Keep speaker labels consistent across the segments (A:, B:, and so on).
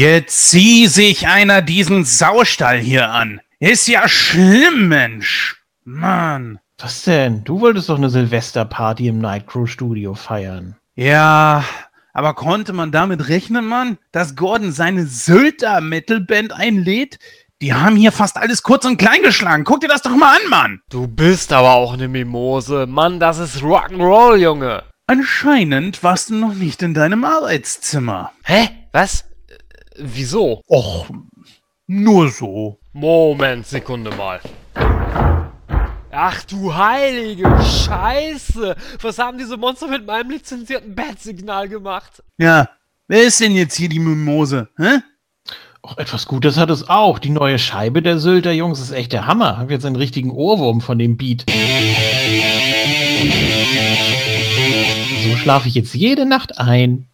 A: Jetzt zieh sich einer diesen Saustall hier an. Ist ja schlimm, Mensch. Mann.
B: Was denn? Du wolltest doch eine Silvesterparty im Nightcrow Studio feiern.
A: Ja, aber konnte man damit rechnen, Mann, dass Gordon seine Sylter Metalband einlädt? Die haben hier fast alles kurz und klein geschlagen. Guck dir das doch mal an, Mann.
C: Du bist aber auch eine Mimose. Mann, das ist Rock'n'Roll, Junge.
A: Anscheinend warst du noch nicht in deinem Arbeitszimmer.
C: Hä? Was? Wieso?
A: Och, nur so.
C: Moment, Sekunde mal. Ach du heilige Scheiße! Was haben diese Monster mit meinem lizenzierten Bat-Signal gemacht?
A: Ja, wer ist denn jetzt hier die Mimose? Hä?
B: Och, etwas Gutes hat es auch. Die neue Scheibe der Sylter Jungs ist echt der Hammer. Hab jetzt einen richtigen Ohrwurm von dem Beat. So schlafe ich jetzt jede Nacht ein.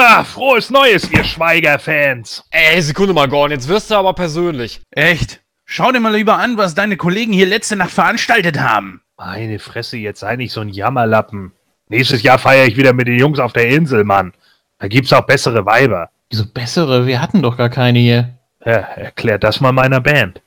D: Ah, frohes Neues, ihr Schweiger-Fans.
C: Ey, Sekunde mal, Gordon, jetzt wirst du aber persönlich.
A: Echt? Schau dir mal lieber an, was deine Kollegen hier letzte Nacht veranstaltet haben.
D: Meine Fresse, jetzt sei nicht so ein Jammerlappen. Nächstes Jahr feiere ich wieder mit den Jungs auf der Insel, Mann. Da gibt's auch bessere Weiber.
B: Wieso bessere? Wir hatten doch gar keine hier.
D: Ja, erklärt das mal meiner Band.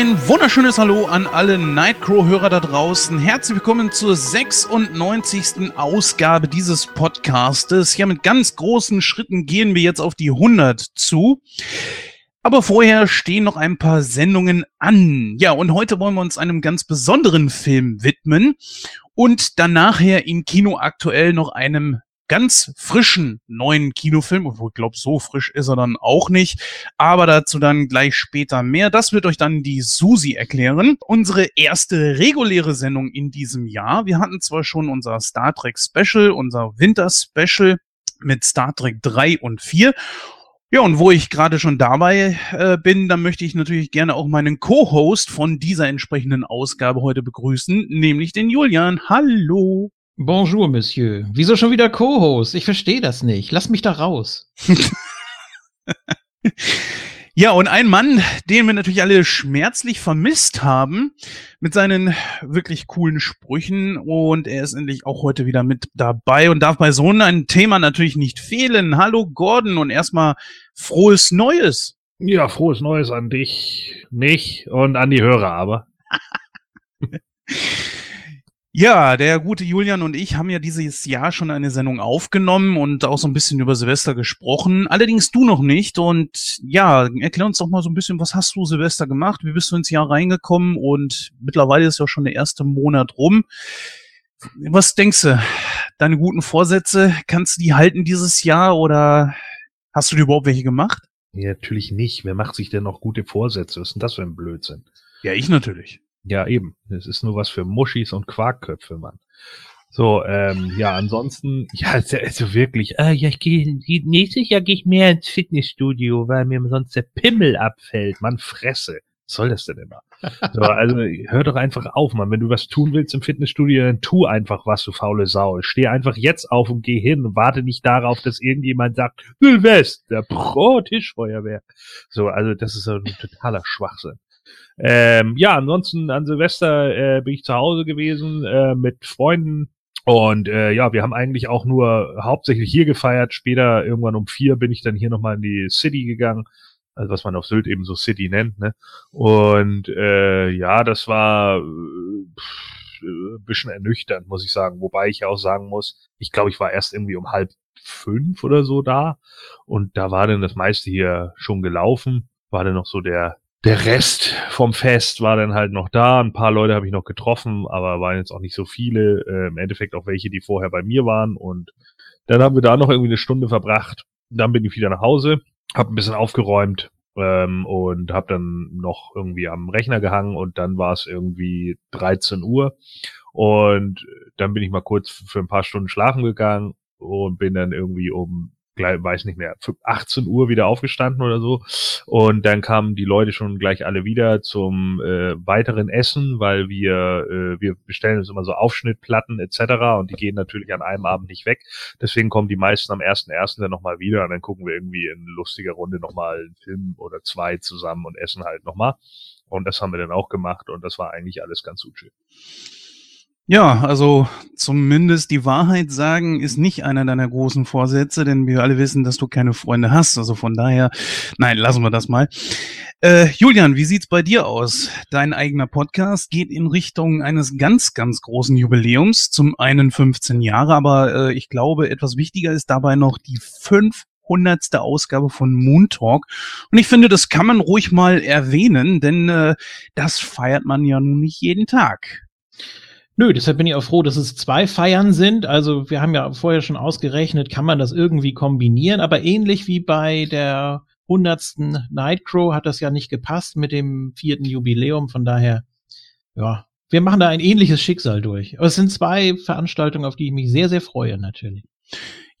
A: Ein wunderschönes Hallo an alle Nightcrow-Hörer da draußen. Herzlich willkommen zur 96. Ausgabe dieses Podcastes. Ja, mit ganz großen Schritten gehen wir jetzt auf die 100 zu. Aber vorher stehen noch ein paar Sendungen an. Ja, und heute wollen wir uns einem ganz besonderen Film widmen und dann nachher im Kino aktuell noch einem ganz frischen neuen Kinofilm. Obwohl, ich glaube, so frisch ist er dann auch nicht. Aber dazu dann gleich später mehr. Das wird euch dann die Susi erklären. Unsere erste reguläre Sendung in diesem Jahr. Wir hatten zwar schon unser Star Trek Special, unser Winter Special mit Star Trek 3 und 4. Ja, und wo ich gerade schon dabei äh, bin, dann möchte ich natürlich gerne auch meinen Co-Host von dieser entsprechenden Ausgabe heute begrüßen, nämlich den Julian. Hallo.
B: Bonjour, Monsieur. Wieso schon wieder Co-Host? Ich verstehe das nicht. Lass mich da raus.
A: Ja, und ein Mann, den wir natürlich alle schmerzlich vermisst haben, mit seinen wirklich coolen Sprüchen. Und er ist endlich auch heute wieder mit dabei und darf bei so einem Thema natürlich nicht fehlen. Hallo Gordon und erstmal frohes Neues.
D: Ja, frohes Neues an dich, mich und an die Hörer aber.
A: Ja, der gute Julian und ich haben ja dieses Jahr schon eine Sendung aufgenommen und auch so ein bisschen über Silvester gesprochen. Allerdings du noch nicht. Und ja, erklär uns doch mal so ein bisschen, was hast du Silvester gemacht? Wie bist du ins Jahr reingekommen? Und mittlerweile ist ja schon der erste Monat rum. Was denkst du? Deine guten Vorsätze, kannst du die halten dieses Jahr oder hast du dir überhaupt welche gemacht?
D: Ja, natürlich nicht. Wer macht sich denn noch gute Vorsätze? Was ist denn das für ein Blödsinn?
A: Ja, ich natürlich.
D: Ja, eben. Es ist nur was für Muschis und Quarkköpfe, Mann. So, ähm, ja, ansonsten, ja, also, also wirklich, äh, ja, ich gehe, nächstes Jahr gehe ich mehr ins Fitnessstudio, weil mir sonst der Pimmel abfällt. Man fresse. Was soll das denn immer? So, also hör doch einfach auf, Mann. Wenn du was tun willst im Fitnessstudio, dann tu einfach was, du faule Sau. Steh einfach jetzt auf und geh hin und warte nicht darauf, dass irgendjemand sagt, Silvester, pro Tischfeuerwehr. So, also das ist so ein totaler Schwachsinn. Ähm, ja, ansonsten an Silvester äh, bin ich zu Hause gewesen äh, mit Freunden. Und äh, ja, wir haben eigentlich auch nur hauptsächlich hier gefeiert. Später, irgendwann um vier, bin ich dann hier nochmal in die City gegangen. Also was man auf Sylt eben so City nennt. Ne? Und äh, ja, das war äh, pff, ein bisschen ernüchternd, muss ich sagen. Wobei ich ja auch sagen muss, ich glaube, ich war erst irgendwie um halb fünf oder so da. Und da war dann das meiste hier schon gelaufen. War dann noch so der der Rest vom Fest war dann halt noch da. Ein paar Leute habe ich noch getroffen, aber waren jetzt auch nicht so viele. Äh, Im Endeffekt auch welche, die vorher bei mir waren. Und dann haben wir da noch irgendwie eine Stunde verbracht. Dann bin ich wieder nach Hause, habe ein bisschen aufgeräumt ähm, und habe dann noch irgendwie am Rechner gehangen und dann war es irgendwie 13 Uhr und dann bin ich mal kurz für ein paar Stunden schlafen gegangen und bin dann irgendwie um gleich, weiß nicht mehr, 18 Uhr wieder aufgestanden oder so. Und dann kamen die Leute schon gleich alle wieder zum äh, weiteren Essen, weil wir, äh, wir bestellen uns immer so Aufschnittplatten etc. und die gehen natürlich an einem Abend nicht weg. Deswegen kommen die meisten am 1.1. dann nochmal wieder und dann gucken wir irgendwie in lustiger Runde nochmal einen Film oder zwei zusammen und essen halt nochmal. Und das haben wir dann auch gemacht und das war eigentlich alles ganz gut schön.
A: Ja, also zumindest die Wahrheit sagen ist nicht einer deiner großen Vorsätze, denn wir alle wissen, dass du keine Freunde hast. Also von daher, nein, lassen wir das mal. Äh, Julian, wie sieht's bei dir aus? Dein eigener Podcast geht in Richtung eines ganz, ganz großen Jubiläums. Zum einen 15 Jahre, aber äh, ich glaube, etwas wichtiger ist dabei noch die 500. Ausgabe von Moon Talk. Und ich finde, das kann man ruhig mal erwähnen, denn äh, das feiert man ja nun nicht jeden Tag.
B: Nö, deshalb bin ich auch froh, dass es zwei Feiern sind. Also wir haben ja vorher schon ausgerechnet, kann man das irgendwie kombinieren, aber ähnlich wie bei der hundertsten Nightcrow hat das ja nicht gepasst mit dem vierten Jubiläum. Von daher, ja, wir machen da ein ähnliches Schicksal durch. Aber es sind zwei Veranstaltungen, auf die ich mich sehr, sehr freue, natürlich.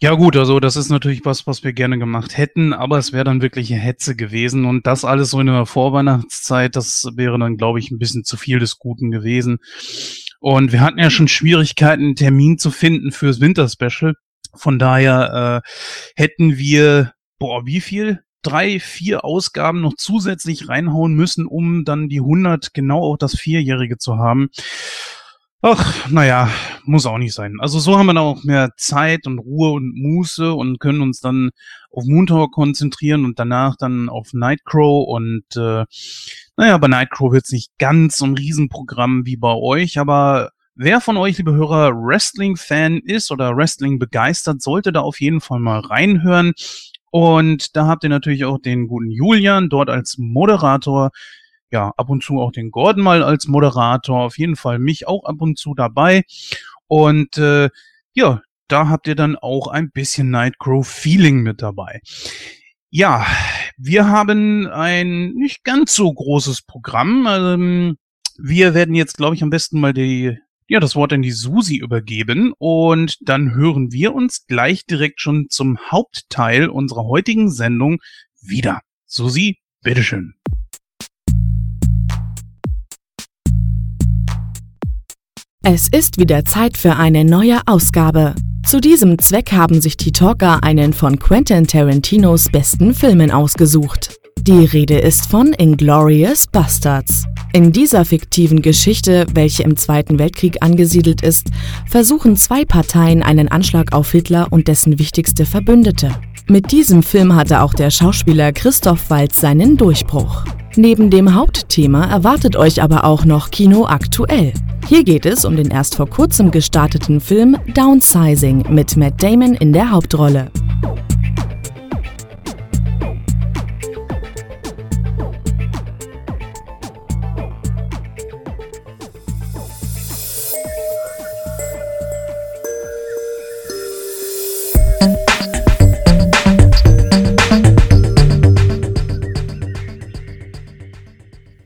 A: Ja gut, also das ist natürlich was, was wir gerne gemacht hätten, aber es wäre dann wirklich eine Hetze gewesen und das alles so in der Vorweihnachtszeit, das wäre dann, glaube ich, ein bisschen zu viel des Guten gewesen. Und wir hatten ja schon Schwierigkeiten, einen Termin zu finden fürs Winterspecial. Von daher äh, hätten wir, boah, wie viel? Drei, vier Ausgaben noch zusätzlich reinhauen müssen, um dann die 100 genau auf das Vierjährige zu haben. Ach, naja, muss auch nicht sein. Also so haben wir dann auch mehr Zeit und Ruhe und Muße und können uns dann auf Moontower konzentrieren und danach dann auf Nightcrow und äh, naja, bei Nightcrow wird's nicht ganz so ein Riesenprogramm wie bei euch, aber wer von euch, liebe Hörer, Wrestling-Fan ist oder Wrestling begeistert, sollte da auf jeden Fall mal reinhören. Und da habt ihr natürlich auch den guten Julian dort als Moderator ja, ab und zu auch den Gordon mal als Moderator, auf jeden Fall mich auch ab und zu dabei. Und äh, ja, da habt ihr dann auch ein bisschen Nightcrow-Feeling mit dabei. Ja, wir haben ein nicht ganz so großes Programm. Ähm, wir werden jetzt, glaube ich, am besten mal die, ja, das Wort an die Susi übergeben und dann hören wir uns gleich direkt schon zum Hauptteil unserer heutigen Sendung wieder. Susi, bitteschön.
E: Es ist wieder Zeit für eine neue Ausgabe. Zu diesem Zweck haben sich die Talker einen von Quentin Tarantinos besten Filmen ausgesucht. Die Rede ist von Inglorious Bastards. In dieser fiktiven Geschichte, welche im Zweiten Weltkrieg angesiedelt ist, versuchen zwei Parteien einen Anschlag auf Hitler und dessen wichtigste Verbündete. Mit diesem Film hatte auch der Schauspieler Christoph Waltz seinen Durchbruch. Neben dem Hauptthema erwartet euch aber auch noch Kino aktuell. Hier geht es um den erst vor kurzem gestarteten Film Downsizing mit Matt Damon in der Hauptrolle.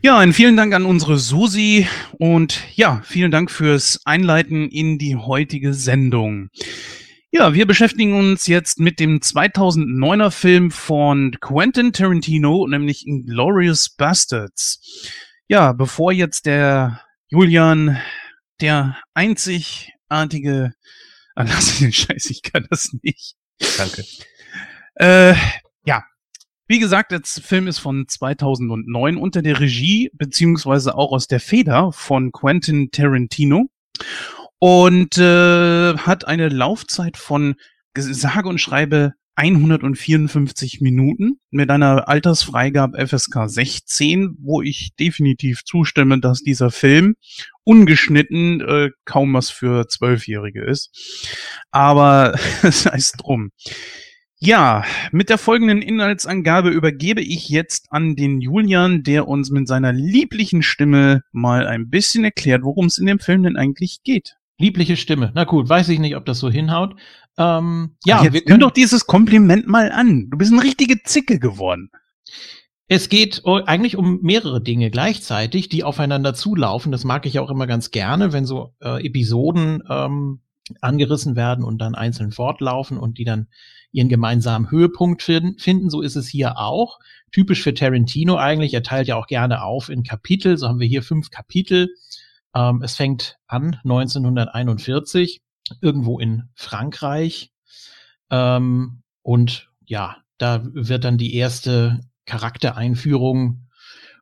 A: Ja, einen vielen Dank an unsere Susi und ja, vielen Dank fürs Einleiten in die heutige Sendung. Ja, wir beschäftigen uns jetzt mit dem 2009er Film von Quentin Tarantino, nämlich Inglorious Bastards. Ja, bevor jetzt der Julian, der einzigartige, ah, lass den Scheiß, ich kann das nicht.
D: Danke.
A: Äh, ja, wie gesagt, der Film ist von 2009 unter der Regie beziehungsweise auch aus der Feder von Quentin Tarantino und äh, hat eine Laufzeit von sage und schreibe 154 Minuten mit einer Altersfreigabe FSK 16, wo ich definitiv zustimme, dass dieser Film ungeschnitten äh, kaum was für Zwölfjährige ist. Aber es heißt drum. Ja, mit der folgenden Inhaltsangabe übergebe ich jetzt an den Julian, der uns mit seiner lieblichen Stimme mal ein bisschen erklärt, worum es in dem Film denn eigentlich geht.
B: Liebliche Stimme. Na gut, weiß ich nicht, ob das so hinhaut. Ähm, ja,
A: Ach, jetzt
B: wir
A: nimm
B: können
A: doch dieses Kompliment mal an. Du bist eine richtige Zicke geworden.
B: Es geht eigentlich um mehrere Dinge gleichzeitig, die aufeinander zulaufen. Das mag ich auch immer ganz gerne, wenn so äh, Episoden ähm, angerissen werden und dann einzeln fortlaufen und die dann ihren gemeinsamen Höhepunkt finden. So ist es hier auch. Typisch für Tarantino eigentlich. Er teilt ja auch gerne auf in Kapitel. So haben wir hier fünf Kapitel. Ähm, es fängt an 1941 irgendwo in Frankreich. Ähm, und ja, da wird dann die erste Charaktereinführung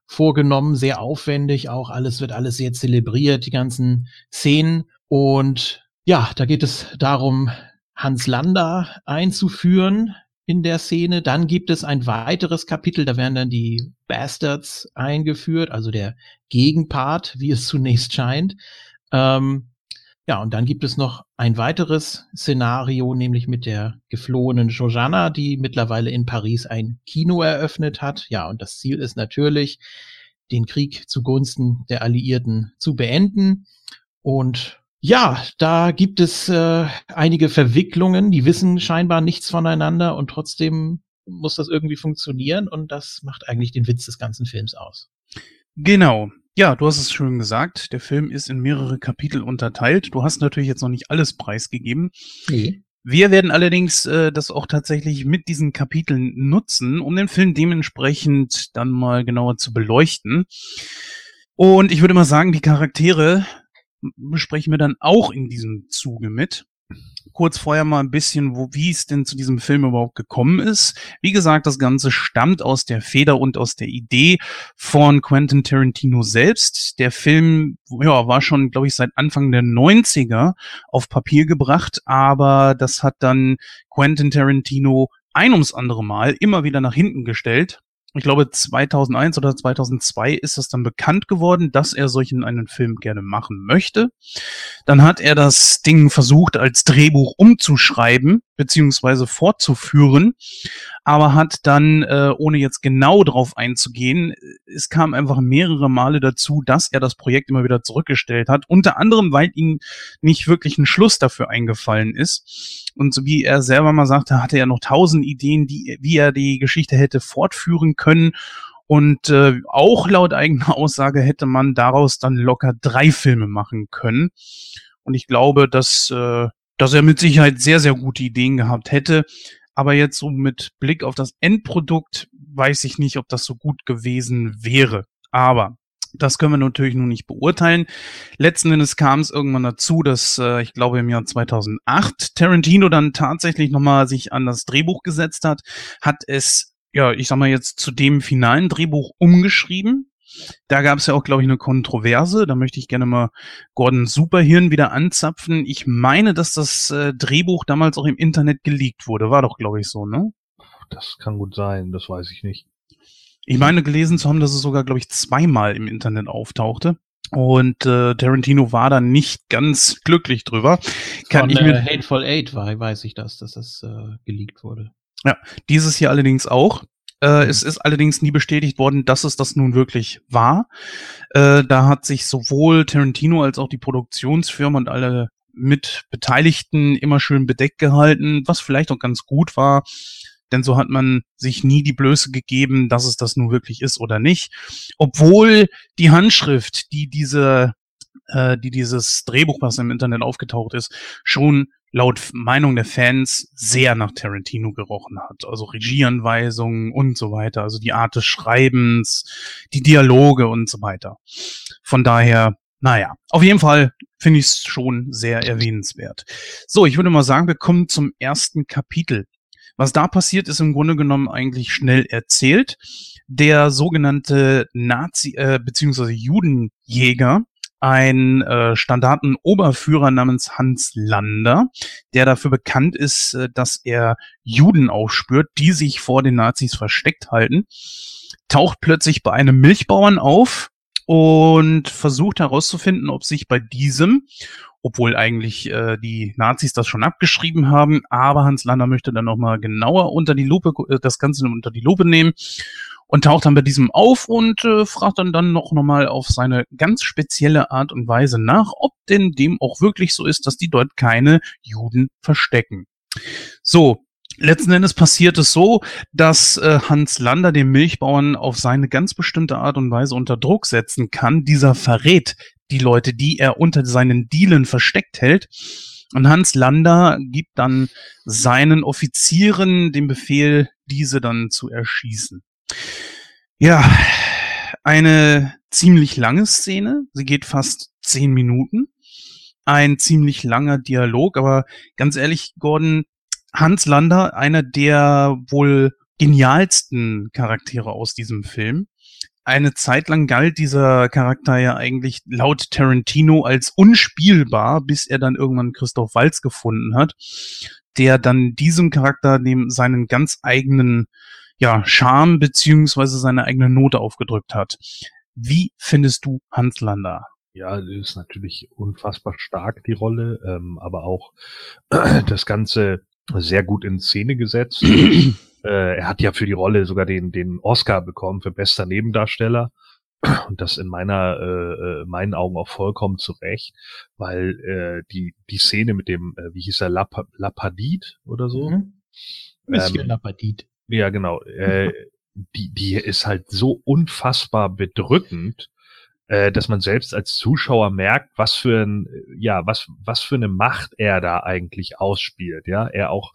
B: vorgenommen, sehr aufwendig auch. Alles wird alles sehr zelebriert, die ganzen Szenen. Und ja, da geht es darum, Hans Lander einzuführen in der Szene. Dann gibt es ein weiteres Kapitel, da werden dann die Bastards eingeführt, also der Gegenpart, wie es zunächst scheint. Ähm, ja, und dann gibt es noch ein weiteres Szenario, nämlich mit der geflohenen Jojana, die mittlerweile in Paris ein Kino eröffnet hat. Ja, und das Ziel ist natürlich, den Krieg zugunsten der Alliierten zu beenden. Und ja, da gibt es äh, einige Verwicklungen, die wissen scheinbar nichts voneinander und trotzdem muss das irgendwie funktionieren und das macht eigentlich den Witz des ganzen Films aus.
A: Genau. Ja, du hast es schön gesagt. Der Film ist in mehrere Kapitel unterteilt. Du hast natürlich jetzt noch nicht alles preisgegeben. Nee. Wir werden allerdings äh, das auch tatsächlich mit diesen Kapiteln nutzen, um den Film dementsprechend dann mal genauer zu beleuchten. Und ich würde mal sagen, die Charaktere besprechen wir dann auch in diesem Zuge mit kurz vorher mal ein bisschen, wo, wie es denn zu diesem Film überhaupt gekommen ist. Wie gesagt, das Ganze stammt aus der Feder und aus der Idee von Quentin Tarantino selbst. Der Film ja, war schon, glaube ich, seit Anfang der 90er auf Papier gebracht, aber das hat dann Quentin Tarantino ein ums andere Mal immer wieder nach hinten gestellt ich glaube 2001 oder 2002 ist es dann bekannt geworden, dass er solchen einen Film gerne machen möchte. Dann hat er das Ding versucht als Drehbuch umzuschreiben beziehungsweise fortzuführen, aber hat dann, äh, ohne jetzt genau drauf einzugehen, es kam einfach mehrere Male dazu, dass er das Projekt immer wieder zurückgestellt hat, unter anderem, weil ihm nicht wirklich ein Schluss dafür eingefallen ist. Und so wie er selber mal sagte, hatte er noch tausend Ideen, die, wie er die Geschichte hätte fortführen können. Und äh, auch laut eigener Aussage hätte man daraus dann locker drei Filme machen können. Und ich glaube, dass, äh, dass er mit Sicherheit sehr, sehr gute Ideen gehabt hätte. Aber jetzt so mit Blick auf das Endprodukt weiß ich nicht, ob das so gut gewesen wäre. Aber das können wir natürlich nun nicht beurteilen. Letzten Endes kam es irgendwann dazu, dass äh, ich glaube im Jahr 2008 Tarantino dann tatsächlich nochmal sich an das Drehbuch gesetzt hat, hat es, ja, ich sag mal jetzt zu dem finalen Drehbuch umgeschrieben. Da gab es ja auch, glaube ich, eine Kontroverse. Da möchte ich gerne mal Gordon Superhirn wieder anzapfen. Ich meine, dass das äh, Drehbuch damals auch im Internet geleakt wurde. War doch, glaube ich, so, ne?
D: Das kann gut sein, das weiß ich nicht.
A: Ich meine gelesen zu haben, dass es sogar, glaube ich, zweimal im Internet auftauchte. Und äh, Tarantino war da nicht ganz glücklich drüber.
B: Kann Von, ich mir äh, Hateful Eight war, weiß ich das, dass das äh, geleakt wurde.
A: Ja, dieses hier allerdings auch. Äh. Es ist allerdings nie bestätigt worden, dass es das nun wirklich war. Äh, da hat sich sowohl Tarantino als auch die Produktionsfirma und alle mit Beteiligten immer schön bedeckt gehalten, was vielleicht auch ganz gut war, denn so hat man sich nie die Blöße gegeben, dass es das nun wirklich ist oder nicht. Obwohl die Handschrift, die diese, äh, die dieses Drehbuch, was im Internet aufgetaucht ist, schon laut Meinung der Fans sehr nach Tarantino gerochen hat. Also Regieanweisungen und so weiter, also die Art des Schreibens, die Dialoge und so weiter. Von daher, naja, auf jeden Fall finde ich es schon sehr erwähnenswert. So, ich würde mal sagen, wir kommen zum ersten Kapitel. Was da passiert, ist im Grunde genommen eigentlich schnell erzählt. Der sogenannte Nazi- äh, bzw. Judenjäger, ein äh, Standartenoberführer namens Hans Lander, der dafür bekannt ist, äh, dass er Juden aufspürt, die sich vor den Nazis versteckt halten, taucht plötzlich bei einem Milchbauern auf und versucht herauszufinden, ob sich bei diesem obwohl eigentlich äh, die Nazis das schon abgeschrieben haben. Aber Hans Lander möchte dann nochmal genauer unter die Lupe, äh, das Ganze unter die Lupe nehmen und taucht dann bei diesem auf und äh, fragt dann dann noch nochmal auf seine ganz spezielle Art und Weise nach, ob denn dem auch wirklich so ist, dass die dort keine Juden verstecken. So, Letzten Endes passiert es so, dass äh, Hans Lander den Milchbauern auf seine ganz bestimmte Art und Weise unter Druck setzen kann. Dieser verrät die Leute, die er unter seinen Dielen versteckt hält. Und Hans Lander gibt dann seinen Offizieren den Befehl, diese dann zu erschießen. Ja, eine ziemlich lange Szene. Sie geht fast zehn Minuten. Ein ziemlich langer Dialog, aber ganz ehrlich, Gordon, Hans Lander, einer der wohl genialsten Charaktere aus diesem Film. Eine Zeit lang galt dieser Charakter ja eigentlich laut Tarantino als unspielbar, bis er dann irgendwann Christoph Walz gefunden hat, der dann diesem Charakter dem seinen ganz eigenen ja, Charme beziehungsweise seine eigene Note aufgedrückt hat. Wie findest du Hans Lander?
D: Ja, ist natürlich unfassbar stark die Rolle, ähm, aber auch äh, das Ganze sehr gut in Szene gesetzt. äh, er hat ja für die Rolle sogar den, den Oscar bekommen für bester Nebendarsteller. Und das in meiner, äh, äh meinen Augen auch vollkommen zurecht, weil äh, die, die Szene mit dem, äh, wie hieß er, Lap Lapadit oder so? Mhm.
B: Monsieur ähm, Lapadit.
D: Ja, genau. Äh, die, die ist halt so unfassbar bedrückend, äh, dass man selbst als Zuschauer merkt, was für ein, ja, was, was für eine Macht er da eigentlich ausspielt, ja. Er auch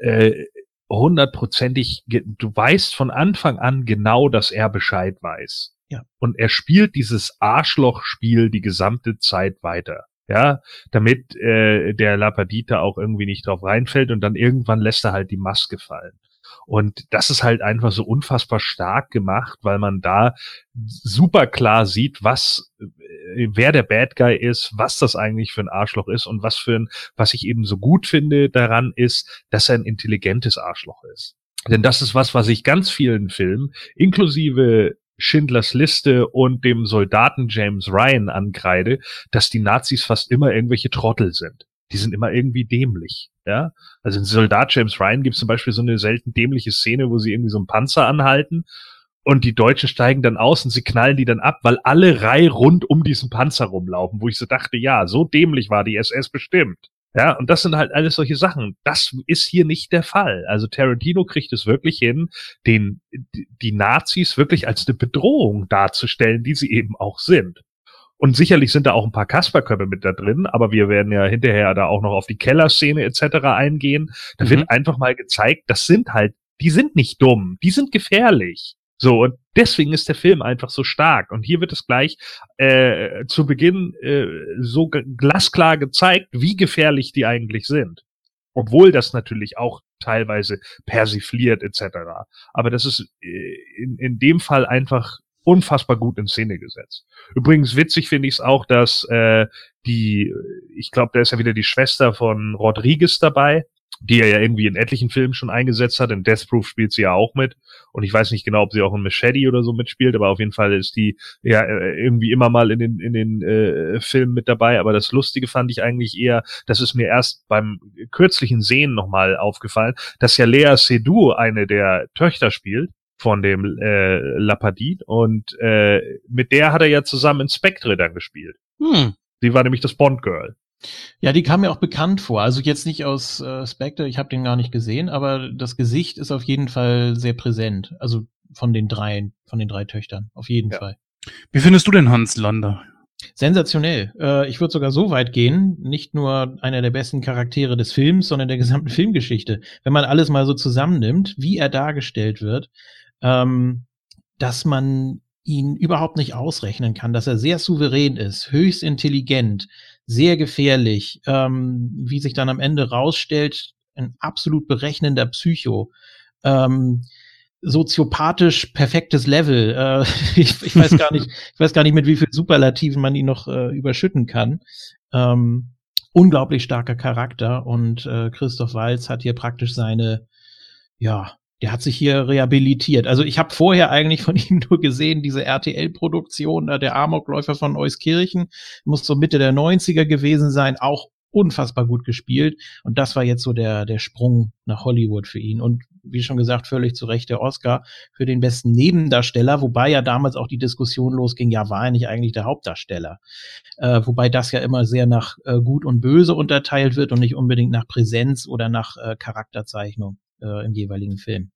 D: äh, hundertprozentig, du weißt von Anfang an genau, dass er Bescheid weiß. Ja. Und er spielt dieses Arschlochspiel die gesamte Zeit weiter. Ja, damit äh, der Lapadita auch irgendwie nicht drauf reinfällt und dann irgendwann lässt er halt die Maske fallen. Und das ist halt einfach so unfassbar stark gemacht, weil man da super klar sieht, was, äh, wer der Bad Guy ist, was das eigentlich für ein Arschloch ist und was für ein, was ich eben so gut finde daran ist, dass er ein intelligentes Arschloch ist. Denn das ist was, was ich ganz vielen Filmen, inklusive Schindlers Liste und dem Soldaten James Ryan ankreide, dass die Nazis fast immer irgendwelche Trottel sind die sind immer irgendwie dämlich. Ja, also in Soldat James Ryan gibt es zum Beispiel so eine selten dämliche Szene, wo sie irgendwie so einen Panzer anhalten und die Deutschen steigen dann aus und sie knallen die dann ab, weil alle Reihe rund um diesen Panzer rumlaufen, wo ich so dachte, ja, so dämlich war die SS bestimmt. Ja, und das sind halt alles solche Sachen. Das ist hier nicht der Fall. Also Tarantino kriegt es wirklich hin, den, die Nazis wirklich als eine Bedrohung darzustellen, die sie eben auch sind. Und sicherlich sind da auch ein paar Kasperköpfe mit da drin, aber wir werden ja hinterher da auch noch auf die Kellerszene etc. eingehen. Da mhm. wird einfach mal gezeigt, das sind halt, die sind nicht dumm, die sind gefährlich. So, und deswegen ist der Film einfach so stark. Und hier wird es gleich äh, zu Beginn äh, so glasklar gezeigt, wie gefährlich die eigentlich sind. Obwohl das natürlich auch teilweise persifliert etc. Aber das ist äh, in, in dem Fall einfach unfassbar gut in Szene gesetzt. Übrigens witzig finde ich es auch, dass äh, die, ich glaube, da ist ja wieder die Schwester von Rodriguez dabei, die er ja irgendwie in etlichen Filmen schon eingesetzt hat. In Death Proof spielt sie ja auch mit. Und ich weiß nicht genau, ob sie auch in Machete oder so mitspielt, aber auf jeden Fall ist die ja äh, irgendwie immer mal in den, in den äh, Filmen mit dabei. Aber das Lustige fand ich eigentlich eher, das ist mir erst beim kürzlichen Sehen nochmal aufgefallen, dass ja Lea Seydoux eine der Töchter spielt von dem äh, Lapadit und äh, mit der hat er ja zusammen in Spectre dann gespielt. Hm. Sie war nämlich das Bond Girl.
B: Ja, die kam mir auch bekannt vor. Also jetzt nicht aus äh, Spectre, ich habe den gar nicht gesehen, aber das Gesicht ist auf jeden Fall sehr präsent. Also von den drei, von den drei Töchtern, auf jeden ja. Fall.
A: Wie findest du den Hans Lander?
B: Sensationell. Äh, ich würde sogar so weit gehen, nicht nur einer der besten Charaktere des Films, sondern der gesamten Filmgeschichte. Wenn man alles mal so zusammennimmt, wie er dargestellt wird, ähm, dass man ihn überhaupt nicht ausrechnen kann, dass er sehr souverän ist, höchst intelligent, sehr gefährlich, ähm, wie sich dann am Ende rausstellt, ein absolut berechnender Psycho. Ähm, soziopathisch perfektes Level. Äh, ich, ich, weiß gar nicht, ich weiß gar nicht, mit wie viel Superlativen man ihn noch äh, überschütten kann. Ähm, unglaublich starker Charakter und äh, Christoph Walz hat hier praktisch seine, ja, der hat sich hier rehabilitiert. Also ich habe vorher eigentlich von ihm nur gesehen, diese RTL-Produktion, da der Amokläufer von Euskirchen, muss so Mitte der 90er gewesen sein, auch unfassbar gut gespielt. Und das war jetzt so der, der Sprung nach Hollywood für ihn. Und wie schon gesagt, völlig zu Recht der Oscar für den besten Nebendarsteller, wobei ja damals auch die Diskussion losging, ja, war er nicht eigentlich der Hauptdarsteller? Äh, wobei das ja immer sehr nach äh, Gut und Böse unterteilt wird und nicht unbedingt nach Präsenz oder nach äh, Charakterzeichnung. Äh, im jeweiligen Film.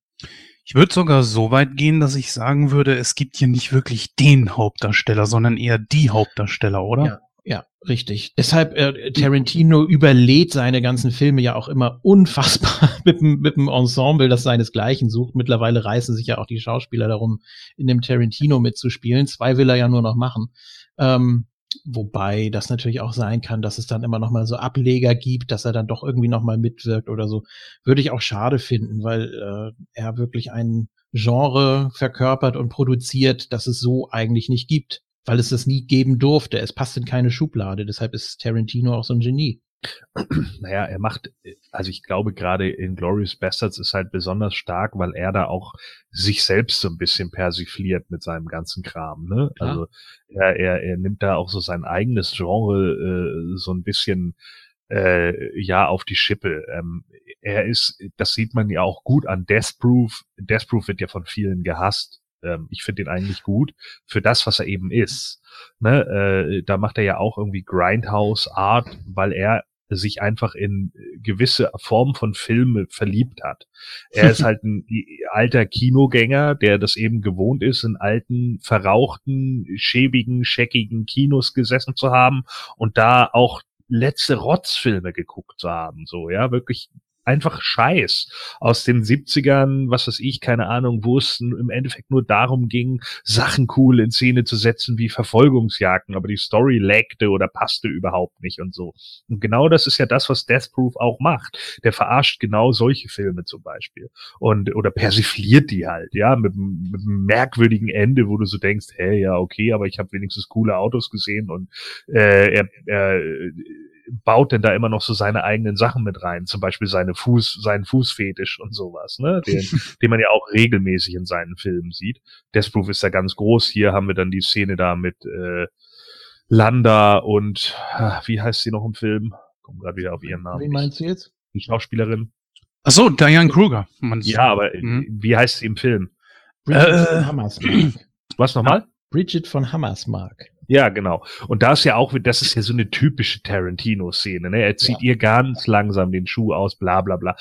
A: Ich würde sogar so weit gehen, dass ich sagen würde, es gibt hier nicht wirklich den Hauptdarsteller, sondern eher die Hauptdarsteller, oder?
B: Ja. Ja, richtig. Deshalb, äh, Tarantino überlädt seine ganzen Filme ja auch immer unfassbar mit, mit dem Ensemble, das seinesgleichen sucht. Mittlerweile reißen sich ja auch die Schauspieler darum, in dem Tarantino mitzuspielen. Zwei will er ja nur noch machen. Ähm, wobei das natürlich auch sein kann, dass es dann immer noch mal so Ableger gibt, dass er dann doch irgendwie noch mal mitwirkt oder so. Würde ich auch schade finden, weil äh, er wirklich ein Genre verkörpert und produziert, das es so eigentlich nicht gibt weil es das nie geben durfte. Es passt in keine Schublade. Deshalb ist Tarantino auch so ein Genie.
D: Naja, er macht, also ich glaube gerade in Glorious Bastards ist halt besonders stark, weil er da auch sich selbst so ein bisschen persifliert mit seinem ganzen Kram. Ne? Ja. Also er, er, er nimmt da auch so sein eigenes Genre äh, so ein bisschen äh, ja auf die Schippe. Ähm, er ist, das sieht man ja auch gut an Death Proof. Death Proof wird ja von vielen gehasst ähm, ich finde ihn eigentlich gut für das, was er eben ist. Ne? Äh, da macht er ja auch irgendwie Grindhouse Art, weil er sich einfach in gewisse Formen von Filmen verliebt hat. Er ist halt ein alter Kinogänger, der das eben gewohnt ist, in alten, verrauchten, schäbigen, scheckigen Kinos gesessen zu haben und da auch letzte Rotzfilme geguckt zu haben, so, ja, wirklich einfach Scheiß aus den 70ern, was weiß ich, keine Ahnung, wo es im Endeffekt nur darum ging, Sachen cool in Szene zu setzen wie Verfolgungsjagden, aber die Story lagte oder passte überhaupt nicht und so. Und genau das ist ja das, was Death Proof auch macht. Der verarscht genau solche Filme zum Beispiel und oder persifliert die halt, ja, mit, mit einem merkwürdigen Ende, wo du so denkst, hey, ja, okay, aber ich habe wenigstens coole Autos gesehen und äh, er, er baut denn da immer noch so seine eigenen Sachen mit rein, zum Beispiel seine Fuß, seinen Fußfetisch und sowas, ne? Den, den man ja auch regelmäßig in seinen Filmen sieht. Death Proof ist ja ganz groß. Hier haben wir dann die Szene da mit äh, Landa und ah, wie heißt sie noch im Film? Komm gerade wieder auf ihren Namen.
B: Wen meinst du jetzt?
D: Die Schauspielerin.
A: Ach so, Diane Kruger.
D: Ja, aber mhm. wie heißt sie im Film?
B: Bridget äh, von Hammersmark.
D: Was nochmal?
B: Bridget von Hammersmark.
D: Ja, genau. Und da ist ja auch, das ist ja so eine typische Tarantino-Szene. Ne? Er zieht ja. ihr ganz langsam den Schuh aus, bla bla bla.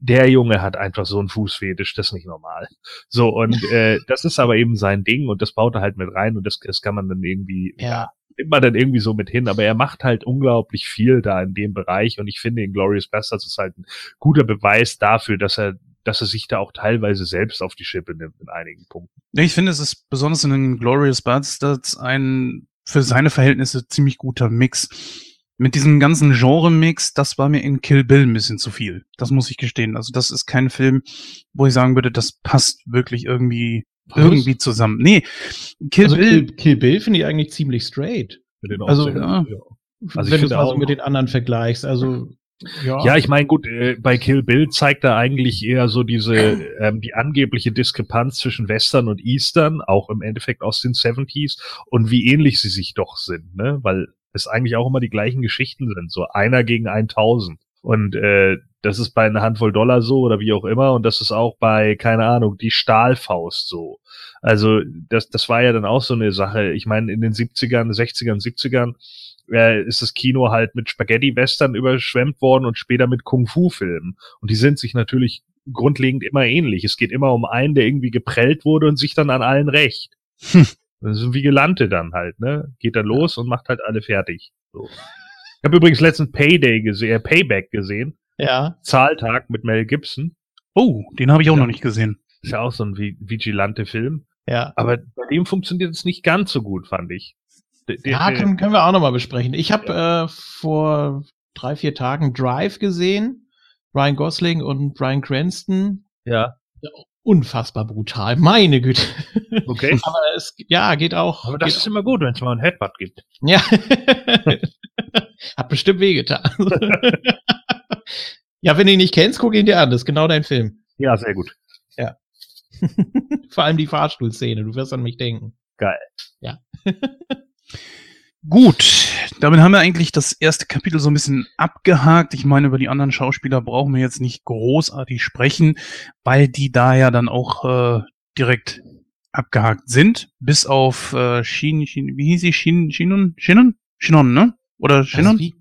D: Der Junge hat einfach so einen Fußfetisch, das ist nicht normal. So, und äh, das ist aber eben sein Ding und das baut er halt mit rein und das, das kann man dann irgendwie, ja. nimmt man dann irgendwie so mit hin. Aber er macht halt unglaublich viel da in dem Bereich und ich finde, in Glorious Bastards ist halt ein guter Beweis dafür, dass er dass er sich da auch teilweise selbst auf die Schippe nimmt in einigen Punkten.
A: Ich finde, es ist besonders in den Glorious Bastards ein für seine Verhältnisse ziemlich guter Mix. Mit diesem ganzen Genre-Mix, das war mir in Kill Bill ein bisschen zu viel. Das muss ich gestehen. Also das ist kein Film, wo ich sagen würde, das passt wirklich irgendwie Was? irgendwie zusammen. Nee,
B: Kill also Bill. Kill, Kill Bill finde ich eigentlich ziemlich straight. Also, ja. ja. Also wenn du es mal so mit den anderen vergleichst. Also
D: ja, ja ich meine, gut, äh, bei Kill Bill zeigt er eigentlich eher so diese, ähm, die angebliche Diskrepanz zwischen Western und Eastern, auch im Endeffekt aus den 70s, und wie ähnlich sie sich doch sind, ne? Weil es eigentlich auch immer die gleichen Geschichten sind, so einer gegen 1000. Und äh, das ist bei einer Handvoll Dollar so oder wie auch immer. Und das ist auch bei, keine Ahnung, die Stahlfaust so. Also das, das war ja dann auch so eine Sache. Ich meine, in den 70ern, 60ern, 70ern äh, ist das Kino halt mit Spaghetti-Western überschwemmt worden und später mit Kung-Fu-Filmen. Und die sind sich natürlich grundlegend immer ähnlich. Es geht immer um einen, der irgendwie geprellt wurde und sich dann an allen rächt. Hm. Das ist wie Gelante dann halt, ne? Geht dann los und macht halt alle fertig. So. Ich habe übrigens letzten Payday gesehen, äh, Payback gesehen.
B: Ja.
D: Zahltag mit Mel Gibson.
A: Oh, den habe ich auch ja. noch nicht gesehen.
D: Ist ja auch so ein Vigilante-Film.
B: Ja.
D: Aber bei dem funktioniert es nicht ganz so gut, fand ich.
B: Ja, können, können wir auch nochmal besprechen. Ich habe ja. äh, vor drei, vier Tagen Drive gesehen. Ryan Gosling und Brian Cranston.
D: Ja.
B: Unfassbar brutal, meine Güte.
D: Okay.
B: Aber es, ja, geht auch.
D: Aber das ist auch. immer gut, wenn es mal ein Headbutt gibt.
B: Ja. Hat bestimmt wehgetan. ja, wenn du ihn nicht kennst, guck ihn dir an. Das ist genau dein Film.
D: Ja, sehr gut.
B: Ja. Vor allem die Fahrstuhlszene. Du wirst an mich denken.
D: Geil.
B: Ja.
A: Gut, damit haben wir eigentlich das erste Kapitel so ein bisschen abgehakt. Ich meine, über die anderen Schauspieler brauchen wir jetzt nicht großartig sprechen, weil die da ja dann auch äh, direkt abgehakt sind, bis auf äh, Shin, Shin, wie hieß sie? Shin, Shinon? Shinon? Shinon, ne? Oder Shinon?
B: wie,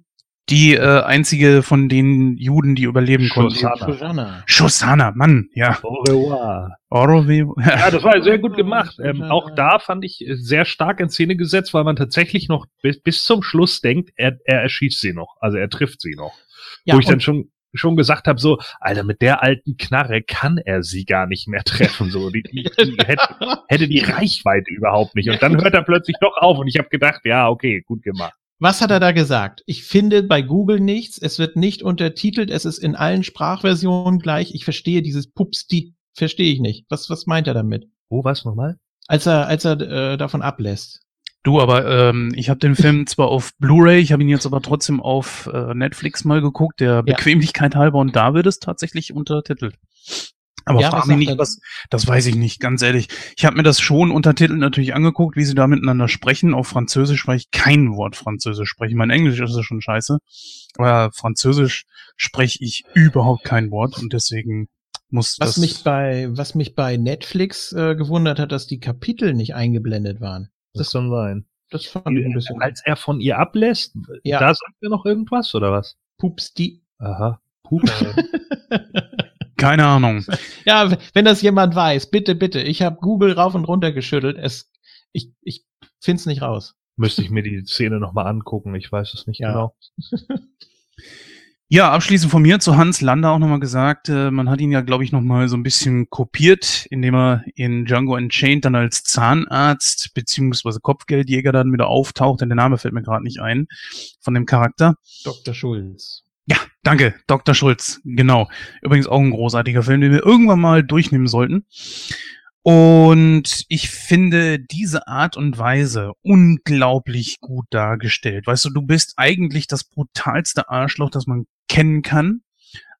A: Die äh, einzige von den Juden, die überleben konnte.
D: Shosanna.
B: Shoshana.
A: Shoshana, Mann, ja.
D: Au revoir.
A: Orwe-
D: Ja, das war sehr gut gemacht. Ähm, auch da fand ich äh, sehr stark in Szene gesetzt, weil man tatsächlich noch bis, bis zum Schluss denkt, er, er erschießt sie noch. Also er trifft sie noch.
B: Ja,
D: Wo ich dann schon schon gesagt habe, so, Alter, mit der alten Knarre kann er sie gar nicht mehr treffen. So, die, die, die hätte, hätte die Reichweite überhaupt nicht. Und dann hört er plötzlich doch auf und ich habe gedacht, ja, okay, gut gemacht.
B: Was hat er da gesagt? Ich finde bei Google nichts. Es wird nicht untertitelt. Es ist in allen Sprachversionen gleich. Ich verstehe dieses Pups, die verstehe ich nicht. Was, was meint er damit?
D: Oh, was nochmal?
B: Als er, als er äh, davon ablässt.
A: Du, aber ähm, ich habe den Film zwar auf Blu-ray, ich habe ihn jetzt aber trotzdem auf äh, Netflix mal geguckt, der Bequemlichkeit halber, und da wird es tatsächlich untertitelt. Aber
B: Ja,
A: frag mich nicht, was, das weiß ich nicht, ganz ehrlich. Ich habe mir das schon untertitelt natürlich angeguckt, wie sie da miteinander sprechen. Auf Französisch, weil ich kein Wort Französisch spreche. Mein Englisch ist ja schon scheiße. Aber Französisch spreche ich überhaupt kein Wort und deswegen muss
B: Was
A: das.
B: mich bei, was mich bei Netflix äh, gewundert hat, dass die Kapitel nicht eingeblendet waren.
D: Das kann sein.
B: Das fand ich ein bisschen.
D: Als er von ihr ablässt,
B: Ja.
D: da sagt er noch irgendwas, oder was?
B: Pups, die.
D: Aha. Puh.
A: Keine Ahnung.
B: Ja, wenn das jemand weiß, bitte, bitte. Ich habe Google rauf und runter geschüttelt. Es, ich, ich find's nicht raus.
D: Müsste ich mir die Szene nochmal angucken, ich weiß es nicht
B: Ja.
D: genau.
A: Ja, abschließend von mir zu Hans Lander auch nochmal gesagt, äh, man hat ihn ja, glaube ich, nochmal so ein bisschen kopiert, indem er in Django Unchained dann als Zahnarzt beziehungsweise Kopfgeldjäger dann wieder auftaucht, denn der Name fällt mir gerade nicht ein, von dem Charakter.
B: Dr. Schulz.
A: Danke, Dr. Schulz, genau. Übrigens auch ein großartiger Film, den wir irgendwann mal durchnehmen sollten. Und ich finde diese Art und Weise unglaublich gut dargestellt. Weißt du, du bist eigentlich das brutalste Arschloch, das man kennen kann,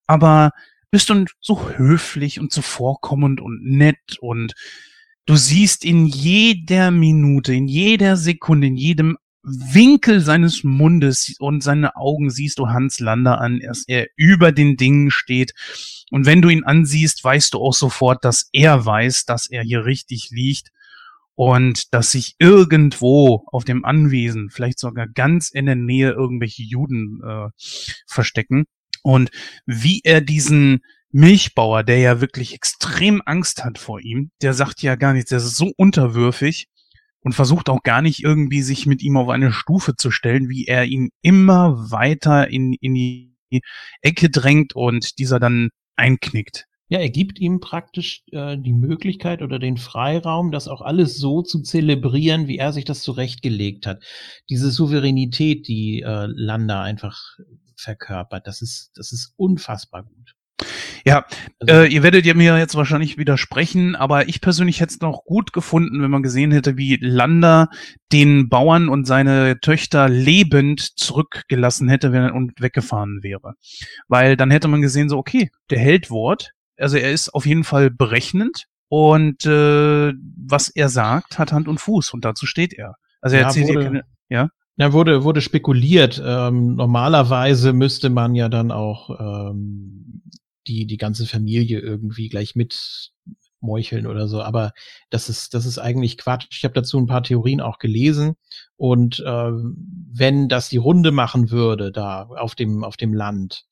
A: aber bist du so höflich und zuvorkommend und nett und du siehst in jeder Minute, in jeder Sekunde, in jedem Winkel seines Mundes und seine Augen siehst du Hans Lander an, dass er über den Dingen steht. Und wenn du ihn ansiehst, weißt du auch sofort, dass er weiß, dass er hier richtig liegt und dass sich irgendwo auf dem Anwesen, vielleicht sogar ganz in der Nähe, irgendwelche Juden äh, verstecken. Und wie er diesen Milchbauer, der ja wirklich extrem Angst hat vor ihm, der sagt ja gar nichts, der ist so unterwürfig und versucht auch gar nicht irgendwie sich mit ihm auf eine Stufe zu stellen, wie er ihn immer weiter in, in die Ecke drängt und dieser dann einknickt.
B: Ja, er gibt ihm praktisch äh, die Möglichkeit oder den Freiraum, das auch alles so zu zelebrieren, wie er sich das zurechtgelegt hat. Diese Souveränität, die äh, Landa einfach verkörpert, das ist, das ist unfassbar gut.
A: Ja,
B: Also,
A: Äh, ihr werdet ja mir jetzt wahrscheinlich widersprechen, aber ich persönlich hätte es noch gut gefunden, wenn man gesehen hätte, wie Landa den Bauern und seine Töchter lebend zurückgelassen hätte wenn er und weggefahren wäre. Weil dann hätte man gesehen, so, okay, der hält Wort, also er ist auf jeden Fall berechnend und äh, was er sagt, hat Hand und Fuß und dazu steht er. Also er
B: Ja,
A: erzählt
B: wurde-
A: keine, ja.
B: Ja, wurde, wurde spekuliert. Ähm, normalerweise müsste man ja dann auch ähm, die, die ganze Familie irgendwie gleich mit meucheln oder so. Aber das ist, das ist eigentlich Quatsch. Ich habe dazu ein paar Theorien auch gelesen. Und ähm, wenn das die Runde machen würde, da auf dem, auf dem Land,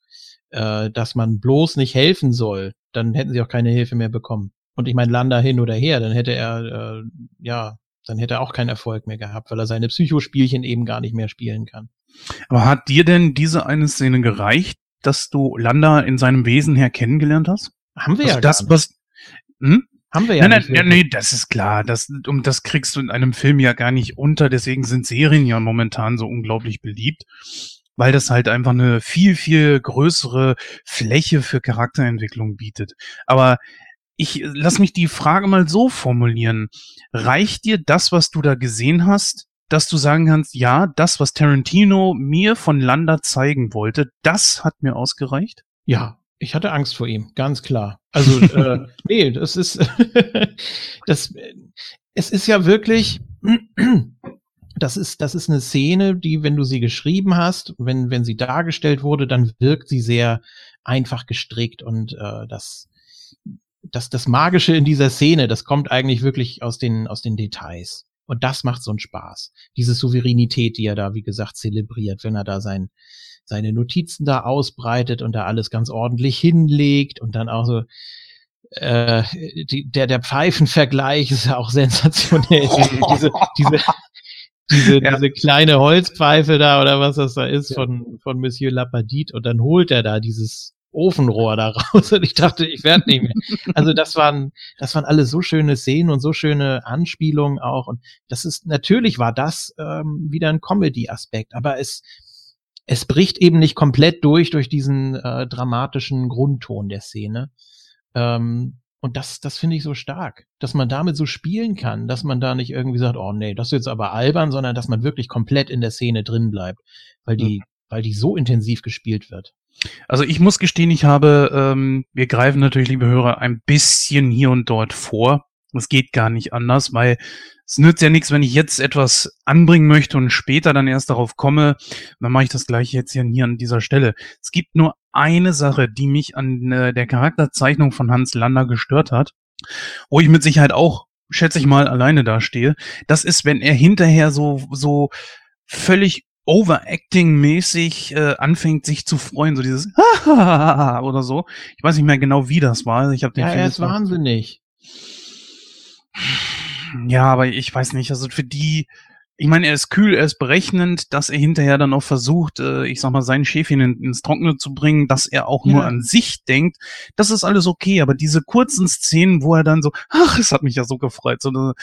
B: äh, dass man bloß nicht helfen soll, dann hätten sie auch keine Hilfe mehr bekommen. Und ich meine, Landa hin oder her, dann hätte er, äh, ja, dann hätte er auch keinen Erfolg mehr gehabt, weil er seine Psychospielchen eben gar nicht mehr spielen kann.
A: Aber hat dir denn diese eine Szene gereicht, dass du Landa in seinem Wesen her kennengelernt hast?
B: Haben wir
A: Also
B: ja
A: das, was, hm?
B: Haben wir ja
A: nein,
B: nicht.
A: nein,
B: wirklich.
A: nee, das ist klar. Das, um das kriegst du in einem Film ja gar nicht unter. Deswegen sind Serien ja momentan so unglaublich beliebt, weil das halt einfach eine viel, viel größere Fläche für Charakterentwicklung bietet. Aber ich lass mich die Frage mal so formulieren. Reicht dir das, was du da gesehen hast, dass du sagen kannst, ja, das, was Tarantino mir von Landa zeigen wollte, das hat mir ausgereicht?
B: Ja, ich hatte Angst vor ihm, ganz klar. Also, äh, nee, das ist, das, es ist ja wirklich, das ist, das ist eine Szene, die, wenn du sie geschrieben hast, wenn, wenn sie dargestellt wurde, dann wirkt sie sehr einfach gestrickt und äh, das, das, das Magische in dieser Szene, das kommt eigentlich wirklich aus den, aus den Details. Und das macht so einen Spaß. Diese Souveränität, die er da, wie gesagt, zelebriert, wenn er da sein, seine Notizen da ausbreitet und da alles ganz ordentlich hinlegt und dann auch so, äh, die, der, der Pfeifenvergleich ist ja auch sensationell. diese, diese, diese, ja. diese kleine Holzpfeife da oder was das da ist ja. von, von Monsieur Lapadit und dann holt er da dieses Ofenrohr da raus und ich dachte, ich werde nicht mehr. Also das waren, das waren alle so schöne Szenen und so schöne Anspielungen auch und das ist, natürlich war das ähm, wieder ein Comedy-Aspekt, aber es, es bricht eben nicht komplett durch, durch diesen äh, dramatischen Grundton der Szene. Ähm, und das, das finde ich so stark, dass man damit so spielen kann, dass man da nicht irgendwie sagt, oh nee, das ist jetzt aber albern, sondern dass man wirklich komplett in der Szene drin bleibt, weil die, mhm. weil die so intensiv gespielt wird.
A: Also ich muss gestehen, ich habe, ähm, wir greifen natürlich, liebe Hörer, ein bisschen hier und dort vor. Es geht gar nicht anders, weil es nützt ja nichts, wenn ich jetzt etwas anbringen möchte und später dann erst darauf komme, dann mache ich das gleich jetzt hier, hier an dieser Stelle. Es gibt nur eine Sache, die mich an äh, der Charakterzeichnung von Hans Lander gestört hat, wo ich mit Sicherheit auch, schätze ich mal, alleine dastehe. Das ist, wenn er hinterher so, so völlig Overacting-mäßig äh, anfängt, sich zu freuen, so dieses oder so. Ich weiß nicht mehr genau, wie das war. Ich habe den
B: ja,
A: Film
B: er ist wahnsinnig.
A: Ja, aber ich weiß nicht, also für die, ich meine, er ist kühl, er ist berechnend, dass er hinterher dann auch versucht, äh, ich sag mal, seinen Schäfchen in, ins Trockene zu bringen, dass er auch ja. nur an sich denkt. Das ist alles okay, aber diese kurzen Szenen, wo er dann so, ach, es hat mich ja so gefreut, so,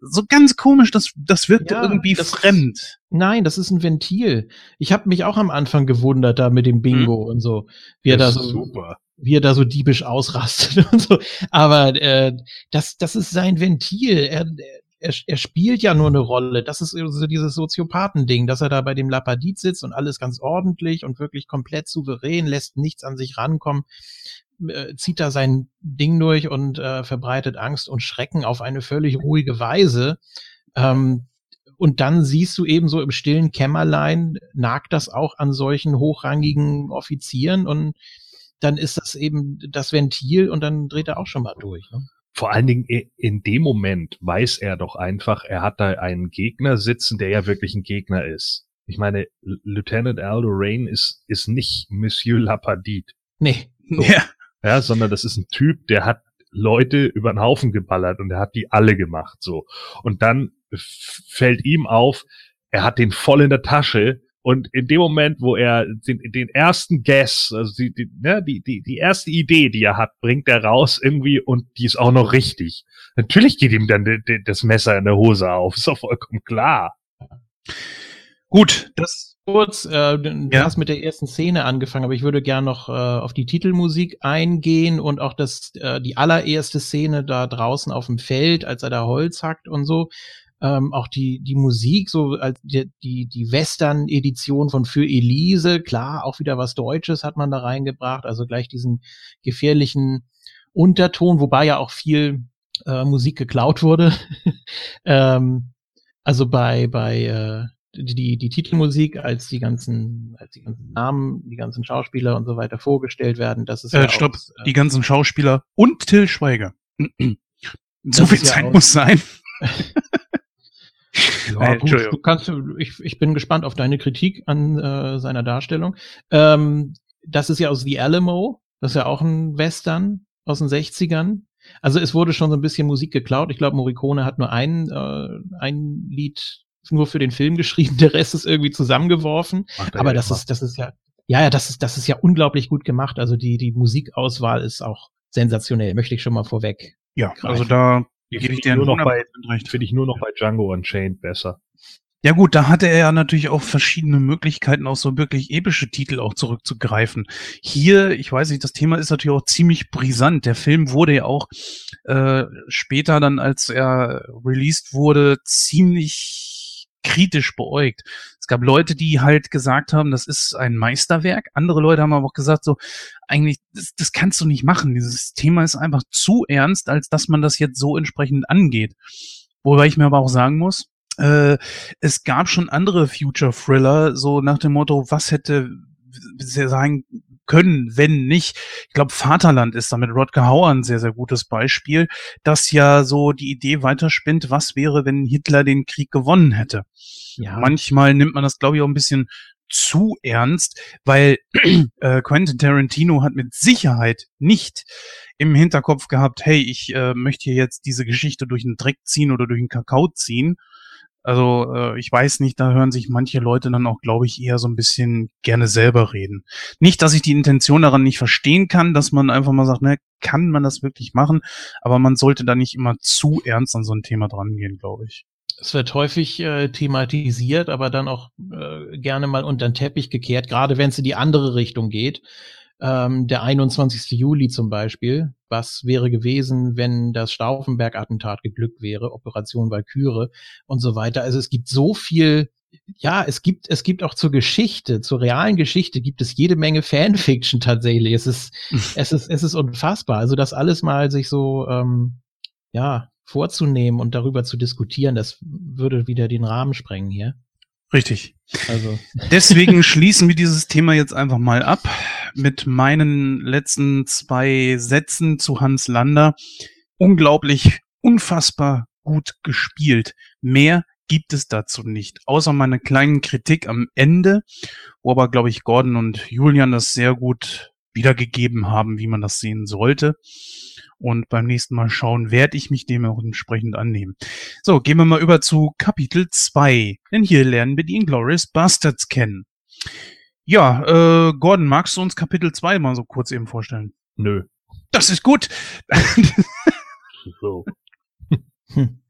A: so ganz komisch, das, das wirkt ja, irgendwie das fremd.
B: Ist, nein, das ist ein Ventil. Ich habe mich auch am Anfang gewundert da mit dem Bingo hm. und so, wie er da so super wie er da so diebisch ausrastet und so. Aber äh, das, das ist sein Ventil. Er, er, er spielt ja nur eine Rolle. Das ist so dieses Soziopathending, dass er da bei dem Lapadit sitzt und alles ganz ordentlich und wirklich komplett souverän, lässt nichts an sich rankommen, äh, zieht da sein Ding durch und äh, verbreitet Angst und Schrecken auf eine völlig ruhige Weise. Ähm, und dann siehst du eben so im stillen Kämmerlein, nagt das auch an solchen hochrangigen Offizieren und dann ist das eben das Ventil und dann dreht er auch schon mal durch. Ne?
D: Vor allen Dingen in dem Moment weiß er doch einfach, er hat da einen Gegner sitzen, der ja wirklich ein Gegner ist. Ich meine, Lieutenant Aldo Rain ist, ist nicht Monsieur Lapadit.
B: Nee.
D: So. Ja. ja, sondern das ist ein Typ, der hat Leute über den Haufen geballert und er hat die alle gemacht, so. Und dann fällt ihm auf, er hat den voll in der Tasche und in dem Moment, wo er den, den ersten Guess, also die, die, ne, die, die, die erste Idee, die er hat, bringt er raus irgendwie und die ist auch noch richtig. Natürlich geht ihm dann de, de, das Messer in der Hose auf, ist doch vollkommen klar.
B: Gut, das kurz, äh, du ja. hast mit der ersten Szene angefangen, aber ich würde gern noch äh, auf die Titelmusik eingehen und auch das, äh, die allererste Szene da draußen auf dem Feld, als er da Holz hackt und so ähm, auch die, die Musik, so als die, die, die Western-Edition von Für Elise, klar, auch wieder was Deutsches hat man da reingebracht, also gleich diesen gefährlichen Unterton, wobei ja auch viel äh, Musik geklaut wurde. ähm, also bei, bei äh, die, die Titelmusik, als die ganzen, als die ganzen Namen, die ganzen Schauspieler und so weiter vorgestellt werden, das ist
A: äh, ja stopp, auch, äh, die ganzen Schauspieler und Till Schweiger. so viel Zeit ja muss sein.
B: Ja, gut, du kannst, ich, ich bin gespannt auf deine Kritik an äh, seiner Darstellung. Ähm, das ist ja aus The Alamo, das ist ja auch ein Western aus den 60ern. Also es wurde schon so ein bisschen Musik geklaut. Ich glaube, Morricone hat nur ein, äh, ein Lied nur für den Film geschrieben, der Rest ist irgendwie zusammengeworfen. Aber das ist, das ist ja, ja, ja, das ist, das ist ja unglaublich gut gemacht. Also die, die Musikauswahl ist auch sensationell, möchte ich schon mal vorweg.
A: Ja, greifen. also da
D: Gebe ich dir nur noch bei, Finde ich nur noch bei Django Unchained besser.
A: Ja gut, da hatte er ja natürlich auch verschiedene Möglichkeiten, auch so wirklich epische Titel auch zurückzugreifen. Hier, ich weiß nicht, das Thema ist natürlich auch ziemlich brisant. Der Film wurde ja auch äh, später dann, als er released wurde, ziemlich kritisch beäugt. Es gab Leute, die halt gesagt haben, das ist ein Meisterwerk. Andere Leute haben aber auch gesagt, so, eigentlich, das, das kannst du nicht machen. Dieses Thema ist einfach zu ernst, als dass man das jetzt so entsprechend angeht. Wobei ich mir aber auch sagen muss, äh, es gab schon andere Future Thriller, so nach dem Motto, was hätte sein können, wenn nicht. Ich glaube, Vaterland ist da mit Rodger Hauer ein sehr, sehr gutes Beispiel, das ja so die Idee weiterspinnt, was wäre, wenn Hitler den Krieg gewonnen hätte. Ja. Manchmal nimmt man das, glaube ich, auch ein bisschen zu ernst, weil äh, Quentin Tarantino hat mit Sicherheit nicht im Hinterkopf gehabt, hey, ich äh, möchte hier jetzt diese Geschichte durch den Dreck ziehen oder durch den Kakao ziehen. Also äh, ich weiß nicht, da hören sich manche Leute dann auch, glaube ich, eher so ein bisschen gerne selber reden. Nicht, dass ich die Intention daran nicht verstehen kann, dass man einfach mal sagt, ne, kann man das wirklich machen, aber man sollte da nicht immer zu ernst an so ein Thema drangehen, glaube ich.
B: Es wird häufig äh, thematisiert, aber dann auch äh, gerne mal unter den Teppich gekehrt, gerade wenn es in die andere Richtung geht. Ähm, der 21. Juli zum Beispiel. Was wäre gewesen, wenn das Stauffenberg-Attentat geglückt wäre, Operation Valkyrie und so weiter. Also es gibt so viel ja, es gibt, es gibt auch zur Geschichte, zur realen Geschichte gibt es jede Menge Fanfiction tatsächlich. Es ist, es ist, es ist unfassbar. Also das alles mal sich so, ähm, ja, vorzunehmen und darüber zu diskutieren, das würde wieder den Rahmen sprengen hier.
A: Richtig. Also. Deswegen schließen wir dieses Thema jetzt einfach mal ab mit meinen letzten zwei Sätzen zu Hans Lander. Unglaublich, unfassbar gut gespielt. Mehr gibt es dazu nicht, außer meine kleinen Kritik am Ende, wo aber, glaube ich, Gordon und Julian das sehr gut wiedergegeben haben, wie man das sehen sollte. Und beim nächsten Mal schauen, werde ich mich dem auch entsprechend annehmen. So, gehen wir mal über zu Kapitel 2. Denn hier lernen wir die Inglourious Bastards kennen. Ja, äh, Gordon, magst du uns Kapitel 2 mal so kurz eben vorstellen?
D: Nö.
A: Das ist gut. so. Hm.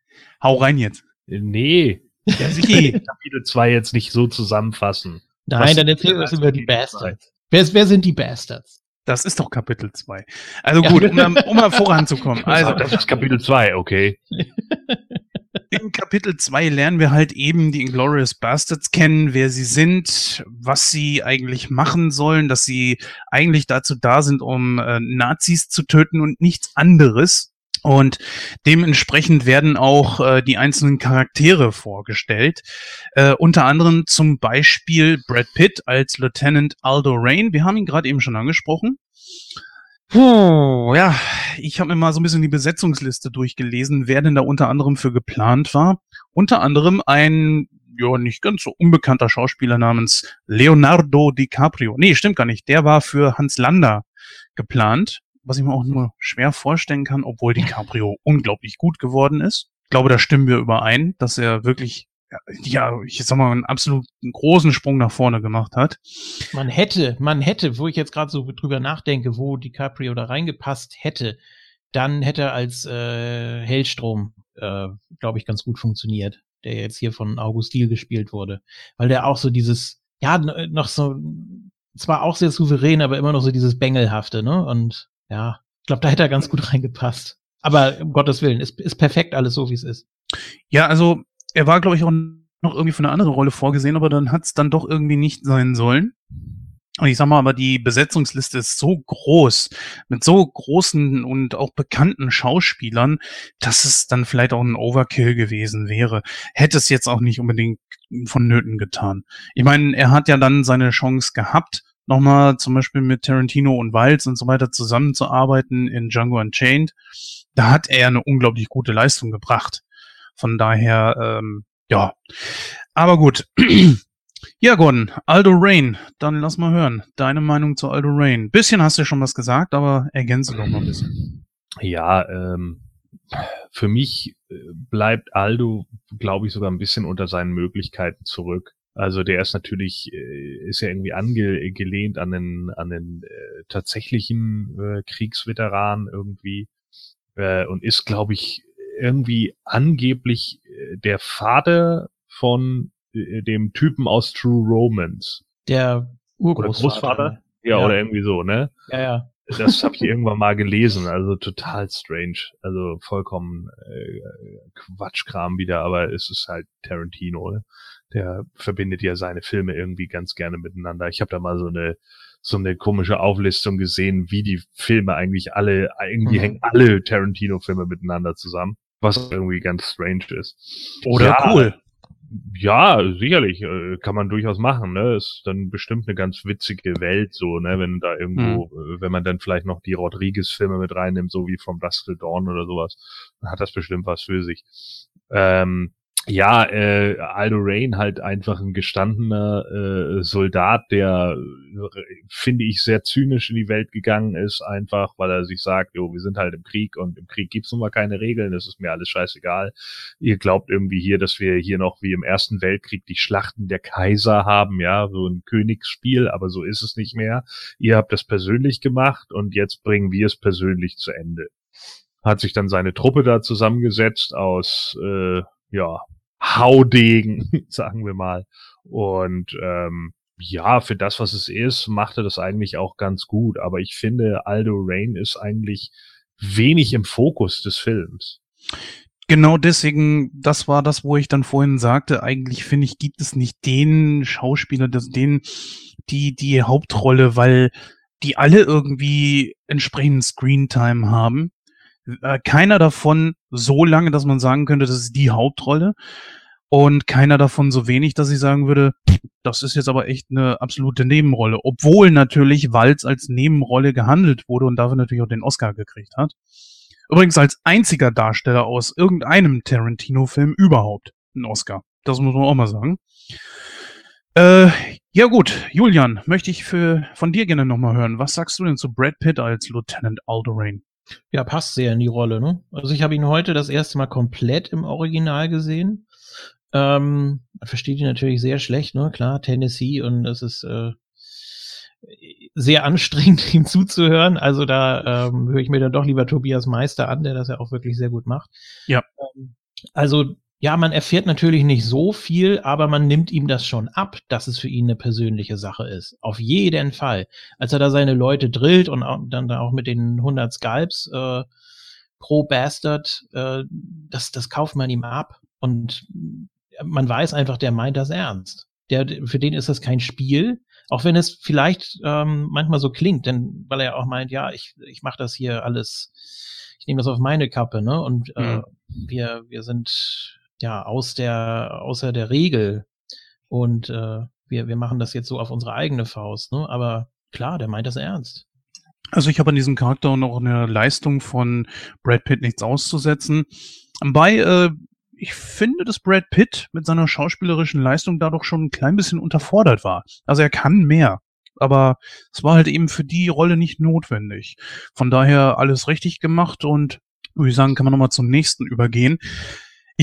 A: Hau rein jetzt.
D: Nee. Ja, sicher. Kapitel 2 jetzt nicht so zusammenfassen.
B: Nein, Was dann erzähl uns über die Bastards. Wer, wer sind die Bastards?
A: Das ist doch Kapitel 2. Also gut, um, um mal voranzukommen. Also,
D: das ist Kapitel 2, okay.
A: In Kapitel 2 lernen wir halt eben die Inglorious Bastards kennen, wer sie sind, was sie eigentlich machen sollen, dass sie eigentlich dazu da sind, um äh, Nazis zu töten und nichts anderes. Und dementsprechend werden auch äh, die einzelnen Charaktere vorgestellt. Äh, unter anderem zum Beispiel Brad Pitt als Lieutenant Aldo Rain. Wir haben ihn gerade eben schon angesprochen. Puh, ja, ich habe mir mal so ein bisschen die Besetzungsliste durchgelesen, wer denn da unter anderem für geplant war. Unter anderem ein ja nicht ganz so unbekannter Schauspieler namens Leonardo DiCaprio. Nee, stimmt gar nicht. Der war für Hans Lander geplant was ich mir auch nur schwer vorstellen kann, obwohl DiCaprio unglaublich gut geworden ist. Ich glaube, da stimmen wir überein, dass er wirklich ja, ich sag mal, einen absolut großen Sprung nach vorne gemacht hat.
B: Man hätte, man hätte, wo ich jetzt gerade so drüber nachdenke, wo DiCaprio da reingepasst hätte, dann hätte er als äh, Hellstrom, äh, glaube ich, ganz gut funktioniert, der jetzt hier von August Diel gespielt wurde. Weil der auch so dieses, ja, noch so, zwar auch sehr souverän, aber immer noch so dieses Bengelhafte, ne? Und ja, ich glaube, da hätte er ganz gut reingepasst. Aber um Gottes Willen, ist, ist perfekt alles so, wie es ist.
A: Ja, also er war, glaube ich, auch noch irgendwie für eine andere Rolle vorgesehen, aber dann hat es dann doch irgendwie nicht sein sollen. Und ich sag mal, aber die Besetzungsliste ist so groß, mit so großen und auch bekannten Schauspielern, dass es dann vielleicht auch ein Overkill gewesen wäre. Hätte es jetzt auch nicht unbedingt vonnöten getan. Ich meine, er hat ja dann seine Chance gehabt, nochmal zum Beispiel mit Tarantino und Walz und so weiter zusammenzuarbeiten in Django Unchained, da hat er eine unglaublich gute Leistung gebracht. Von daher, ähm, ja. Aber gut. ja, Gordon, Aldo Rain, dann lass mal hören. Deine Meinung zu Aldo Rain. Bisschen hast du schon was gesagt, aber ergänze doch mal ein bisschen.
D: Ja, ähm, für mich äh, bleibt Aldo, glaube ich, sogar ein bisschen unter seinen Möglichkeiten zurück. Also der ist natürlich, äh, ist ja irgendwie angelehnt an den, an den äh, tatsächlichen äh, Kriegsveteran irgendwie äh, und ist, glaube ich, irgendwie angeblich äh, der Vater von äh, dem Typen aus True Romance.
B: Der
D: Urgroßvater. Oder Großvater? Ja, ja, oder irgendwie so, ne?
B: Ja, ja.
D: Das habe ich irgendwann mal gelesen, also total strange, also vollkommen äh, Quatschkram wieder, aber es ist halt Tarantino, ne? Der verbindet ja seine Filme irgendwie ganz gerne miteinander. Ich habe da mal so eine so eine komische Auflistung gesehen, wie die Filme eigentlich alle, irgendwie mhm. hängen alle Tarantino-Filme miteinander zusammen, was irgendwie ganz strange ist.
A: Oder ja, cool.
D: Ja, sicherlich, äh, kann man durchaus machen, ne? Ist dann bestimmt eine ganz witzige Welt, so, ne, wenn da irgendwo, äh, wenn man dann vielleicht noch die Rodriguez-Filme mit reinnimmt, so wie From Dusk Till Dawn oder sowas, dann hat das bestimmt was für sich. Ähm, ja, äh, Aldo Rain halt einfach ein gestandener äh, Soldat, der, äh, finde ich, sehr zynisch in die Welt gegangen ist, einfach, weil er sich sagt, jo, wir sind halt im Krieg und im Krieg gibt's nun mal keine Regeln, das ist mir alles scheißegal. Ihr glaubt irgendwie hier, dass wir hier noch wie im Ersten Weltkrieg die Schlachten der Kaiser haben, ja, so ein Königsspiel, aber so ist es nicht mehr. Ihr habt das persönlich gemacht und jetzt bringen wir es persönlich zu Ende. Hat sich dann seine Truppe da zusammengesetzt aus äh, ja, Haudegen, sagen wir mal. Und ähm, ja, für das, was es ist, macht er das eigentlich auch ganz gut. Aber ich finde, Aldo Rain ist eigentlich wenig im Fokus des Films.
A: Genau deswegen, das war das, wo ich dann vorhin sagte, eigentlich finde ich, gibt es nicht den Schauspieler, das, den, die, die Hauptrolle, weil die alle irgendwie entsprechend Screentime haben. Äh, keiner davon so lange, dass man sagen könnte, das ist die Hauptrolle. Und keiner davon so wenig, dass ich sagen würde, das ist jetzt aber echt eine absolute Nebenrolle. Obwohl natürlich Walz als Nebenrolle gehandelt wurde und dafür natürlich auch den Oscar gekriegt hat. Übrigens als einziger Darsteller aus irgendeinem Tarantino-Film überhaupt einen Oscar. Das muss man auch mal sagen. Äh, ja gut, Julian, möchte ich für, von dir gerne nochmal hören. Was sagst du denn zu Brad Pitt als Lieutenant Alderaan?
B: Ja, passt sehr in die Rolle, ne? Also ich habe ihn heute das erste Mal komplett im Original gesehen. Ähm, man versteht ihn natürlich sehr schlecht, ne? Klar, Tennessee und es ist äh, sehr anstrengend, ihm zuzuhören. Also da ähm, höre ich mir dann doch lieber Tobias Meister an, der das ja auch wirklich sehr gut macht.
A: Ja.
B: Ähm, also ja, man erfährt natürlich nicht so viel, aber man nimmt ihm das schon ab, dass es für ihn eine persönliche Sache ist. Auf jeden Fall. Als er da seine Leute drillt und auch, dann da auch mit den 100 Skalps äh, pro Bastard, äh, das, das kauft man ihm ab. Und man weiß einfach, der meint das ernst. Der, für den ist das kein Spiel, auch wenn es vielleicht ähm, manchmal so klingt, denn weil er auch meint, ja, ich, ich mache das hier alles, ich nehme das auf meine Kappe, ne? Und äh, mhm. wir, wir sind ja aus der, außer der Regel. Und äh, wir, wir machen das jetzt so auf unsere eigene Faust, ne? Aber klar, der meint das ernst.
A: Also ich habe an diesem Charakter noch eine Leistung von Brad Pitt nichts auszusetzen. Bei, äh, ich finde, dass Brad Pitt mit seiner schauspielerischen Leistung dadurch schon ein klein bisschen unterfordert war. Also er kann mehr. Aber es war halt eben für die Rolle nicht notwendig. Von daher alles richtig gemacht und würde ich sagen, kann man nochmal zum nächsten übergehen.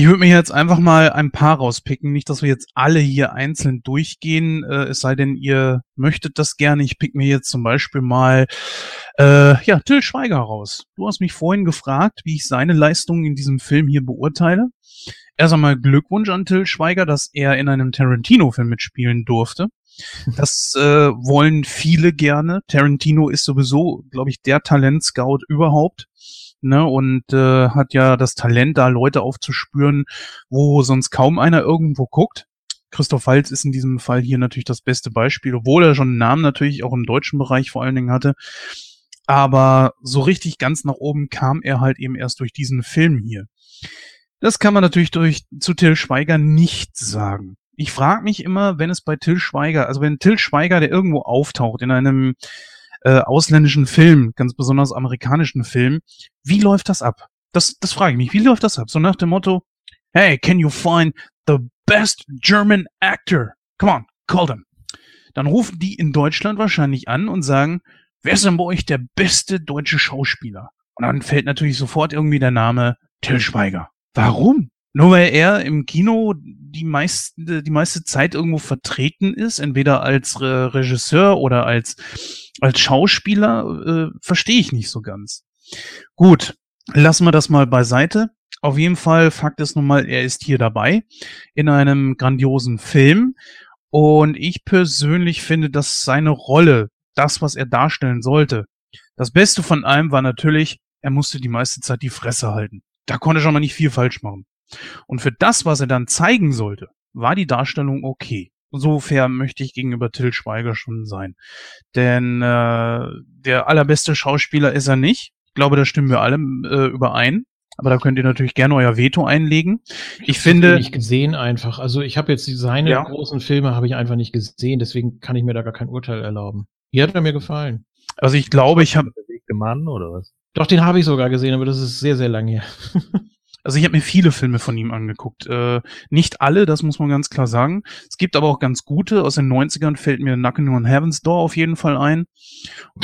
A: Ich würde mir jetzt einfach mal ein paar rauspicken. Nicht, dass wir jetzt alle hier einzeln durchgehen, äh, es sei denn, ihr möchtet das gerne. Ich pick mir jetzt zum Beispiel mal äh, ja, Till Schweiger raus. Du hast mich vorhin gefragt, wie ich seine Leistungen in diesem Film hier beurteile. Erst einmal Glückwunsch an Till Schweiger, dass er in einem Tarantino-Film mitspielen durfte. Das äh, wollen viele gerne. Tarantino ist sowieso, glaube ich, der Talentscout überhaupt ne, und äh, hat ja das Talent, da Leute aufzuspüren, wo sonst kaum einer irgendwo guckt. Christoph Waltz ist in diesem Fall hier natürlich das beste Beispiel, obwohl er schon einen Namen natürlich auch im deutschen Bereich vor allen Dingen hatte. Aber so richtig ganz nach oben kam er halt eben erst durch diesen Film hier. Das kann man natürlich durch zu Till Schweiger nicht sagen. Ich frage mich immer, wenn es bei Till Schweiger, also wenn Till Schweiger, der irgendwo auftaucht in einem äh, ausländischen Film, ganz besonders amerikanischen Film. Wie läuft das ab? Das, das frage ich mich. Wie läuft das ab? So nach dem Motto, hey, can you find the best German actor? Come on, call them. Dann rufen die in Deutschland wahrscheinlich an und sagen, wer ist denn bei euch der beste deutsche Schauspieler? Und dann fällt natürlich sofort irgendwie der Name Till Schweiger. Warum? Nur weil er im Kino die meiste, die meiste Zeit irgendwo vertreten ist, entweder als Re Regisseur oder als, als Schauspieler, äh, verstehe ich nicht so ganz. Gut, lassen wir das mal beiseite. Auf jeden Fall, Fakt ist nun mal, er ist hier dabei in einem grandiosen Film. Und ich persönlich finde, dass seine Rolle, das, was er darstellen sollte, das Beste von allem war natürlich, er musste die meiste Zeit die Fresse halten. Da konnte schon mal nicht viel falsch machen. Und für das, was er dann zeigen sollte, war die Darstellung okay. So fair möchte ich gegenüber Till Schweiger schon sein. Denn äh, der allerbeste Schauspieler ist er nicht. Ich glaube, da stimmen wir alle äh, überein. Aber da könnt ihr natürlich gerne euer Veto einlegen. Ich
B: hab's
A: finde,
B: nicht gesehen einfach. Also ich habe jetzt seine
A: Ja.
B: großen Filme habe ich einfach nicht gesehen, deswegen kann ich mir da gar kein Urteil erlauben. Hier hat er mir gefallen.
A: also ich glaube, ich habe,
D: Mann oder was?
B: Doch, den habe ich sogar gesehen, aber das ist sehr, sehr lange her.
A: also ich habe mir viele Filme von ihm angeguckt. Äh, nicht alle, das muss man ganz klar sagen. Es gibt aber auch ganz gute. Aus den 90ern fällt mir Knocking on Heaven's Door auf jeden Fall ein.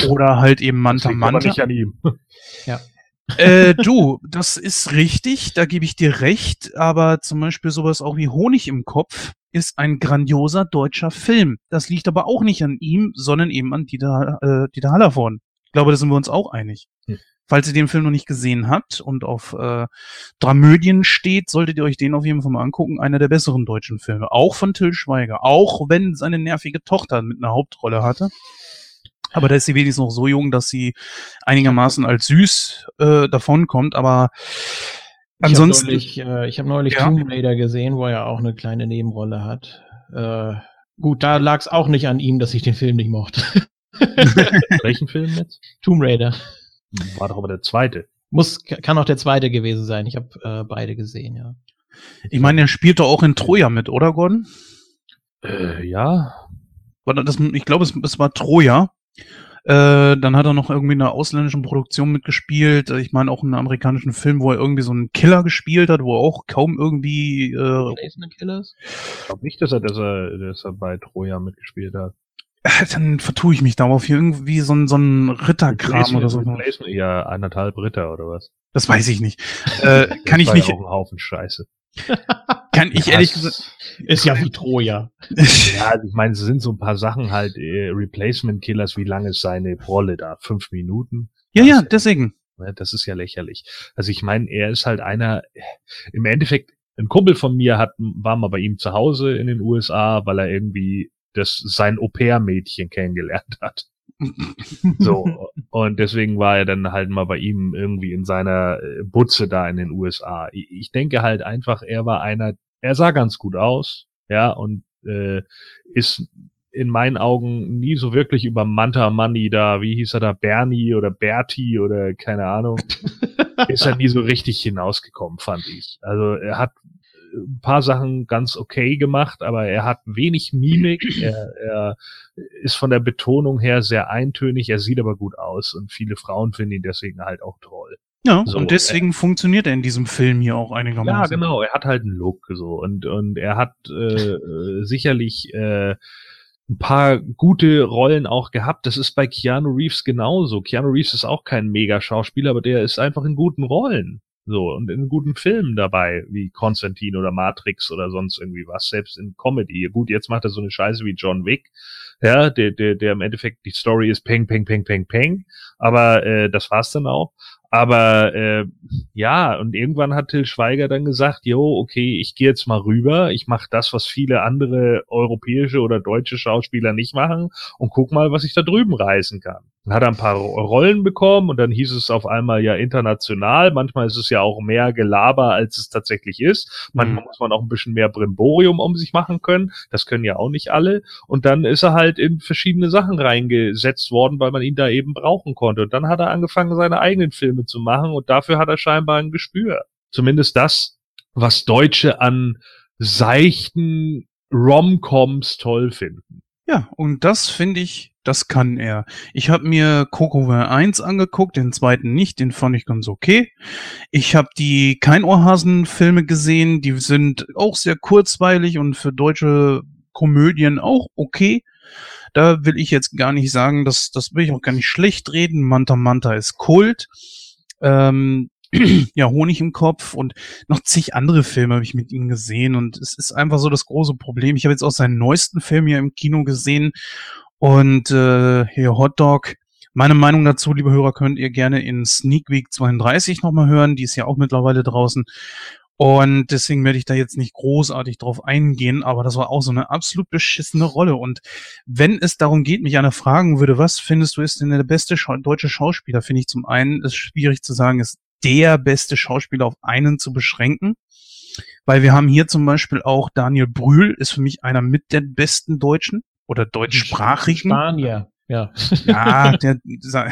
A: Oder halt eben Manta
D: Das liegt aber
A: Manta.
D: nicht an ihm.
A: äh, du, das ist richtig, da gebe ich dir recht, aber zum Beispiel sowas auch wie Honig im Kopf ist ein grandioser deutscher Film. Das liegt aber auch nicht an ihm, sondern eben an Dieter, äh, Dieter Hallervorn. Ich glaube, da sind wir uns auch einig.
D: Hm.
A: Falls ihr den Film noch nicht gesehen habt und auf äh, Dramödien steht, solltet ihr euch den auf jeden Fall mal angucken. Einer der besseren deutschen Filme. Auch von Till Schweiger. Auch wenn seine nervige Tochter mit einer Hauptrolle hatte. Aber da ist sie wenigstens noch so jung, dass sie einigermaßen als süß äh, davonkommt. Aber ansonsten.
B: Ich habe neulich, äh, ich hab neulich
A: Ja.
B: Tomb Raider gesehen, wo er auch eine kleine Nebenrolle hat. Äh, gut, da lag es auch nicht an ihm, dass ich den Film nicht mochte.
D: Welchen Film jetzt?
B: Tomb Raider.
D: War doch aber der zweite.
B: Muss, kann auch der zweite gewesen sein. Ich habe äh, beide gesehen, ja.
A: ich meine, er spielt doch auch in Troja mit, oder Gordon?
D: Äh, ja.
A: Das, ich glaube, es, es war Troja. Äh, dann hat er noch irgendwie in einer ausländischen Produktion mitgespielt. Ich meine auch in einem amerikanischen Film, wo er irgendwie so einen Killer gespielt hat, wo er auch kaum irgendwie. Äh,
B: Killers?
D: Ich glaube nicht, dass er, dass er, dass er bei Troja mitgespielt hat.
A: dann vertue ich mich darauf. Hier irgendwie so ein, so ein Ritterkram oder so.
D: Replacement, ja, anderthalb Ritter oder was?
A: Das weiß ich nicht. Äh, kann ich nicht.
D: Ja auch ein Haufen Scheiße.
A: Kann ich
D: Ja,
A: ehrlich
D: es-
A: gesagt.
B: Ist ja wie Troja.
D: Ja, ich meine, es sind so ein paar Sachen halt, äh, Replacement Killers, wie lange ist seine Rolle da? Fünf Minuten?
A: ja, ja, deswegen.
D: Ne, Das ist ja lächerlich. Also ich meine, er ist halt einer, im Endeffekt, ein Kumpel von mir hat, war mal bei ihm zu Hause in den USA, weil er irgendwie das, sein Au-pair-Mädchen kennengelernt hat. So. Und deswegen war er dann halt mal bei ihm irgendwie in seiner äh, Butze da in den USA. Ich, denke halt einfach, er war einer, er sah ganz gut aus, ja, und äh, ist in meinen Augen nie so wirklich über Manta Money da, wie hieß er da, Bernie oder Bertie oder keine Ahnung, ist er nie so richtig hinausgekommen, fand ich. Also er hat ein paar Sachen ganz okay gemacht, aber er hat wenig Mimik, er, er ist von der Betonung her sehr eintönig, er sieht aber gut aus und viele Frauen finden ihn deswegen halt auch toll.
A: Ja,
D: So,
A: und deswegen funktioniert er in diesem Film hier auch
D: Ja,
A: einigermaßen.
D: genau, er hat halt einen Look so und und er hat äh, äh, sicherlich äh, ein paar gute Rollen auch gehabt. Das ist bei Keanu Reeves genauso. Keanu Reeves ist auch kein Mega-Schauspieler, aber der ist einfach in guten Rollen. So, und in guten Filmen dabei, wie Konstantin oder Matrix oder sonst irgendwie was, selbst in Comedy. Gut, jetzt macht er so eine Scheiße wie John Wick, ja, der, der, der im Endeffekt, die Story ist peng, peng, peng, peng, peng, aber äh, das war's dann auch. Aber äh, ja, und irgendwann hat Till Schweiger dann gesagt, jo, okay, ich gehe jetzt mal rüber, ich mache das, was viele andere europäische oder deutsche Schauspieler nicht machen und guck mal, was ich da drüben reißen kann. Dann hat er ein paar Ro- Rollen bekommen und dann hieß es auf einmal ja international. Manchmal ist es ja auch mehr Gelaber, als es tatsächlich ist. Manchmal
A: Mhm.
D: muss man auch ein bisschen mehr Brimborium um sich machen können. Das können ja auch nicht alle. Und dann ist er halt in verschiedene Sachen reingesetzt worden, weil man ihn da eben brauchen konnte. Und dann hat er angefangen, seine eigenen Filme zu machen und dafür hat er scheinbar ein Gespür. Zumindest das, was Deutsche an seichten Rom-Coms toll finden.
A: Ja, und das finde ich, das kann er. Ich habe mir Coco 1 angeguckt, den zweiten nicht, den fand ich ganz okay. Ich habe die Keinohrhasen-Filme gesehen, die sind auch sehr kurzweilig und für deutsche Komödien auch okay. Da will ich jetzt gar nicht sagen, dass das will ich auch gar nicht schlecht reden. Manta Manta ist Kult. Ähm, ja, Honig im Kopf und noch zig andere Filme habe ich mit ihm gesehen und es ist einfach so das große Problem. Ich habe jetzt auch seinen neuesten Film hier im Kino gesehen und äh, hier Hot Dog. Meine Meinung dazu, liebe Hörer, könnt ihr gerne in Sneak Week 32 nochmal hören. Die ist ja auch mittlerweile draußen. Und deswegen werde ich da jetzt nicht großartig drauf eingehen, aber das war auch so eine absolut beschissene Rolle. Und wenn es darum geht, mich einer fragen würde, was findest du ist denn der beste deutsche Schauspieler, finde ich zum einen, ist schwierig zu sagen, ist der beste Schauspieler auf einen zu beschränken. Weil wir haben hier zum Beispiel auch Daniel Brühl, ist für mich einer mit der besten Deutschen oder deutschsprachigen.
B: Spanier, ja.
A: Ja, der, dieser-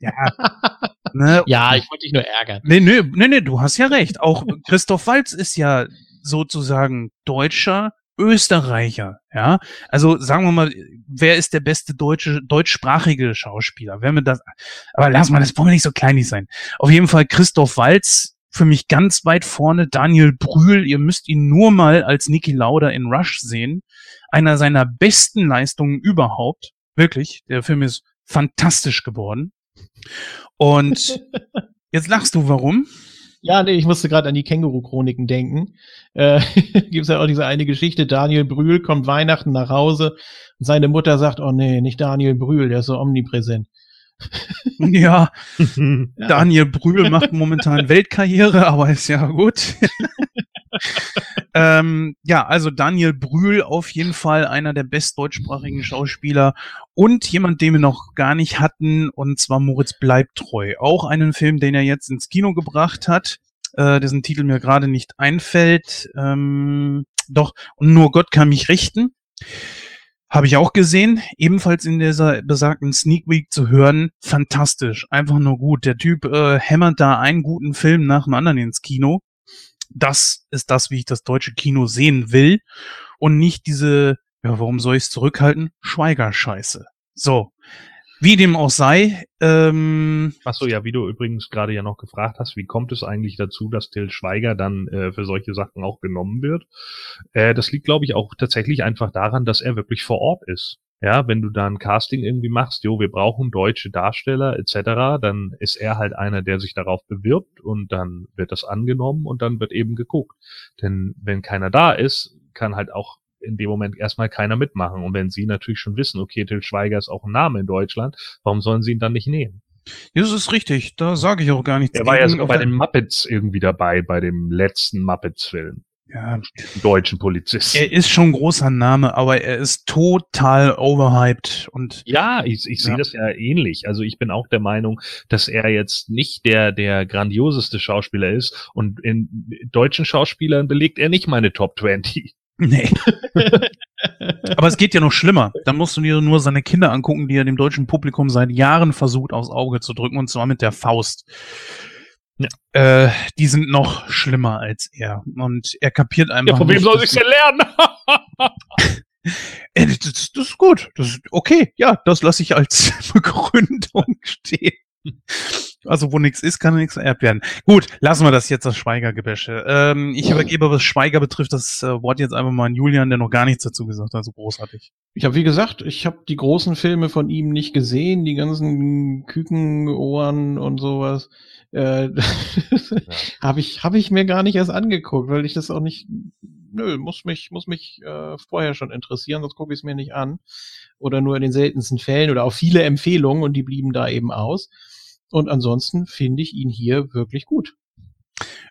A: ja, Ne?
B: Ja, ich wollte dich nur ärgern.
A: Nee, nee, nee, nee, du hast ja recht. Auch Christoph Walz ist ja sozusagen Deutscher, Österreicher, ja. Also sagen wir mal, wer ist der beste deutsche, deutschsprachige Schauspieler? Wer mir das, aber lass mal, das wollen wir nicht so kleinlich sein. Auf jeden Fall Christoph Walz, für mich ganz weit vorne, Daniel Brühl, ihr müsst ihn nur mal als Niki Lauda in Rush sehen. Einer seiner besten Leistungen überhaupt. Wirklich, der Film ist fantastisch geworden. Und jetzt lachst du, warum?
B: Ja, nee, ich musste gerade an die Känguru-Chroniken denken. Äh, Gibt es ja auch diese eine Geschichte, Daniel Brühl kommt Weihnachten nach Hause und seine Mutter sagt, oh nee, nicht Daniel Brühl, der ist so omnipräsent.
A: Ja, Daniel Brühl macht momentan Weltkarriere, aber ist ja gut. ähm, ja, also Daniel Brühl auf jeden Fall einer der bestdeutschsprachigen Schauspieler und jemand, den wir noch gar nicht hatten, und zwar Moritz bleibt treu. Auch einen Film, den er jetzt ins Kino gebracht hat, äh, dessen Titel mir gerade nicht einfällt. Ähm, doch, und nur Gott kann mich richten. Habe ich auch gesehen, ebenfalls in dieser besagten Sneak Week zu hören. Fantastisch, einfach nur gut. Der Typ äh, hämmert da einen guten Film nach dem anderen ins Kino. Das ist das, wie ich das deutsche Kino sehen will. Und nicht diese, ja, warum soll ich es zurückhalten? Schweigerscheiße. So. Wie dem auch sei, ähm,
D: Ach so, ja, wie du übrigens gerade ja noch gefragt hast, wie kommt es eigentlich dazu, dass Till Schweiger dann äh, für solche Sachen auch genommen wird? Äh, das liegt, glaube ich, auch tatsächlich einfach daran, dass er wirklich vor Ort ist. Ja, wenn du da ein Casting irgendwie machst, jo, wir brauchen deutsche Darsteller etc., dann ist er halt einer, der sich darauf bewirbt und dann wird das angenommen und dann wird eben geguckt. Denn wenn keiner da ist, kann halt auch in dem Moment erstmal keiner mitmachen. Und wenn sie natürlich schon wissen, okay, Till Schweiger ist auch ein Name in Deutschland, warum sollen sie ihn dann nicht nehmen?
A: ja, das ist richtig. Da sage ich auch gar nichts.
D: Er war ja sogar bei den Muppets irgendwie dabei, bei dem letzten Muppets-Film.
A: Ja,
D: deutschen Polizist.
A: er ist schon ein großer Name, aber er ist total overhyped und
D: Ja, ich, ich sehe
A: Ja.
D: das ja ähnlich. Also ich bin auch der Meinung, dass er jetzt nicht der, der grandioseste Schauspieler ist und in deutschen Schauspielern belegt er nicht meine Top 20.
A: Nee. Aber es geht ja noch schlimmer. Da musst du dir nur seine Kinder angucken, die er dem deutschen Publikum seit Jahren versucht, aufs Auge zu drücken, und zwar mit der Faust.
D: Ja.
A: Äh, die sind noch schlimmer als er. Und er kapiert einfach.
D: Ja, von wem soll ich denn lernen?
A: Äh, das, das ist gut. Das ist okay. Ja, das lasse ich als Begründung stehen. Also, wo nichts ist, kann nichts ererbt werden. Gut, lassen wir das jetzt, das Schweigergebäsche. Ähm, ich übergebe, was Schweiger betrifft, das äh, Wort jetzt einfach mal an Julian, der noch gar nichts dazu gesagt hat. So großartig.
B: Ich habe, wie gesagt, ich habe die großen Filme von ihm nicht gesehen, die ganzen Kükenohren und sowas. Äh, habe ich, hab ich mir gar nicht erst angeguckt, weil ich das auch nicht. Nö, muss mich, muss mich äh, vorher schon interessieren, sonst gucke ich es mir nicht an. Oder nur in den seltensten Fällen oder auch viele Empfehlungen und die blieben da eben aus. Und ansonsten finde ich ihn hier wirklich gut.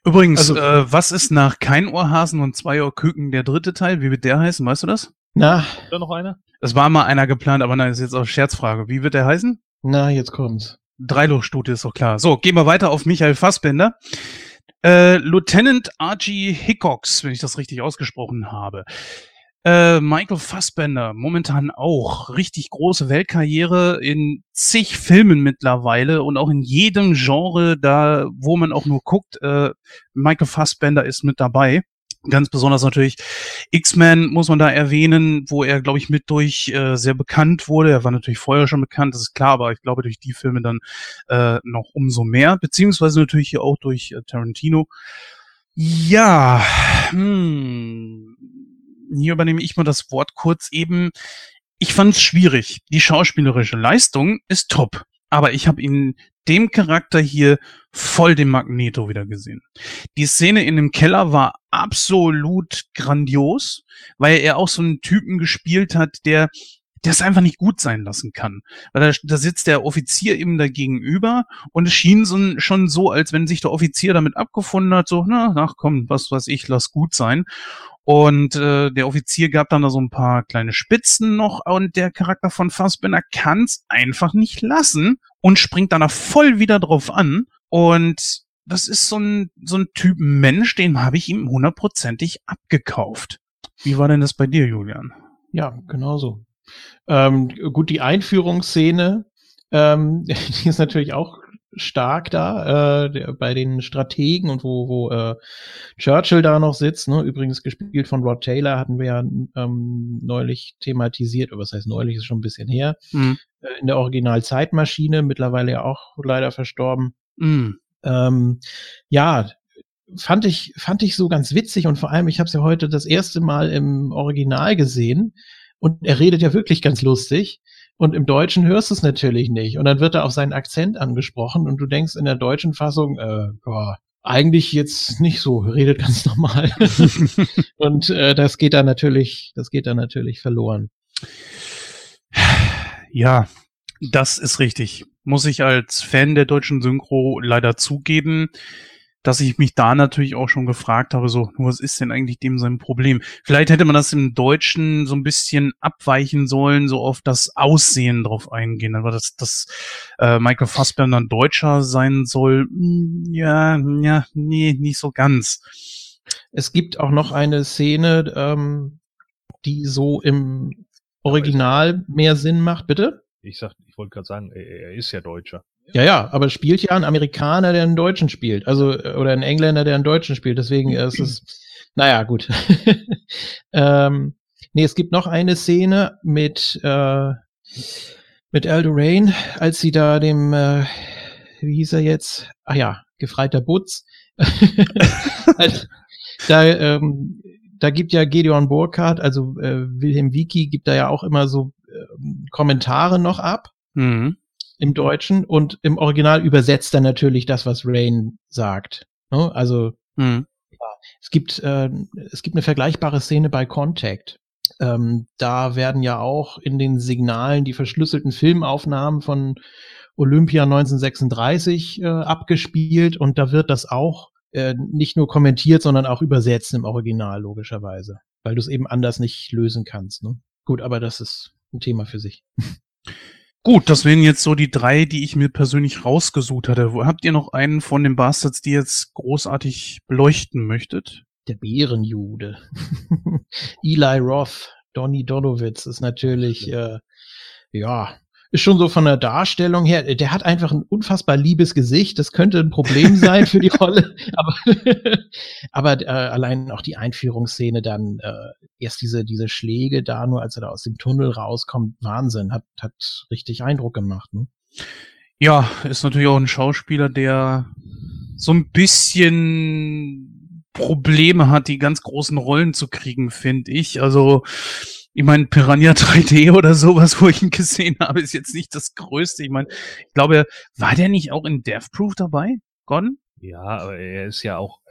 A: Übrigens,
B: Also-
A: äh, was ist nach Kein Ohrhasen und Zwei Ohrküken der dritte Teil? Wie wird der heißen? Weißt du das?
B: Na,
D: da noch einer?
A: Es war mal einer geplant, aber nein, ist jetzt auch Scherzfrage. Wie wird der heißen?
B: na, jetzt kommt's.
A: Dreilochstute ist doch klar. So, gehen wir weiter auf Michael Fassbender. Äh, Lieutenant Archie Hickox, wenn ich das richtig ausgesprochen habe. Äh, Michael Fassbender, momentan auch richtig große Weltkarriere in zig Filmen mittlerweile und auch in jedem Genre, da wo man auch nur guckt, äh, Michael Fassbender ist mit dabei. Ganz besonders natürlich X-Men muss man da erwähnen, wo er, glaube ich, mit durch äh, sehr bekannt wurde. Er war natürlich vorher schon bekannt, das ist klar, aber ich glaube durch die Filme dann äh, noch umso mehr, beziehungsweise natürlich hier auch durch äh, Tarantino. Ja, hm, hier übernehme ich mal das Wort kurz eben. Ich fand es schwierig. Die schauspielerische Leistung ist top, aber ich habe in dem Charakter hier voll den Magneto wieder gesehen. Die Szene in dem Keller war absolut grandios, weil er auch so einen Typen gespielt hat, der der es einfach nicht gut sein lassen kann. Weil da, da sitzt der Offizier ihm da gegenüber und es schien so, schon so, als wenn sich der Offizier damit abgefunden hat, so, na, ach komm, was weiß ich, lass gut sein. Und äh, der Offizier gab dann da so ein paar kleine Spitzen noch und der Charakter von Fassbender kann es einfach nicht lassen und springt dann da voll wieder drauf an. Und das ist so ein, so ein Typ Mensch, den habe ich ihm hundertprozentig abgekauft. Wie war denn das bei dir, Julian?
B: Ja, genau so. Ähm, gut, die Einführungsszene, ähm, die ist natürlich auch stark da, äh, bei den Strategen und wo, wo äh, Churchill da noch sitzt, ne? übrigens gespielt von Rod Taylor, hatten wir ja ähm, neulich thematisiert, oder was heißt neulich, ist schon ein bisschen her,
A: Mhm.
B: äh, in der Original-Zeitmaschine, mittlerweile ja auch leider verstorben.
A: Mhm.
B: Ähm, ja, fand ich, fand ich so ganz witzig und vor allem, ich habe es ja heute das erste Mal im Original gesehen und er redet ja wirklich ganz lustig. Und im Deutschen hörst du es natürlich nicht. Und dann wird er auf seinen Akzent angesprochen und du denkst in der deutschen Fassung, äh, boah, eigentlich jetzt nicht so, redet ganz normal. und äh, das geht da natürlich, das geht da natürlich verloren.
A: Ja, das ist richtig. Muss ich als Fan der deutschen Synchro leider zugeben, dass ich mich da natürlich auch schon gefragt habe, so, was ist denn eigentlich dem sein Problem? Vielleicht hätte man das im Deutschen so ein bisschen abweichen sollen, so auf das Aussehen drauf eingehen. Aber dass, dass äh, Michael Fassbender ein Deutscher sein soll, mh, ja, ja, nee, nicht so ganz.
B: Es gibt auch noch eine Szene, ähm, die so im Original mehr Sinn macht, bitte?
D: Ich sag, ich wollte gerade sagen, er, er ist ja Deutscher.
B: Ja, ja, aber spielt ja ein Amerikaner, der einen Deutschen spielt. Also, äh, oder ein Engländer, der einen Deutschen spielt. Deswegen ist es, naja, gut. ähm, nee, es gibt noch eine Szene mit, äh, mit Al Rain, als sie da dem, äh, wie hieß er jetzt? Ah ja, gefreiter Butz. Als- da, ähm, da gibt ja Gedeon Burkhardt, also äh, Wilhelm Wiki, gibt da ja auch immer so ähm, Kommentare noch ab
A: Mhm.
B: Im Deutschen und im Original übersetzt er natürlich das, was Rain sagt. Ne? Also
A: Mhm.
B: es gibt, äh, es gibt eine vergleichbare Szene bei Contact. Ähm, da werden ja auch in den Signalen die verschlüsselten Filmaufnahmen von Olympia 1936 äh, abgespielt und da wird das auch äh, nicht nur kommentiert, sondern auch übersetzt im Original, logischerweise. Weil du es eben anders nicht lösen kannst. Ne? Gut, aber das ist ein Thema für sich.
A: Gut, das wären jetzt so die drei, die ich mir persönlich rausgesucht hatte. Wo- Habt ihr noch einen von den Bastards, die jetzt großartig beleuchten möchtet?
B: Der Bärenjude. Eli Roth, Donny Donowitz ist natürlich, äh, ja, ist schon so von der Darstellung her, der hat einfach ein unfassbar liebes Gesicht. Das könnte ein Problem sein für die Rolle, aber, aber äh, allein auch die Einführungsszene dann, äh, erst diese, diese Schläge da, nur als er da aus dem Tunnel rauskommt, Wahnsinn, hat, hat richtig Eindruck gemacht. Ne?
A: Ja, ist natürlich auch ein Schauspieler, der so ein bisschen Probleme hat, die ganz großen Rollen zu kriegen, finde ich. Also, ich meine, Piranha 3D oder sowas, wo ich ihn gesehen habe, ist jetzt nicht das Größte. Ich meine, ich glaube, war der nicht auch in Death Proof dabei? Gordon?
D: Ja, aber er ist ja auch,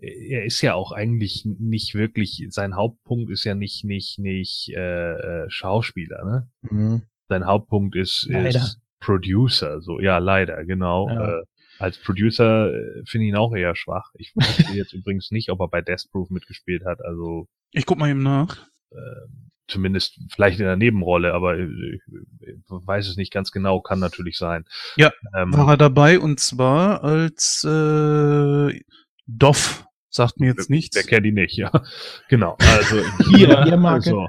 D: äh, er ist ja auch eigentlich nicht wirklich, sein Hauptpunkt ist ja nicht, nicht, nicht äh, äh, Schauspieler, ne?
B: Mhm.
D: Sein Hauptpunkt ist,
B: Leider.
D: ist Producer, so, ja, leider, genau.
B: Ja.
D: Äh, als Producer äh, finde ich ihn auch eher schwach. Ich wusste jetzt übrigens nicht, ob er bei Death Proof mitgespielt hat, also
A: Ich guck mal eben nach.
D: Äh, zumindest vielleicht in der Nebenrolle, aber äh, ich weiß es nicht ganz genau, kann natürlich sein.
A: Ja,
D: ähm,
A: War er dabei und zwar als äh, Doff. Sagt mir jetzt nichts.
D: Wer kennt ihn nicht, ja. Genau. Also hier,
B: Biermarke.
D: also,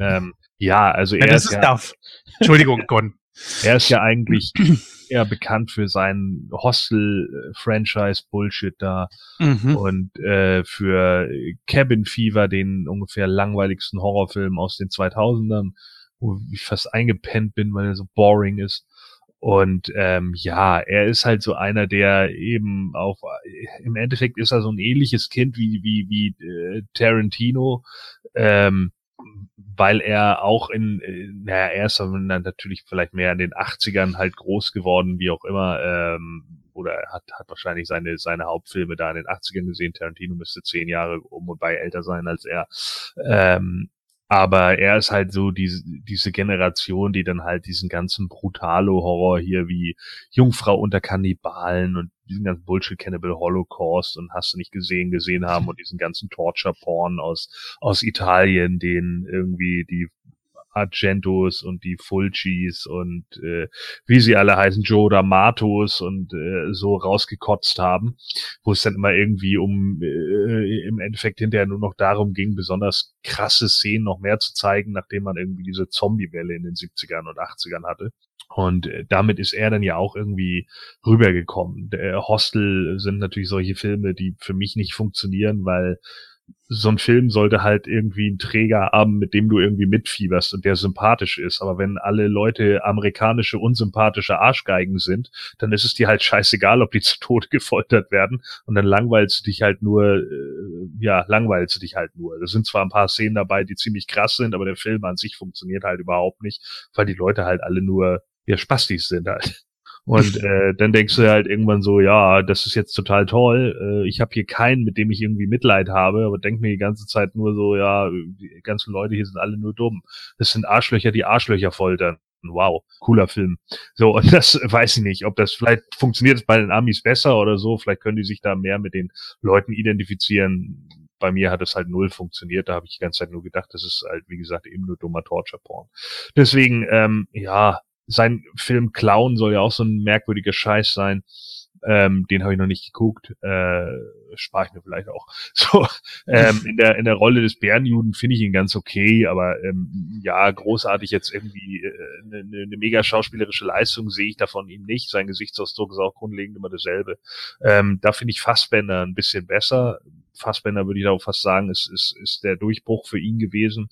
D: ähm, ja, also
A: Ja,
D: er
A: das
D: ist
A: ist
D: ja,
A: Duff. Entschuldigung, Gordon.
D: Er ist ja eigentlich eher bekannt für seinen Hostel-Franchise-Bullshit da
A: Mhm.
D: und äh, für Cabin Fever, den ungefähr langweiligsten Horrorfilm aus den 2000ern, wo ich fast eingepennt bin, weil er so boring ist. Und ähm, ja, er ist halt so einer, der eben auf im Endeffekt ist er so ein ähnliches Kind wie wie wie äh, Tarantino, ähm, weil er auch in, äh, naja, er ist natürlich vielleicht mehr in den 80ern halt groß geworden, wie auch immer, ähm, oder er hat, hat wahrscheinlich seine, seine Hauptfilme da in den 80ern gesehen. Tarantino müsste zehn Jahre um und bei älter sein als er. Ähm, aber er ist halt so diese, diese Generation, die dann halt diesen ganzen Brutalo-Horror hier wie Jungfrau unter Kannibalen und diesen ganzen Bullshit Cannibal Holocaust und hast du nicht gesehen, gesehen haben und diesen ganzen Torture-Porn aus, aus Italien, den irgendwie die Argentos und die Fulcis und äh, wie sie alle heißen, Joe D'Amatos und äh, so rausgekotzt haben, wo es dann immer irgendwie um äh, im Endeffekt hinterher nur noch darum ging, besonders krasse Szenen noch mehr zu zeigen, nachdem man irgendwie diese Zombie-Welle in den 70ern und 80ern hatte. Und äh, damit ist er dann ja auch irgendwie rübergekommen. Der Hostel sind natürlich solche Filme, die für mich nicht funktionieren, weil so ein Film sollte halt irgendwie einen Träger haben, mit dem du irgendwie mitfieberst und der sympathisch ist. Aber wenn alle Leute amerikanische, unsympathische Arschgeigen sind, dann ist es dir halt scheißegal, ob die zu Tode gefoltert werden. Und dann langweilst du dich halt nur, äh, ja, langweilst du dich halt nur. Da sind zwar ein paar Szenen dabei, die ziemlich krass sind, aber der Film an sich funktioniert halt überhaupt nicht, weil die Leute halt alle nur, ja, Spastis sind halt. Und äh, dann denkst du halt irgendwann so, ja, das ist jetzt total toll. Äh, ich habe hier keinen, mit dem ich irgendwie Mitleid habe, aber denk mir die ganze Zeit nur so, ja, die ganzen Leute hier sind alle nur dumm. Das sind Arschlöcher, die Arschlöcher foltern. Wow, cooler Film. So, und das weiß ich nicht, ob das vielleicht funktioniert es bei den Amis besser oder so. Vielleicht können die sich da mehr mit den Leuten identifizieren. Bei mir hat es halt null funktioniert. Da habe ich die ganze Zeit nur gedacht, das ist halt, wie gesagt, eben nur dummer Torture-Porn. Deswegen, ähm, ja, sein Film Clown soll ja auch so ein merkwürdiger Scheiß sein. Ähm, den habe ich noch nicht geguckt. Äh, spare ich mir vielleicht auch. So, ähm, in der in der Rolle des Bärenjuden finde ich ihn ganz okay, aber ähm, ja, großartig jetzt irgendwie eine äh, ne, ne mega schauspielerische Leistung sehe ich davon ihm nicht. Sein Gesichtsausdruck ist auch grundlegend immer dasselbe. Ähm, da finde ich Fassbender ein bisschen besser. Fassbender würde ich auch fast sagen, ist, ist, ist der Durchbruch für ihn gewesen.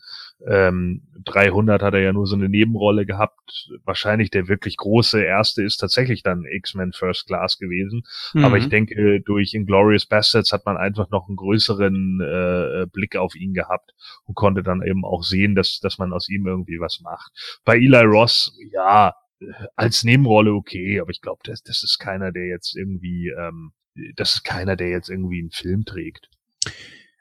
D: Ähm, 300 hat er ja nur so eine Nebenrolle gehabt. Wahrscheinlich der wirklich große erste ist tatsächlich dann X-Men First Class gewesen. Mhm. Aber ich denke, durch Inglorious Bastards hat man einfach noch einen größeren äh, Blick auf ihn gehabt und konnte dann eben auch sehen, dass, dass man aus ihm irgendwie was macht. Bei Eli Ross, ja, als Nebenrolle okay, aber ich glaube, das, das ist keiner, der jetzt irgendwie, ähm, das ist keiner, der jetzt irgendwie einen Film trägt.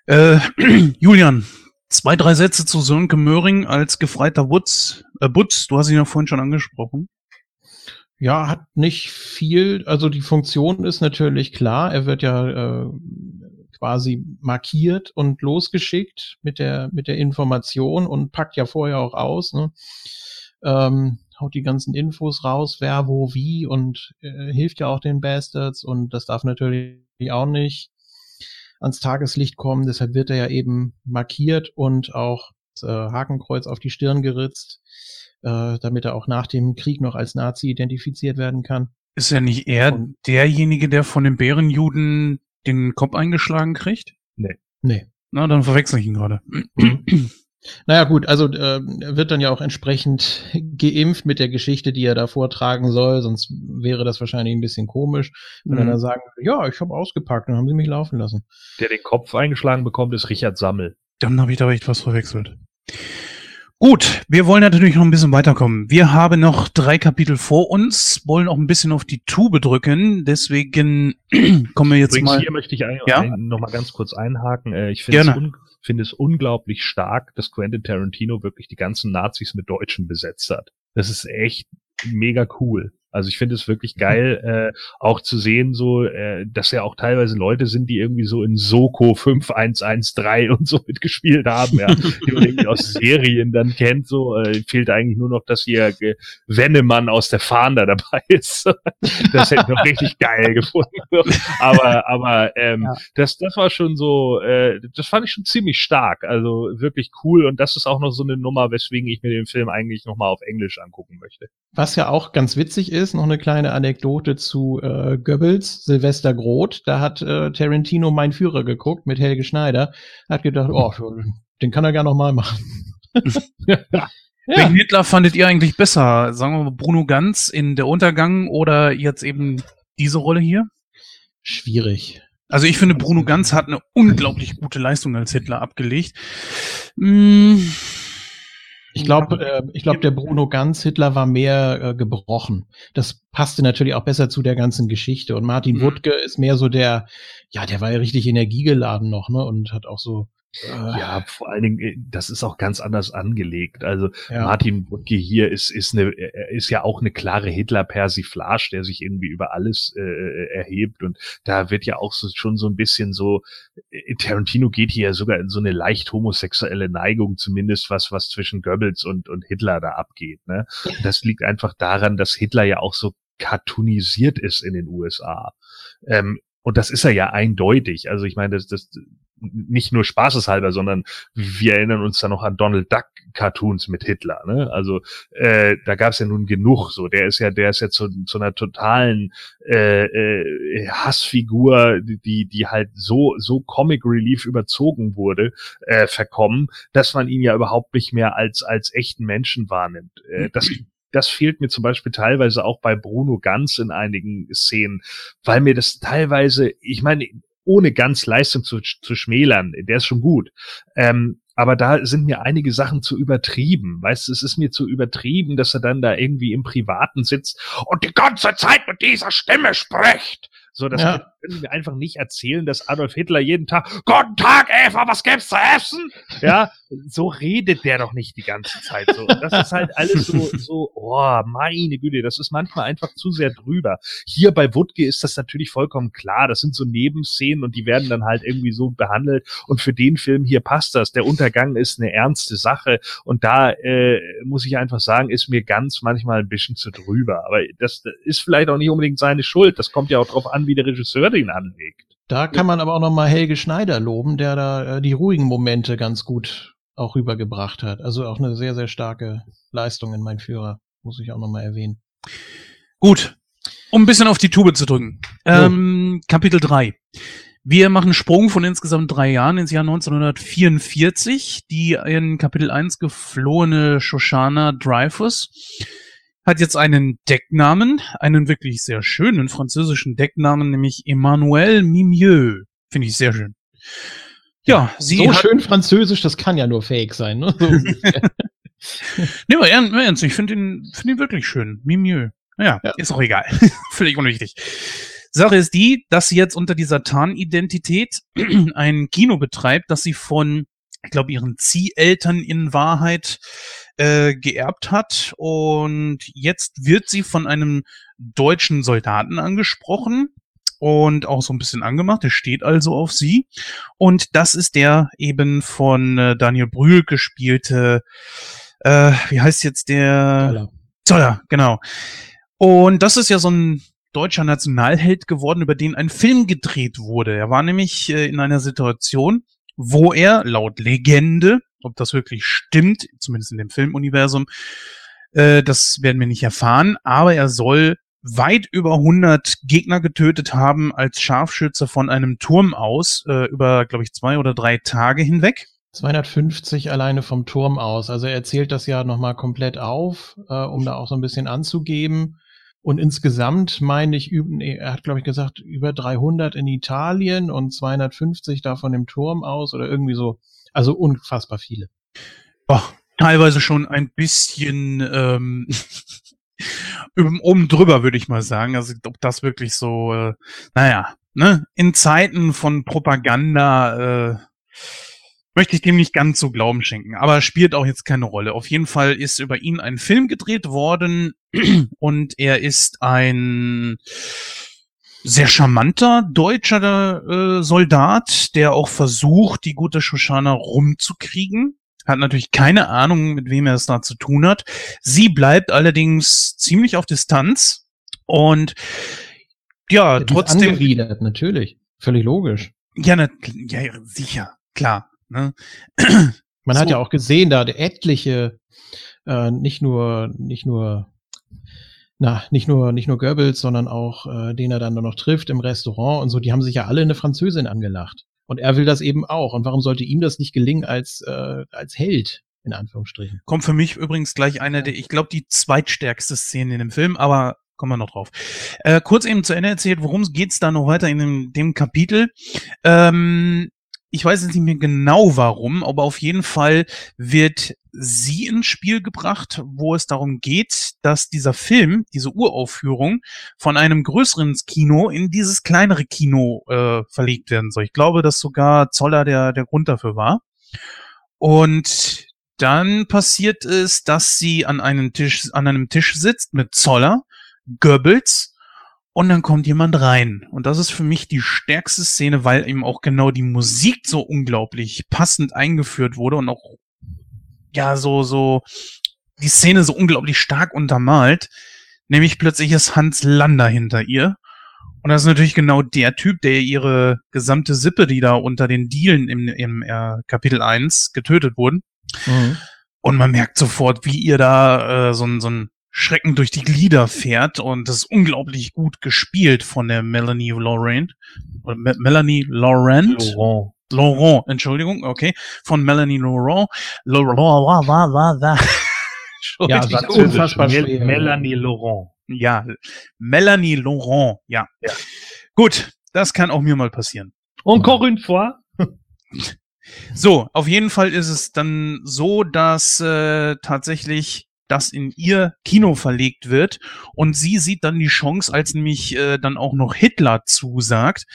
A: Äh, Julian, zwei, drei Sätze zu Sönke Möhring als gefreiter Wutz. Äh, Butz, du hast ihn ja vorhin schon angesprochen.
B: Ja, hat nicht viel. Also die Funktion ist natürlich klar. Er wird ja äh, quasi markiert und losgeschickt mit der mit der Information und packt ja vorher auch aus. Ne? Ähm, haut die ganzen Infos raus, wer wo wie und äh, hilft ja auch den Bastards und das darf natürlich auch nicht ans Tageslicht kommen. Deshalb wird er ja eben markiert und auch das, äh, Hakenkreuz auf die Stirn geritzt, äh, damit er auch nach dem Krieg noch als Nazi identifiziert werden kann.
A: Ist ja nicht er und derjenige, der von den Bärenjuden den Kopf eingeschlagen kriegt?
B: Nee. Nee.
A: Na, dann verwechsel ich ihn gerade.
B: Naja gut, also äh, er wird dann ja auch entsprechend geimpft mit der Geschichte, die er da vortragen soll, sonst wäre das wahrscheinlich ein bisschen komisch, wenn mhm. er dann sagen würde, ja, ich habe ausgepackt, dann haben sie mich laufen lassen.
D: Der den Kopf eingeschlagen bekommt, ist Richard Sammel.
A: Dann habe ich da echt was verwechselt. Gut, wir wollen natürlich noch ein bisschen weiterkommen. Wir haben noch drei Kapitel vor uns, wollen auch ein bisschen auf die Tube drücken, deswegen kommen wir jetzt Übrigens mal.
D: Hier möchte ich ein, ja? ein, noch mal ganz kurz einhaken. Äh, ich finde es, un, find es unglaublich stark, dass Quentin Tarantino wirklich die ganzen Nazis mit Deutschen besetzt hat. Das ist echt mega cool. Also ich finde es wirklich geil, äh, auch zu sehen, so, äh, dass ja auch teilweise Leute sind, die irgendwie so in Soko 5113 und so mitgespielt haben, ja, die man irgendwie aus Serien dann kennt. So äh, fehlt eigentlich nur noch, dass hier äh, Wennemann aus der Fahnder dabei ist. das hätte ich noch richtig geil gefunden. aber aber ähm, ja. das das war schon so, äh, das fand ich schon ziemlich stark. Also wirklich cool und das ist auch noch so eine Nummer, weswegen ich mir den Film eigentlich noch mal auf Englisch angucken möchte.
B: Was ja auch ganz witzig ist ist, noch eine kleine Anekdote zu äh, Goebbels, Silvester Groth. Da hat äh, Tarantino Mein Führer geguckt mit Helge Schneider. Hat gedacht, oh, den kann er gar noch mal machen.
A: ja. Welchen Hitler fandet ihr eigentlich besser? Sagen wir mal Bruno Ganz in Der Untergang oder jetzt eben diese Rolle hier?
B: Schwierig.
A: Also ich finde, Bruno Ganz hat eine unglaublich gute Leistung als Hitler abgelegt. Mmh
B: ich glaube, äh, ich glaube, der Bruno Ganz Hitler war mehr äh, gebrochen. Das passte natürlich auch besser zu der ganzen Geschichte. Und Martin mhm. Wuttke ist mehr so der, ja, der war ja richtig energiegeladen noch, ne? Und hat auch so
D: Ja, vor allen Dingen, äh, das ist auch ganz anders angelegt. Also
B: Ja.
D: Martin Wuttke hier ist, ist, eine, ist ja auch eine klare Hitler-Persiflage, der sich irgendwie über alles äh, erhebt. Und da wird ja auch so, schon so ein bisschen so, äh, Tarantino geht hier ja sogar in so eine leicht homosexuelle Neigung, zumindest was, was zwischen Goebbels und, und Hitler da abgeht. Ne? Und das liegt einfach daran, dass Hitler ja auch so cartoonisiert ist in den USA. Ähm, und das ist er ja eindeutig. Also ich meine, das, das nicht nur spaßeshalber, sondern wir erinnern uns da noch an Donald Duck Cartoons mit Hitler. Ne? Also äh, da gab es ja nun genug. So, der ist ja, der ist ja zu, zu einer totalen äh, äh, Hassfigur, die die halt so so Comic Relief überzogen wurde, äh, verkommen, dass man ihn ja überhaupt nicht mehr als als echten Menschen wahrnimmt. Äh, das das fehlt mir zum Beispiel teilweise auch bei Bruno Ganz in einigen Szenen, weil mir das teilweise, ich meine, ohne ganz Leistung zu, zu schmälern, der ist schon gut. Ähm, aber da sind mir einige Sachen zu übertrieben. Weißt du, es ist mir zu übertrieben, dass er dann da irgendwie im Privaten sitzt und die ganze Zeit mit dieser Stimme spricht. So, das
B: Ja.
D: können wir einfach nicht erzählen, dass Adolf Hitler jeden Tag, Guten Tag, Eva, was gibt's zu essen? Ja, so redet der doch nicht die ganze Zeit so. Das ist halt alles so, so, oh, meine Güte, das ist manchmal einfach zu sehr drüber. Hier bei Wutke ist das natürlich vollkommen klar. Das sind so Nebenszenen und die werden dann halt irgendwie so behandelt. Und für den Film hier passt das. Der Untergang ist eine ernste Sache. Und da äh, muss ich einfach sagen, ist mir ganz manchmal ein bisschen zu drüber. Aber das ist vielleicht auch nicht unbedingt seine Schuld. Das kommt ja auch drauf an, wie der Regisseur den anlegt.
B: Da kann man aber auch noch mal Helge Schneider loben, der da äh, die ruhigen Momente ganz gut auch rübergebracht hat. Also auch eine sehr, sehr starke Leistung in mein Führer, muss ich auch noch mal erwähnen.
A: Gut, um ein bisschen auf die Tube zu drücken. Ähm, Kapitel 3. Wir machen Sprung von insgesamt drei Jahren ins Jahr 1944. Die in Kapitel 1 geflohene Shoshana Dreyfus hat jetzt einen Decknamen, einen wirklich sehr schönen französischen Decknamen, nämlich Emmanuel Mimieux. Finde ich sehr schön. Ja, sie
B: so
A: hat,
B: schön französisch, das kann ja nur fake sein. Ne? So.
A: Nee, aber ern- ernst, ich finde ihn, finde ihn wirklich schön. Mimieux. Naja,
B: Ja.
A: ist auch egal. Völlig unwichtig. Sache ist die, dass sie jetzt unter dieser Tarnidentität ein Kino betreibt, das sie von, ich glaube, ihren Zieheltern in Wahrheit äh, geerbt hat. Und jetzt wird sie von einem deutschen Soldaten angesprochen und auch so ein bisschen angemacht. Er steht also auf sie. Und das ist der eben von äh, Daniel Brühl gespielte, äh, wie heißt jetzt der?
B: Voller.
A: Zoller, genau. Und das ist ja so ein deutscher Nationalheld geworden, über den ein Film gedreht wurde. Er war nämlich äh, in einer Situation, wo er laut Legende, ob das wirklich stimmt, zumindest in dem Filmuniversum, äh, das werden wir nicht erfahren, aber er soll weit über 100 Gegner getötet haben als Scharfschütze von einem Turm aus, äh, über, glaube ich, zwei oder drei Tage hinweg.
B: 250 alleine vom Turm aus. Also er erzählt das ja nochmal komplett auf, äh, um da auch so ein bisschen anzugeben. Und insgesamt meine ich, er hat glaube ich gesagt, über 300 in Italien und 250 da von dem Turm aus oder irgendwie so. Also unfassbar viele.
A: oh, teilweise schon ein bisschen ähm, oben oben drüber, würde ich mal sagen. Also ob das wirklich so, äh, naja, ne, in Zeiten von Propaganda äh, möchte ich dem nicht ganz so Glauben schenken, aber spielt auch jetzt keine Rolle. Auf jeden Fall ist über ihn ein Film gedreht worden und er ist ein sehr charmanter deutscher äh, Soldat, der auch versucht, die gute Shoshana rumzukriegen. Hat natürlich keine Ahnung, mit wem er es da zu tun hat. Sie bleibt allerdings ziemlich auf Distanz und ja,
B: ist
A: trotzdem.
B: Angewidert, natürlich. Völlig logisch.
A: Ja, na, ja, sicher, klar. Ne?
B: Man hat
A: So.
B: ja auch gesehen, da etliche, äh, nicht nur, nicht nur, na, nicht nur, nicht nur Goebbels, sondern auch, äh, den er dann noch trifft im Restaurant und so, die haben sich ja alle eine Französin angelacht. Und er will das eben auch. Und warum sollte ihm das nicht gelingen als, äh, als Held, in Anführungsstrichen?
A: Kommt für mich übrigens gleich einer der, ich glaube, die zweitstärkste Szene in dem Film, aber kommen wir noch drauf. Äh, kurz eben zu Ende erzählt, worum geht's da noch weiter in dem, dem Kapitel. Ähm, ich weiß jetzt nicht mehr genau warum, aber auf jeden Fall wird sie ins Spiel gebracht, wo es darum geht, dass dieser Film, diese Uraufführung von einem größeren Kino in dieses kleinere Kino äh, verlegt werden soll. Ich glaube, dass sogar Zoller der, der Grund dafür war. Und dann passiert es, dass sie an einem Tisch, an einem Tisch sitzt mit Zoller, Goebbels und dann kommt jemand rein. Und das ist für mich die stärkste Szene, weil eben auch genau die Musik so unglaublich passend eingeführt wurde und auch, ja, so, so, die Szene so unglaublich stark untermalt. Nämlich plötzlich ist Hans Lander hinter ihr. Und das ist natürlich genau der Typ, der ihre gesamte Sippe, die da unter den Dielen im, im äh, Kapitel 1 getötet wurden. Mhm. Und man merkt sofort, wie ihr da äh, so, ein so ein Schrecken durch die Glieder fährt und das ist unglaublich gut gespielt von der Melanie Laurent. Me Melanie Laurent? Laurent. Laurent, Entschuldigung, okay. Von Melanie Laurent. Laurent, la, la, la, la.
D: ja, das unfassbar schwer. Melanie Laurent.
A: Ja, Melanie Laurent, ja. ja. Gut, das kann auch mir mal passieren.
D: Encore une fois.
A: So, auf jeden Fall ist es dann so, dass äh, tatsächlich das in ihr Kino verlegt wird und sie sieht dann die Chance, als nämlich äh, dann auch noch Hitler zusagt.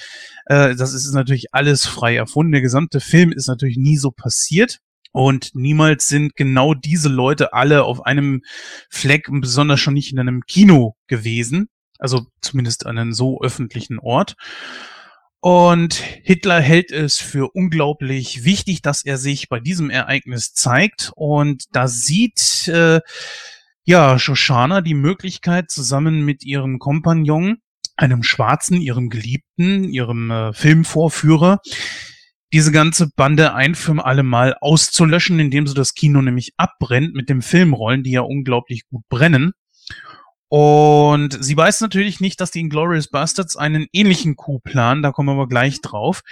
A: Äh, das ist natürlich alles frei erfunden. Der gesamte Film ist natürlich nie so passiert. Und niemals sind genau diese Leute alle auf einem Fleck, besonders schon nicht in einem Kino gewesen. Also zumindest an einem so öffentlichen Ort. Und Hitler hält es für unglaublich wichtig, dass er sich bei diesem Ereignis zeigt. Und da sieht äh, ja Shoshana die Möglichkeit, zusammen mit ihrem Kompagnon, einem Schwarzen, ihrem Geliebten, ihrem äh, Filmvorführer, diese ganze Bande ein für alle Mal auszulöschen, indem sie das Kino nämlich abbrennt mit dem Filmrollen, die ja unglaublich gut brennen. Und sie weiß natürlich nicht, dass die Inglourious Bastards einen ähnlichen Coup planen, da kommen wir aber gleich drauf.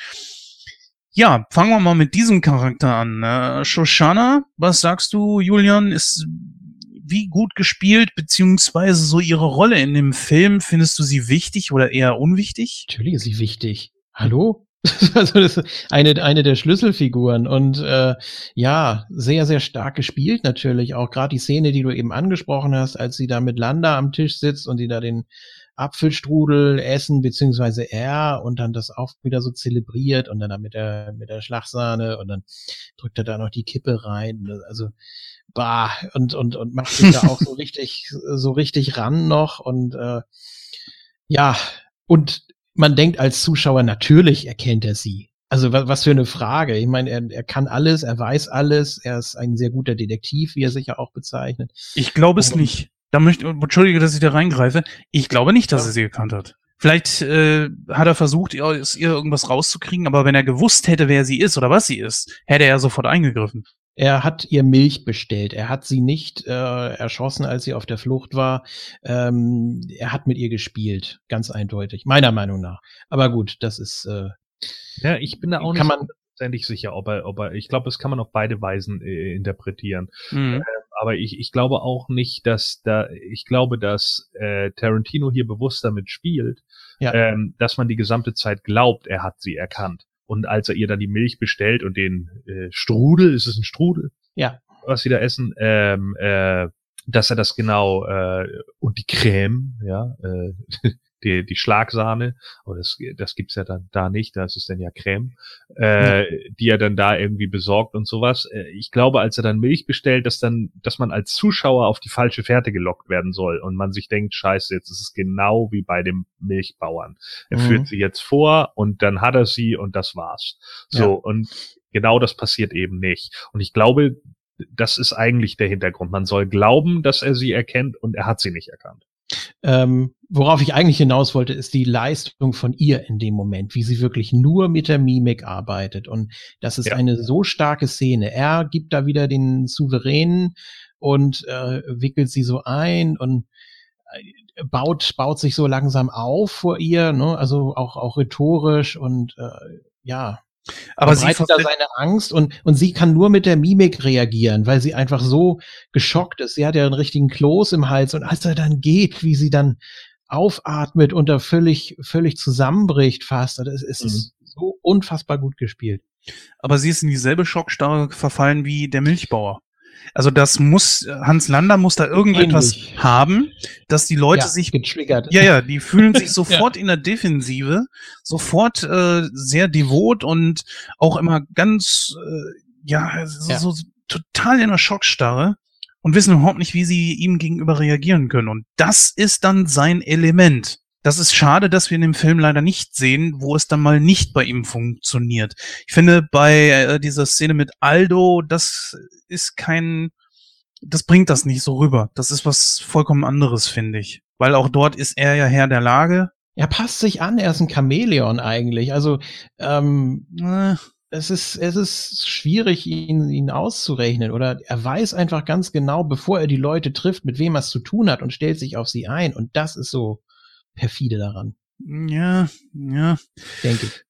A: Ja, fangen wir mal mit diesem Charakter an. Äh, Shoshana, was sagst du, Julian? Ist wie gut gespielt, beziehungsweise so ihre Rolle in dem Film, findest du sie wichtig oder eher unwichtig?
B: Natürlich ist sie wichtig. Hallo? also das ist eine, eine der Schlüsselfiguren und äh, ja, sehr, sehr stark gespielt natürlich. Auch gerade die Szene, die du eben angesprochen hast, als sie da mit Landa am Tisch sitzt und die da den Apfelstrudel essen, beziehungsweise er und dann das auch wieder so zelebriert und dann mit der, mit der Schlagsahne und dann drückt er da noch die Kippe rein. Also, bah, und, und, und macht sich da auch so richtig, so richtig ran noch und äh, ja, und man denkt als Zuschauer, natürlich erkennt er sie. Also was, für eine Frage. Ich meine, er, er kann alles, er weiß alles, er ist ein sehr guter Detektiv, wie er sich ja auch bezeichnet.
A: Ich glaube es nicht. Da möchte, entschuldige, dass ich da reingreife. Ich glaube nicht, dass ja. er sie gekannt hat. Vielleicht äh, hat er versucht, ihr, ihr irgendwas rauszukriegen, aber wenn er gewusst hätte, wer sie ist oder was sie ist, hätte er sofort eingegriffen.
B: Er hat ihr Milch bestellt. Er hat sie nicht äh, erschossen, als sie auf der Flucht war. Ähm, er hat mit ihr gespielt, ganz eindeutig, meiner Meinung nach. Aber gut, das ist. Äh,
D: ja, ich bin da auch nicht hundertprozentig sicher, ob er, ob er. Ich glaube, das kann man auf beide Weisen äh, interpretieren. Mhm. Äh, aber ich, ich glaube auch nicht, dass da. Ich glaube, dass äh, Tarantino hier bewusst damit spielt, ja. ähm, dass man die gesamte Zeit glaubt, er hat sie erkannt. Und als er ihr dann die Milch bestellt und den äh, Strudel, ist es ein Strudel?
B: Ja.
D: Was sie da essen, ähm, äh, dass er das genau äh, und die Creme, ja, äh, die, die Schlagsahne, aber das, das gibt's ja dann da nicht, da ist es dann ja Creme, äh, ja. die er dann da irgendwie besorgt und sowas. Äh, ich glaube, als er dann Milch bestellt, dass dann, dass man als Zuschauer auf die falsche Fährte gelockt werden soll und man sich denkt, scheiße, jetzt ist es genau wie bei dem Milchbauern. Er mhm. führt sie jetzt vor und dann hat er sie und das war's. So, ja. und genau das passiert eben nicht. Und ich glaube, das ist eigentlich der Hintergrund. Man soll glauben, dass er sie erkennt und er hat sie nicht erkannt.
B: Ähm, worauf ich eigentlich hinaus wollte, ist die Leistung von ihr in dem Moment, wie sie wirklich nur mit der Mimik arbeitet. Und das ist ja. eine so starke Szene. Er gibt da wieder den Souveränen und äh, wickelt sie so ein und äh, baut, baut sich so langsam auf vor ihr, ne? also auch, auch rhetorisch und äh, ja, aber sie hat da seine Angst und, und sie kann nur mit der Mimik reagieren, weil sie einfach so geschockt ist. Sie hat ja einen richtigen Kloß im Hals und als er dann geht, wie sie dann aufatmet und da völlig, völlig zusammenbricht fast, das ist mhm. so unfassbar gut gespielt.
A: aber sie ist in dieselbe Schockstarre verfallen wie der Milchbauer. Also das muss, Hans Lander muss da irgendetwas
B: Ähnlich.
A: haben, dass die Leute
B: ja,
A: sich
B: getriggert.
A: Ja, ja, die fühlen sich sofort in der Defensive, sofort äh, sehr devot und auch immer ganz, äh, ja, so,
B: Ja.
A: so total in der Schockstarre und wissen überhaupt nicht, wie sie ihm gegenüber reagieren können. Und das ist dann sein Element. Das ist schade, dass wir in dem Film leider nicht sehen, wo es dann mal nicht bei ihm funktioniert. Ich finde, bei äh, dieser Szene mit Aldo, das ist kein, das bringt das nicht so rüber. Das ist was vollkommen anderes, finde ich. Weil auch dort ist er ja Herr der Lage.
B: Er passt sich an, er ist ein Chamäleon eigentlich. Also ähm,
A: Äh,
B: es ist, es ist schwierig, ihn, ihn auszurechnen. Oder er weiß einfach ganz genau, bevor er die Leute trifft, mit wem er es zu tun hat und stellt sich auf sie ein. Und das ist so perfide daran,
A: Ja, ja.
B: denke ich.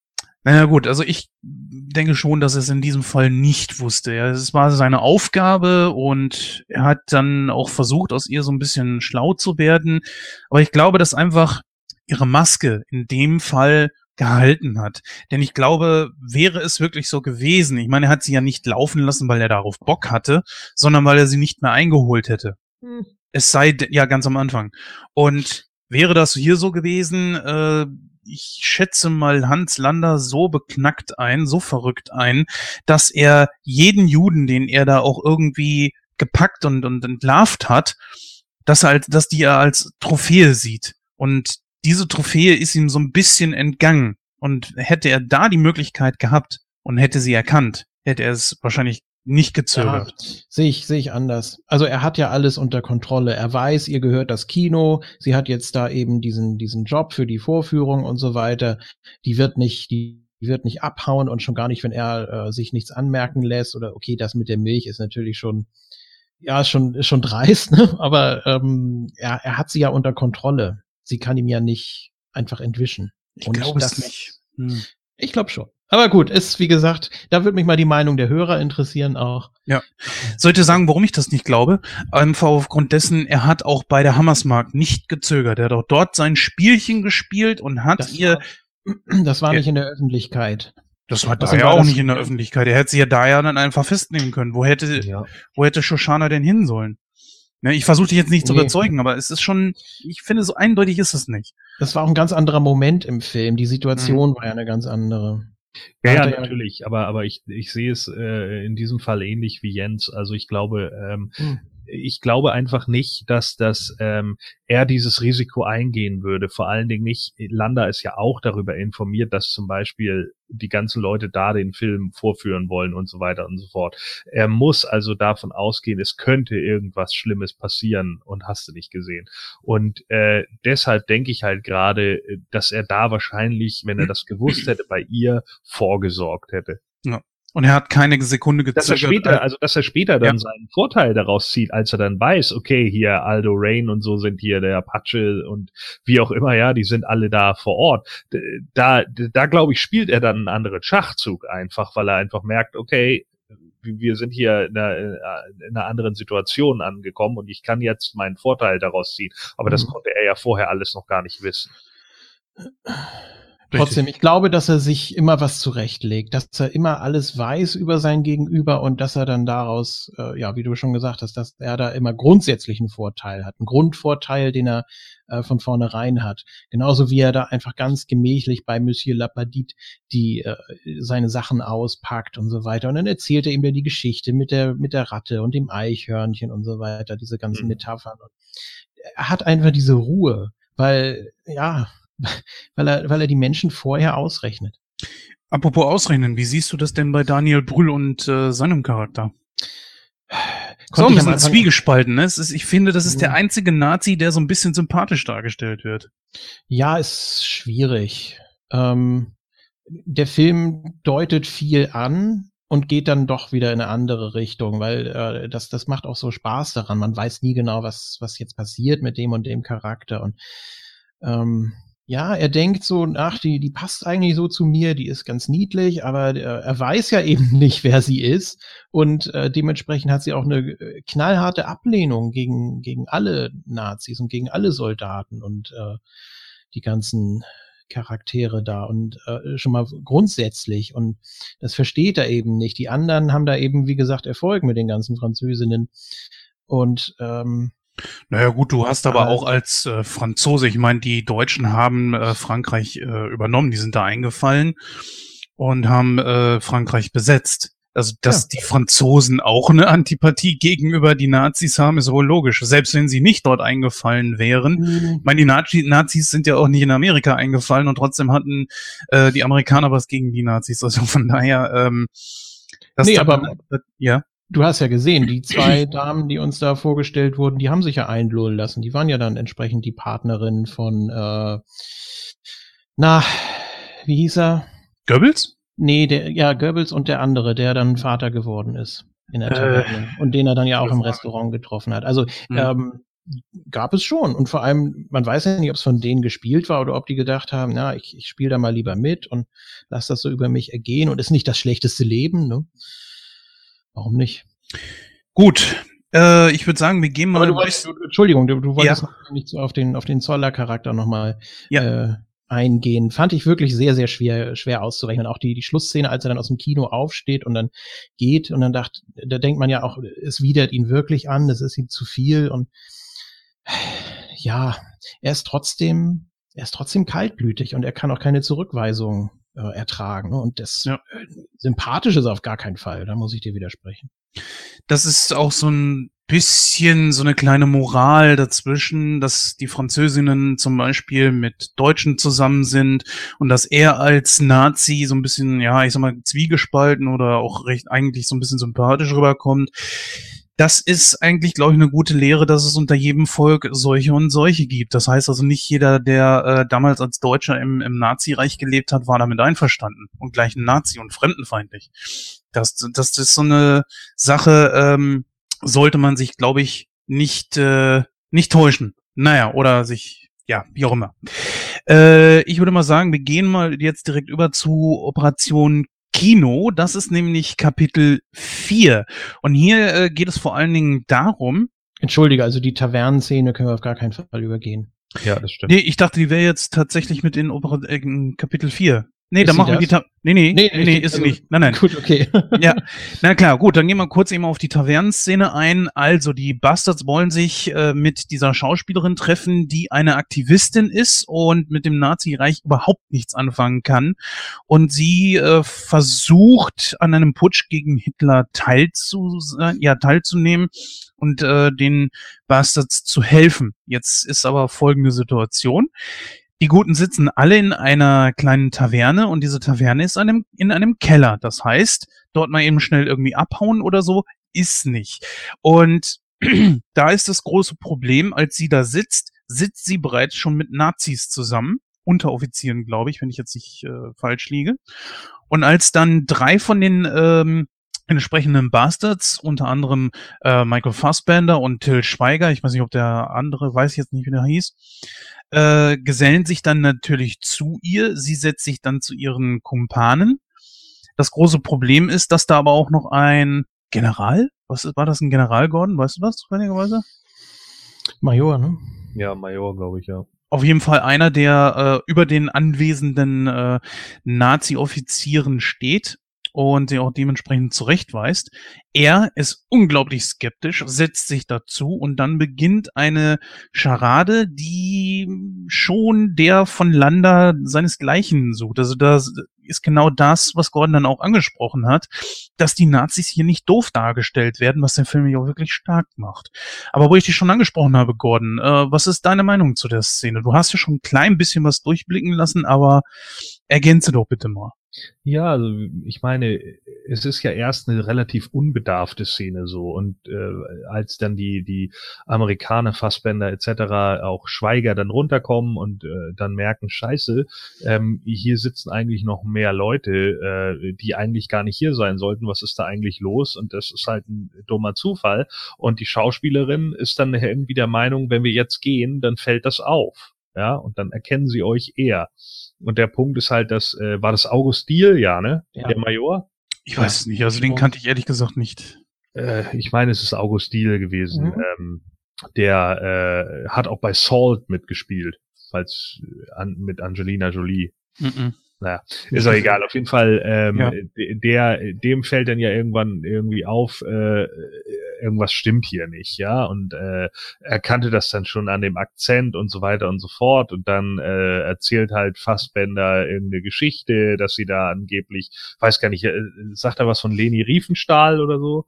A: Naja gut, also ich denke schon, dass er es in diesem Fall nicht wusste. Ja, Es war seine Aufgabe und er hat dann auch versucht, aus ihr so ein bisschen schlau zu werden. Aber ich glaube, dass einfach ihre Maske in dem Fall gehalten hat. Denn ich glaube, wäre es wirklich so gewesen, ich meine, er hat sie ja nicht laufen lassen, weil er darauf Bock hatte, sondern weil er sie nicht mehr eingeholt hätte.
B: Hm.
A: Es sei, ja, ganz am Anfang. Und wäre das hier so gewesen, äh, ich schätze mal Hans Lander so beknackt ein, so verrückt ein, dass er jeden Juden, den er da auch irgendwie gepackt und, und entlarvt hat, dass er, als- dass die er als Trophäe sieht. Und diese Trophäe ist ihm so ein bisschen entgangen. Und hätte er da die Möglichkeit gehabt und hätte sie erkannt, hätte er es wahrscheinlich nicht gezögert.
B: Ja, sehe ich, sehe ich anders. Also er hat ja alles unter Kontrolle. Er weiß, ihr gehört das Kino. Sie hat jetzt da eben diesen, diesen Job für die Vorführung und so weiter. Die wird nicht, die wird nicht abhauen und schon gar nicht, wenn er äh, sich nichts anmerken lässt oder okay, das mit der Milch ist natürlich schon, ja, schon, ist schon dreist, ne? Aber ähm, er, er hat sie ja unter Kontrolle. Sie kann ihm ja nicht einfach entwischen.
A: Ich
B: Und
A: glaube es
B: das-
A: nicht. Hm.
B: Ich glaube schon. Aber gut, ist wie gesagt, da würde mich mal die Meinung der Hörer interessieren auch.
A: Sollte sagen, warum ich das nicht glaube. Einfach aufgrund dessen, er hat auch bei der Hammersmark nicht gezögert. Er hat auch dort sein Spielchen gespielt und hat
B: Das
A: ihr,
B: war, das war
A: Ja.
B: nicht in der Öffentlichkeit.
A: das war da
B: Außerdem
A: ja
B: war
A: auch nicht in der Öffentlichkeit. Er hätte sie ja da ja dann einfach festnehmen können. Wo hätte,
D: Ja.
A: wo hätte Shoshana denn hin sollen? Ne, ich versuche dich jetzt nicht zu
B: Nee.
A: überzeugen, aber es ist schon, ich finde, so eindeutig ist es nicht.
B: Das war auch ein ganz anderer Moment im Film. Die Situation war ja eine ganz andere.
D: Ja, ja, natürlich, aber, aber ich, ich sehe es äh, in diesem Fall ähnlich wie Jens. Also ich glaube, ähm,
B: Hm.
D: Ich glaube einfach nicht, dass das ähm, er dieses Risiko eingehen würde. Vor allen Dingen nicht. Landa ist ja auch darüber informiert, dass zum Beispiel die ganzen Leute da den Film vorführen wollen und so weiter und so fort. Er muss also davon ausgehen, es könnte irgendwas Schlimmes passieren und hast du nicht gesehen. Und äh, deshalb denke ich halt gerade, äh, dass er da wahrscheinlich, wenn er das gewusst hätte, bei ihr vorgesorgt hätte.
A: Und er hat keine Sekunde
D: Dass er
A: gezögert.
D: später, also dass er später dann
A: Ja.
D: seinen Vorteil daraus zieht, als er dann weiß, okay, hier Aldo Rain und so sind hier der Apache und wie auch immer, ja, die sind alle da vor Ort. Da, da glaube ich, spielt er dann einen anderen Schachzug einfach, weil er einfach merkt, okay, wir sind hier in einer, in einer anderen Situation angekommen und ich kann jetzt meinen Vorteil daraus ziehen. Aber das
B: Mhm.
D: konnte er ja vorher alles noch gar nicht wissen.
B: Trotzdem, ich glaube, dass er sich immer was zurechtlegt, dass er immer alles weiß über sein Gegenüber und dass er dann daraus, äh, ja, wie du schon gesagt hast, dass er da immer grundsätzlich einen Vorteil hat, einen Grundvorteil, den er äh, von vornherein hat. Genauso wie er da einfach ganz gemächlich bei Monsieur Lapadit die äh, seine Sachen auspackt und so weiter. Und dann erzählt er ihm ja die Geschichte mit der mit der Ratte und dem Eichhörnchen und so weiter, diese ganzen
D: Mhm.
B: Metaphern. Er hat einfach diese Ruhe, weil ja, weil er, weil er die Menschen vorher ausrechnet.
A: Apropos ausrechnen, wie siehst du das denn bei Daniel Brühl und äh, seinem Charakter? So ein bisschen zwiegespalten, ne? Ist, ich finde, das ist der
B: Mhm.
A: einzige Nazi, der so ein bisschen sympathisch dargestellt wird.
B: Ja, ist schwierig. Ähm, der Film deutet viel an und geht dann doch wieder in eine andere Richtung, weil äh, das, das macht auch so Spaß daran. Man weiß nie genau, was, was jetzt passiert mit dem und dem Charakter. Und ähm, ja, er denkt so, ach, die, die passt eigentlich so zu mir, die ist ganz niedlich, aber äh, er weiß ja eben nicht, wer sie ist. Und äh, dementsprechend hat sie auch eine äh, knallharte Ablehnung gegen, gegen alle Nazis und gegen alle Soldaten und äh, die ganzen, Charaktere da und äh, schon mal grundsätzlich und das versteht er eben nicht. Die anderen haben da eben, wie gesagt, Erfolg mit den ganzen Französinnen und ähm,
A: naja gut, du hast aber
B: Aber-
A: auch als äh, Franzose, ich meine, die Deutschen haben äh, Frankreich äh, übernommen, die sind da eingefallen und haben äh, Frankreich besetzt. Also, dass die Franzosen auch eine Antipathie gegenüber die Nazis haben, ist wohl logisch. Selbst wenn sie nicht dort eingefallen wären. Ich meine, die Nazi Nazis sind ja auch nicht in Amerika eingefallen und trotzdem hatten äh, die Amerikaner was gegen die Nazis. Also von daher, ähm, das
B: Nee, aber-
A: ja.
B: Du hast ja gesehen, die zwei Damen, die uns da vorgestellt wurden, die haben sich ja einlullen lassen. Die waren ja dann entsprechend die Partnerin von, äh, na, wie hieß er?
A: Goebbels?
B: Nee, der, ja, Goebbels und der andere, der dann Vater geworden ist in der
A: Äh,
B: Taverne und den er dann ja auch im. Restaurant getroffen hat. Also
A: Hm.
B: ähm, gab es schon. Und vor allem, man weiß ja nicht, ob es von denen gespielt war oder ob die gedacht haben, na, ich, ich spiele da mal lieber mit und lass das so über mich ergehen und ist nicht das schlechteste Leben, ne? Warum nicht?
A: Gut. Äh, ich würde sagen, wir gehen mal.
B: Wolltest, du, Entschuldigung, du, du wolltest
A: Ja.
B: noch nicht so auf den, auf den Zoller-Charakter nochmal
A: Ja.
B: äh, eingehen. Fand ich wirklich sehr, sehr schwer, schwer auszurechnen. Auch die, die Schlussszene, als er dann aus dem Kino aufsteht und dann geht und dann dacht, da denkt man ja auch, es widert ihn wirklich an, das ist ihm zu viel und ja, er ist trotzdem, er ist trotzdem kaltblütig und er kann auch keine Zurückweisung äh, ertragen. Ne? Und das
A: Ja.
B: äh, sympathisch ist auf gar keinen Fall. Da muss ich dir widersprechen.
A: das ist auch so ein bisschen so eine kleine Moral dazwischen, dass die Französinnen zum Beispiel mit Deutschen zusammen sind und dass er als Nazi so ein bisschen, ja, ich sag mal, zwiegespalten oder auch recht eigentlich so ein bisschen sympathisch rüberkommt. Das ist eigentlich, glaube ich, eine gute Lehre, dass es unter jedem Volk solche und solche gibt. Das heißt also nicht jeder, der äh, damals als Deutscher im, im Nazireich gelebt hat, war damit einverstanden und gleich ein Nazi und fremdenfeindlich. Das, das ist so eine Sache, ähm, sollte man sich, glaube ich, nicht, äh, nicht täuschen. Naja, oder sich, ja, wie auch immer. Äh, ich würde mal sagen, wir gehen mal jetzt direkt über zu Operation Kino. Das ist nämlich Kapitel 4. Und hier äh, geht es vor allen Dingen darum,
B: Entschuldige, also die Tavernenszene können wir auf gar keinen Fall übergehen.
D: Ja, das stimmt.
A: nee, ich dachte, die wäre jetzt tatsächlich mit in, Opera äh, in Kapitel 4. Nee,
B: Ist
A: dann machen wir die? Ta Nee, nee, nee,
B: Nee,
A: nee, ist
B: also-
A: nicht. Nein, nein.
B: Gut, okay.
A: Ja, na klar, gut, dann gehen wir kurz eben auf die Tavernenszene ein. Also, die Bastards wollen sich äh, mit dieser Schauspielerin treffen, die eine Aktivistin ist und mit dem Nazireich überhaupt nichts anfangen kann. Und sie äh, versucht, an einem Putsch gegen Hitler teilzu ja, teilzunehmen und äh, den Bastards zu helfen. Jetzt ist aber folgende Situation. Die Guten sitzen alle in einer kleinen Taverne und diese Taverne ist einem, in einem Keller. Das heißt, dort mal eben schnell irgendwie abhauen oder so, ist nicht. Und da ist das große Problem, als sie da sitzt, sitzt sie bereits schon mit Nazis zusammen. Unteroffizieren, glaube ich, wenn ich jetzt nicht äh, falsch liege. Und als dann drei von den ähm, entsprechenden Bastards, unter anderem äh, Michael Fassbender und Till Schweiger, ich weiß nicht, ob der andere, weiß ich jetzt nicht, wie der hieß, äh, gesellen sich dann natürlich zu ihr. Sie setzt sich dann zu ihren Kumpanen. Das große Problem ist, dass da aber auch noch ein General, was ist, war das ein General Gordon? Weißt du das zufälligerweise?
B: Major, ne?
D: Ja, Major, glaube ich, ja.
A: Auf jeden Fall einer, der äh, über den anwesenden äh, Nazi-Offizieren steht und sie auch dementsprechend zurechtweist. Er ist unglaublich skeptisch, setzt sich dazu und dann beginnt eine Scharade, die schon der von Landa seinesgleichen sucht. Also das ist genau das, was Gordon dann auch angesprochen hat, dass die Nazis hier nicht doof dargestellt werden, was den Film ja auch wirklich stark macht. Aber wo ich dich schon angesprochen habe, Gordon, äh, was ist deine Meinung zu der Szene? Du hast ja schon ein klein bisschen was durchblicken lassen, aber ergänze doch bitte mal.
D: Ja, also ich meine, es ist ja erst eine relativ unbedarfte Szene so und äh, als dann die die Amerikaner, Fassbänder etc. auch Schweiger dann runterkommen und äh, dann merken, Scheiße, ähm, hier sitzen eigentlich noch mehr Leute, äh, die eigentlich gar nicht hier sein sollten. Was ist da eigentlich los? Und das ist halt ein dummer Zufall. Und die Schauspielerin ist dann irgendwie der Meinung, wenn wir jetzt gehen, dann fällt das auf. Ja, und dann erkennen sie euch eher. Und der Punkt ist halt, dass, äh, war das August Diel, ja, ne?
B: Ja.
D: Der Major?
A: Ich weiß es nicht, also den kannte ich ehrlich gesagt nicht.
D: Äh, ich meine, es ist August Diel gewesen.
B: Mhm.
D: Ähm, der äh, hat auch bei Salt mitgespielt. falls äh, an, mit Angelina Jolie.
A: Mhm.
D: Naja, ist auch egal. Auf jeden Fall, ähm,
B: Ja.
D: der, dem fällt dann ja irgendwann irgendwie auf, äh, irgendwas stimmt hier nicht, ja. Und äh, er kannte das dann schon an dem Akzent und so weiter und so fort. Und dann äh, erzählt halt Fassbender irgendeine Geschichte, dass sie da angeblich, weiß gar nicht, äh, sagt er was von Leni Riefenstahl oder so?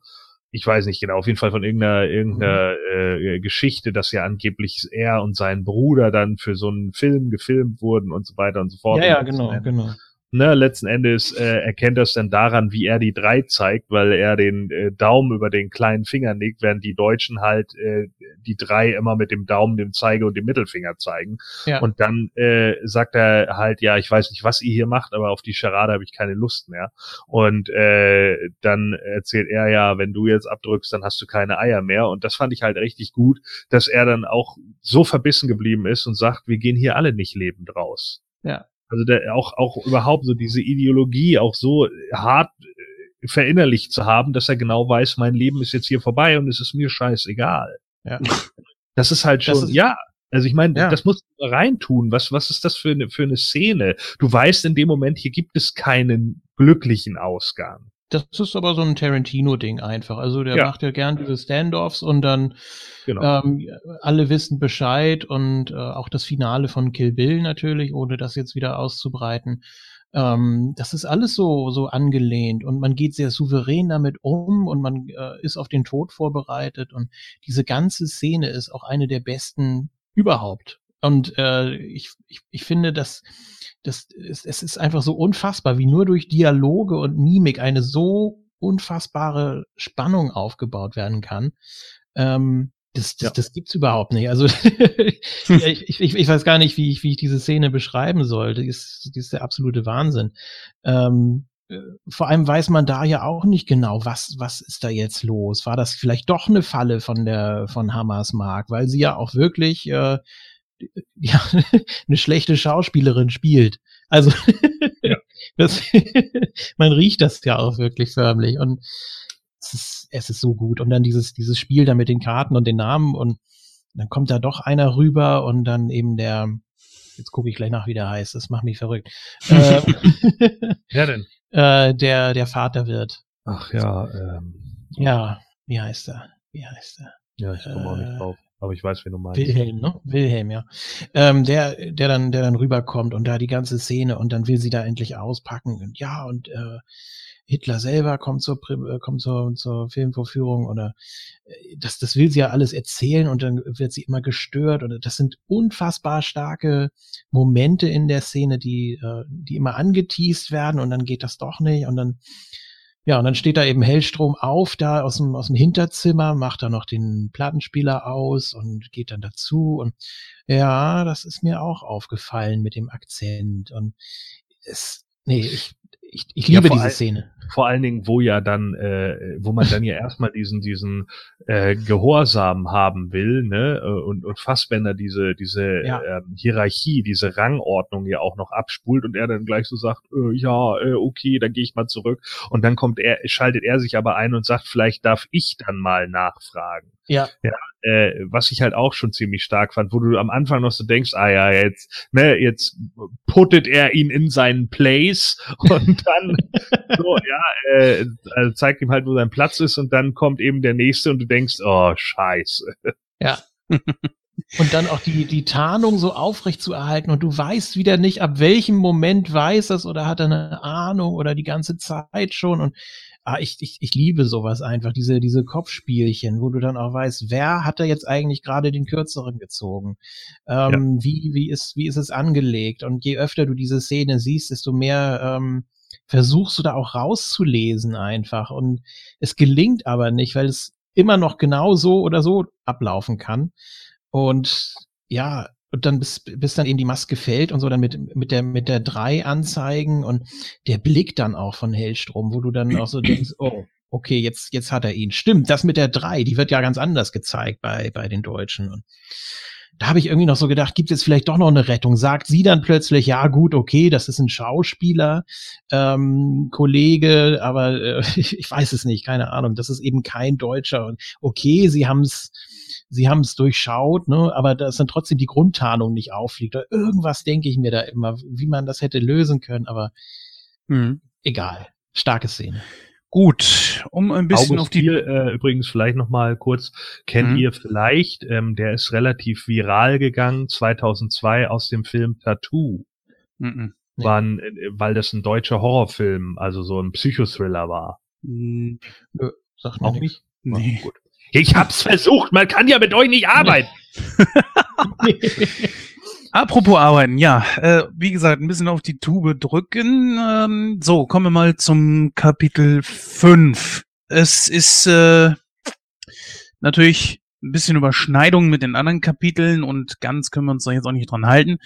D: Ich weiß nicht genau, auf jeden Fall von irgendeiner, irgendeiner äh, Geschichte, dass ja angeblich er und sein Bruder dann für so einen Film gefilmt wurden und so weiter und so fort.
B: Ja, ja, genau, genau.
D: Ne, letzten Endes äh, erkennt er es dann daran, wie er die drei zeigt, weil er den äh, Daumen über den kleinen Finger legt, während die Deutschen halt äh, die drei immer mit dem Daumen, dem Zeige und dem Mittelfinger zeigen.
B: Ja.
D: Und dann äh, sagt er halt, ja, ich weiß nicht, was ihr hier macht, aber auf die Charade habe ich keine Lust mehr. Und äh, dann erzählt er ja, wenn du jetzt abdrückst, dann hast du keine Eier mehr. Und das fand ich halt richtig gut, dass er dann auch so verbissen geblieben ist und sagt, wir gehen hier alle nicht lebend raus.
B: Ja.
D: Also der, auch, auch überhaupt so diese Ideologie auch so hart äh, verinnerlicht zu haben, dass er genau weiß, mein Leben ist jetzt hier vorbei und es ist mir scheißegal.
B: Ja.
D: Das ist halt schon,
B: ist-
D: ja. Also ich meine,
B: Ja.
D: das musst du reintun. Was, was ist das für eine, für eine Szene? Du weißt in dem Moment, hier gibt es keinen glücklichen Ausgang.
B: Das ist aber so ein Tarantino-Ding einfach. Also der
D: Ja.
B: macht ja gern diese Standoffs und dann
D: Genau.
B: ähm, alle wissen Bescheid und äh, auch das Finale von Kill Bill natürlich, ohne das jetzt wieder auszubreiten. Ähm, das ist alles so, so angelehnt und man geht sehr souverän damit um und man äh, ist auf den Tod vorbereitet und diese ganze Szene ist auch eine der besten überhaupt. Und äh, ich, ich, ich finde, dass das ist, es ist einfach so unfassbar, wie nur durch Dialoge und Mimik eine so unfassbare Spannung aufgebaut werden kann. Ähm, das, das,
D: Ja.
B: das gibt's überhaupt nicht. Also ich, ich, ich weiß gar nicht, wie ich, wie ich diese Szene beschreiben soll. Die ist, die ist der absolute Wahnsinn. Ähm, äh, vor allem weiß man da ja auch nicht genau, was, was ist da jetzt los? War das vielleicht doch eine Falle von der, von Hamas Mark, weil sie ja auch wirklich, äh, ja, eine schlechte Schauspielerin spielt. Also, das, man riecht das ja auch wirklich förmlich und es ist, es ist so gut. Und dann dieses, dieses Spiel da mit den Karten und den Namen und dann kommt da doch einer rüber und dann eben der, jetzt gucke ich gleich nach, wie der heißt, das macht mich verrückt. äh,
D: Ja, denn.
B: äh, der, der Vater wird.
D: Ach ja, ähm,
B: Ja, wie heißt er? Wie heißt er?
D: ja, ich komme auch
B: Äh,
D: nicht drauf. Aber ich weiß, wen du meinst.
B: Wilhelm, ne? Wilhelm, ja. Ähm, der, der dann, der dann rüberkommt und da die ganze Szene und dann will sie da endlich auspacken und ja und äh, Hitler selber kommt zur, äh, kommt zur, zur Filmvorführung oder äh, das, das will sie ja alles erzählen und dann wird sie immer gestört und das sind unfassbar starke Momente in der Szene, die, äh, die immer angeteased werden und dann geht das doch nicht und dann ja, und dann steht da eben Hellstrom auf, da aus dem, aus dem Hinterzimmer, macht da noch den Plattenspieler aus und geht dann dazu. Und ja, das ist mir auch aufgefallen mit dem Akzent. Und es, nee, ich, ich, ich
D: Ja,
B: liebe
D: vor
B: diese
D: allem-
B: Szene.
D: Vor allen Dingen, wo ja dann, äh, wo man dann ja erstmal diesen, diesen äh, Gehorsam haben will, ne, äh, und, und Fassbender diese, diese
B: Ja.
D: ähm, Hierarchie, diese Rangordnung ja auch noch abspult und er dann gleich so sagt, äh, ja, äh, okay, dann gehe ich mal zurück. Und dann kommt er, schaltet er sich aber ein und sagt, vielleicht darf ich dann mal nachfragen.
B: Ja.
D: Äh, was ich halt auch schon ziemlich stark fand, wo du am Anfang noch so denkst, ah ja, jetzt, ne, jetzt puttet er ihn in seinen Place und dann so, ja, äh, also zeigt ihm halt, wo sein Platz ist und dann kommt eben der nächste und du denkst, oh, scheiße.
B: Und dann auch die, die Tarnung so aufrecht zu erhalten und du weißt wieder nicht, ab welchem Moment weiß es oder hat er eine Ahnung oder die ganze Zeit schon und ah, ich, ich, ich liebe sowas einfach, diese, diese Kopfspielchen, wo du dann auch weißt, wer hat da jetzt eigentlich gerade den kürzeren gezogen? Ähm, wie, wie ist, wie ist es angelegt? Und je öfter du diese Szene siehst, desto mehr ähm, versuchst du da auch rauszulesen einfach. Und es gelingt aber nicht, weil es immer noch genau so oder so ablaufen kann. Und ja, und dann bis, bis dann eben die Maske fällt und so dann mit, mit der, mit der drei anzeigen und der Blick dann auch von Hellstrom, wo du dann auch so denkst, oh, okay, jetzt, jetzt hat er ihn. Stimmt, das mit der drei, die wird ja ganz anders gezeigt bei, bei den Deutschen. Und da habe ich irgendwie noch so gedacht, gibt es vielleicht doch noch eine Rettung? Sagt sie dann plötzlich, ja gut, okay, das ist ein Schauspieler, ähm, Kollege, aber äh, ich, ich weiß es nicht, keine Ahnung. Das ist eben kein Deutscher. Und okay, sie haben es sie haben es durchschaut, ne, aber dass dann trotzdem die Grundtarnung nicht auffliegt. Oder irgendwas denke ich mir da immer, wie man das hätte lösen können, aber
A: Mhm.
B: egal. Starke Szene.
A: Gut, um ein bisschen
D: August
A: auf die.
D: Thiel, äh, übrigens vielleicht noch mal kurz, kennt
A: Mhm.
D: ihr vielleicht, ähm, der ist relativ viral gegangen, 2002 aus dem Film Tattoo,
A: Mhm.
B: Nee.
D: war ein, äh, weil das ein deutscher Horrorfilm, also so ein Psychothriller war.
A: Mhm.
B: Sagt mir
D: Auch nicht?
A: Nee.
D: Gut. Ich hab's versucht, man kann ja mit euch nicht arbeiten.
A: Apropos arbeiten, ja, äh, wie gesagt, ein bisschen auf die Tube drücken. Ähm, so, kommen wir mal zum Kapitel 5. Es ist äh, natürlich ein bisschen Überschneidung mit den anderen Kapiteln und ganz können wir uns da jetzt auch nicht dran halten.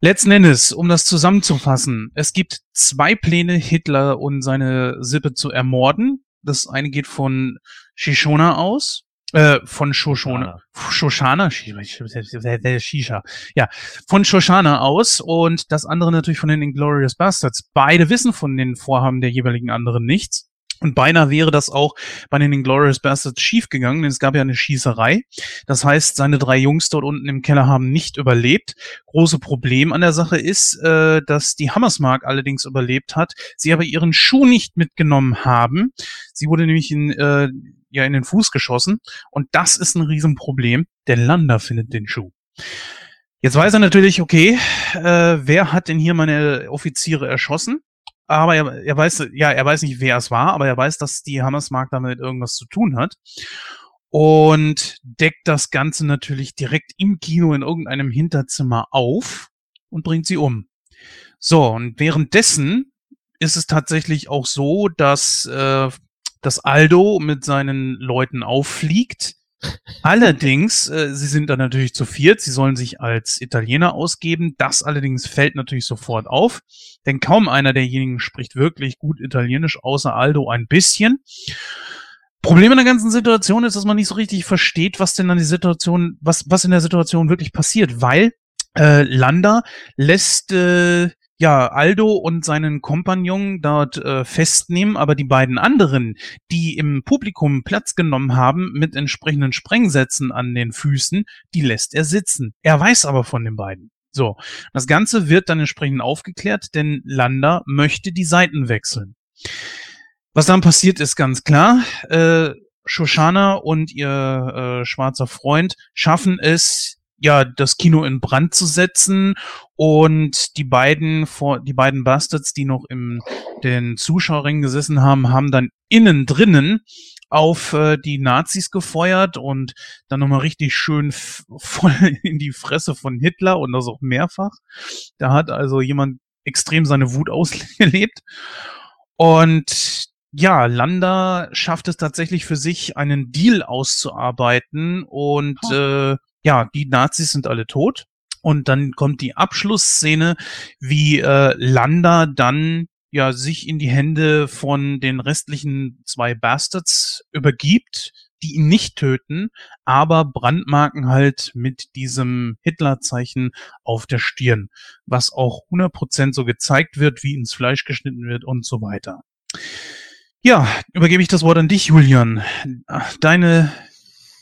A: Letzten Endes, um das zusammenzufassen, es gibt zwei Pläne, Hitler und seine Sippe zu ermorden. Das eine geht von Shishona aus, äh, von Shoshona, Shoshana, Shisha, Shisha, ja, von Shoshana aus und das andere natürlich von den Inglorious Bastards. Beide wissen von den Vorhaben der jeweiligen anderen nichts. Und beinahe wäre das auch bei den Inglorious Bastards schiefgegangen, denn es gab ja eine Schießerei. Das heißt, seine drei Jungs dort unten im Keller haben nicht überlebt. Große Problem an der Sache ist, äh, dass die Hammersmark allerdings überlebt hat, sie aber ihren Schuh nicht mitgenommen haben. Sie wurde nämlich in, äh, ja, in den Fuß geschossen und das ist ein Riesenproblem. Der Lander findet den Schuh. Jetzt weiß er natürlich, okay, äh, wer hat denn hier meine Offiziere erschossen? Aber er, er weiß, ja, er weiß nicht, wer es war, aber er weiß, dass die Hammersmark damit irgendwas zu tun hat. Und deckt das Ganze natürlich direkt im Kino in irgendeinem Hinterzimmer auf und bringt sie um. So, und währenddessen ist es tatsächlich auch so, dass, äh, dass Aldo mit seinen Leuten auffliegt. Allerdings, äh, sie sind dann natürlich zu viert, sie sollen sich als Italiener ausgeben. Das allerdings fällt natürlich sofort auf, denn kaum einer derjenigen spricht wirklich gut Italienisch, außer Aldo ein bisschen. Problem in der ganzen Situation ist, dass man nicht so richtig versteht, was denn an die Situation, was, was in der Situation wirklich passiert, weil äh, Landa lässt äh, ja Aldo und seinen Kompagnon dort äh, festnehmen, aber die beiden anderen, die im Publikum Platz genommen haben mit entsprechenden Sprengsätzen an den Füßen, die lässt er sitzen. Er weiß aber von den beiden. So, das Ganze wird dann entsprechend aufgeklärt, denn Landa möchte die Seiten wechseln. Was dann passiert, ist ganz klar. Äh, Shoshana und ihr äh, schwarzer Freund schaffen es, ja, das Kino in Brand zu setzen und die beiden vor, die beiden Bastards, die noch im den Zuschauerringen gesessen haben, haben dann innen drinnen auf äh, die Nazis gefeuert und dann nochmal richtig schön voll in die Fresse von Hitler und das auch mehrfach. Da hat also jemand extrem seine Wut ausgelebt. Und ja, Landa schafft es tatsächlich für sich, einen Deal auszuarbeiten und äh, ja, die Nazis sind alle tot. Und dann kommt die Abschlussszene, wie äh, Landa dann ja sich in die Hände von den restlichen zwei Bastards übergibt, die ihn nicht töten, aber Brandmarken halt mit diesem Hitlerzeichen auf der Stirn, was auch 100% so gezeigt wird, wie ins Fleisch geschnitten wird und so weiter. Ja, übergebe ich das Wort an dich, Julian. Deine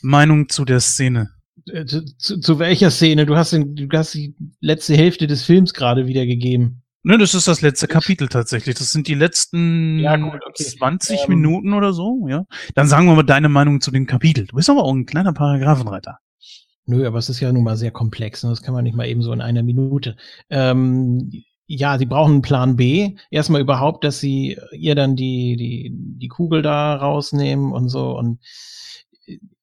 A: Meinung zu der Szene.
B: Äh, Zu, zu, zu welcher Szene? Du hast, den, du hast die letzte Hälfte des Films gerade wiedergegeben.
A: Ne, das ist das letzte Kapitel tatsächlich. Das sind die letzten
B: Ja, gut, okay.
A: 20
B: Ähm,
A: Minuten oder so, ja. Dann sagen wir mal deine Meinung zu dem Kapitel. Du bist aber auch ein kleiner Paragraphenreiter.
B: Nö, aber es ist ja nun mal sehr komplex. Ne? Das kann man nicht mal eben so in einer Minute. Ähm, ja, sie brauchen einen Plan B. Erstmal überhaupt, dass sie ihr dann die, die, die Kugel da rausnehmen und so. Und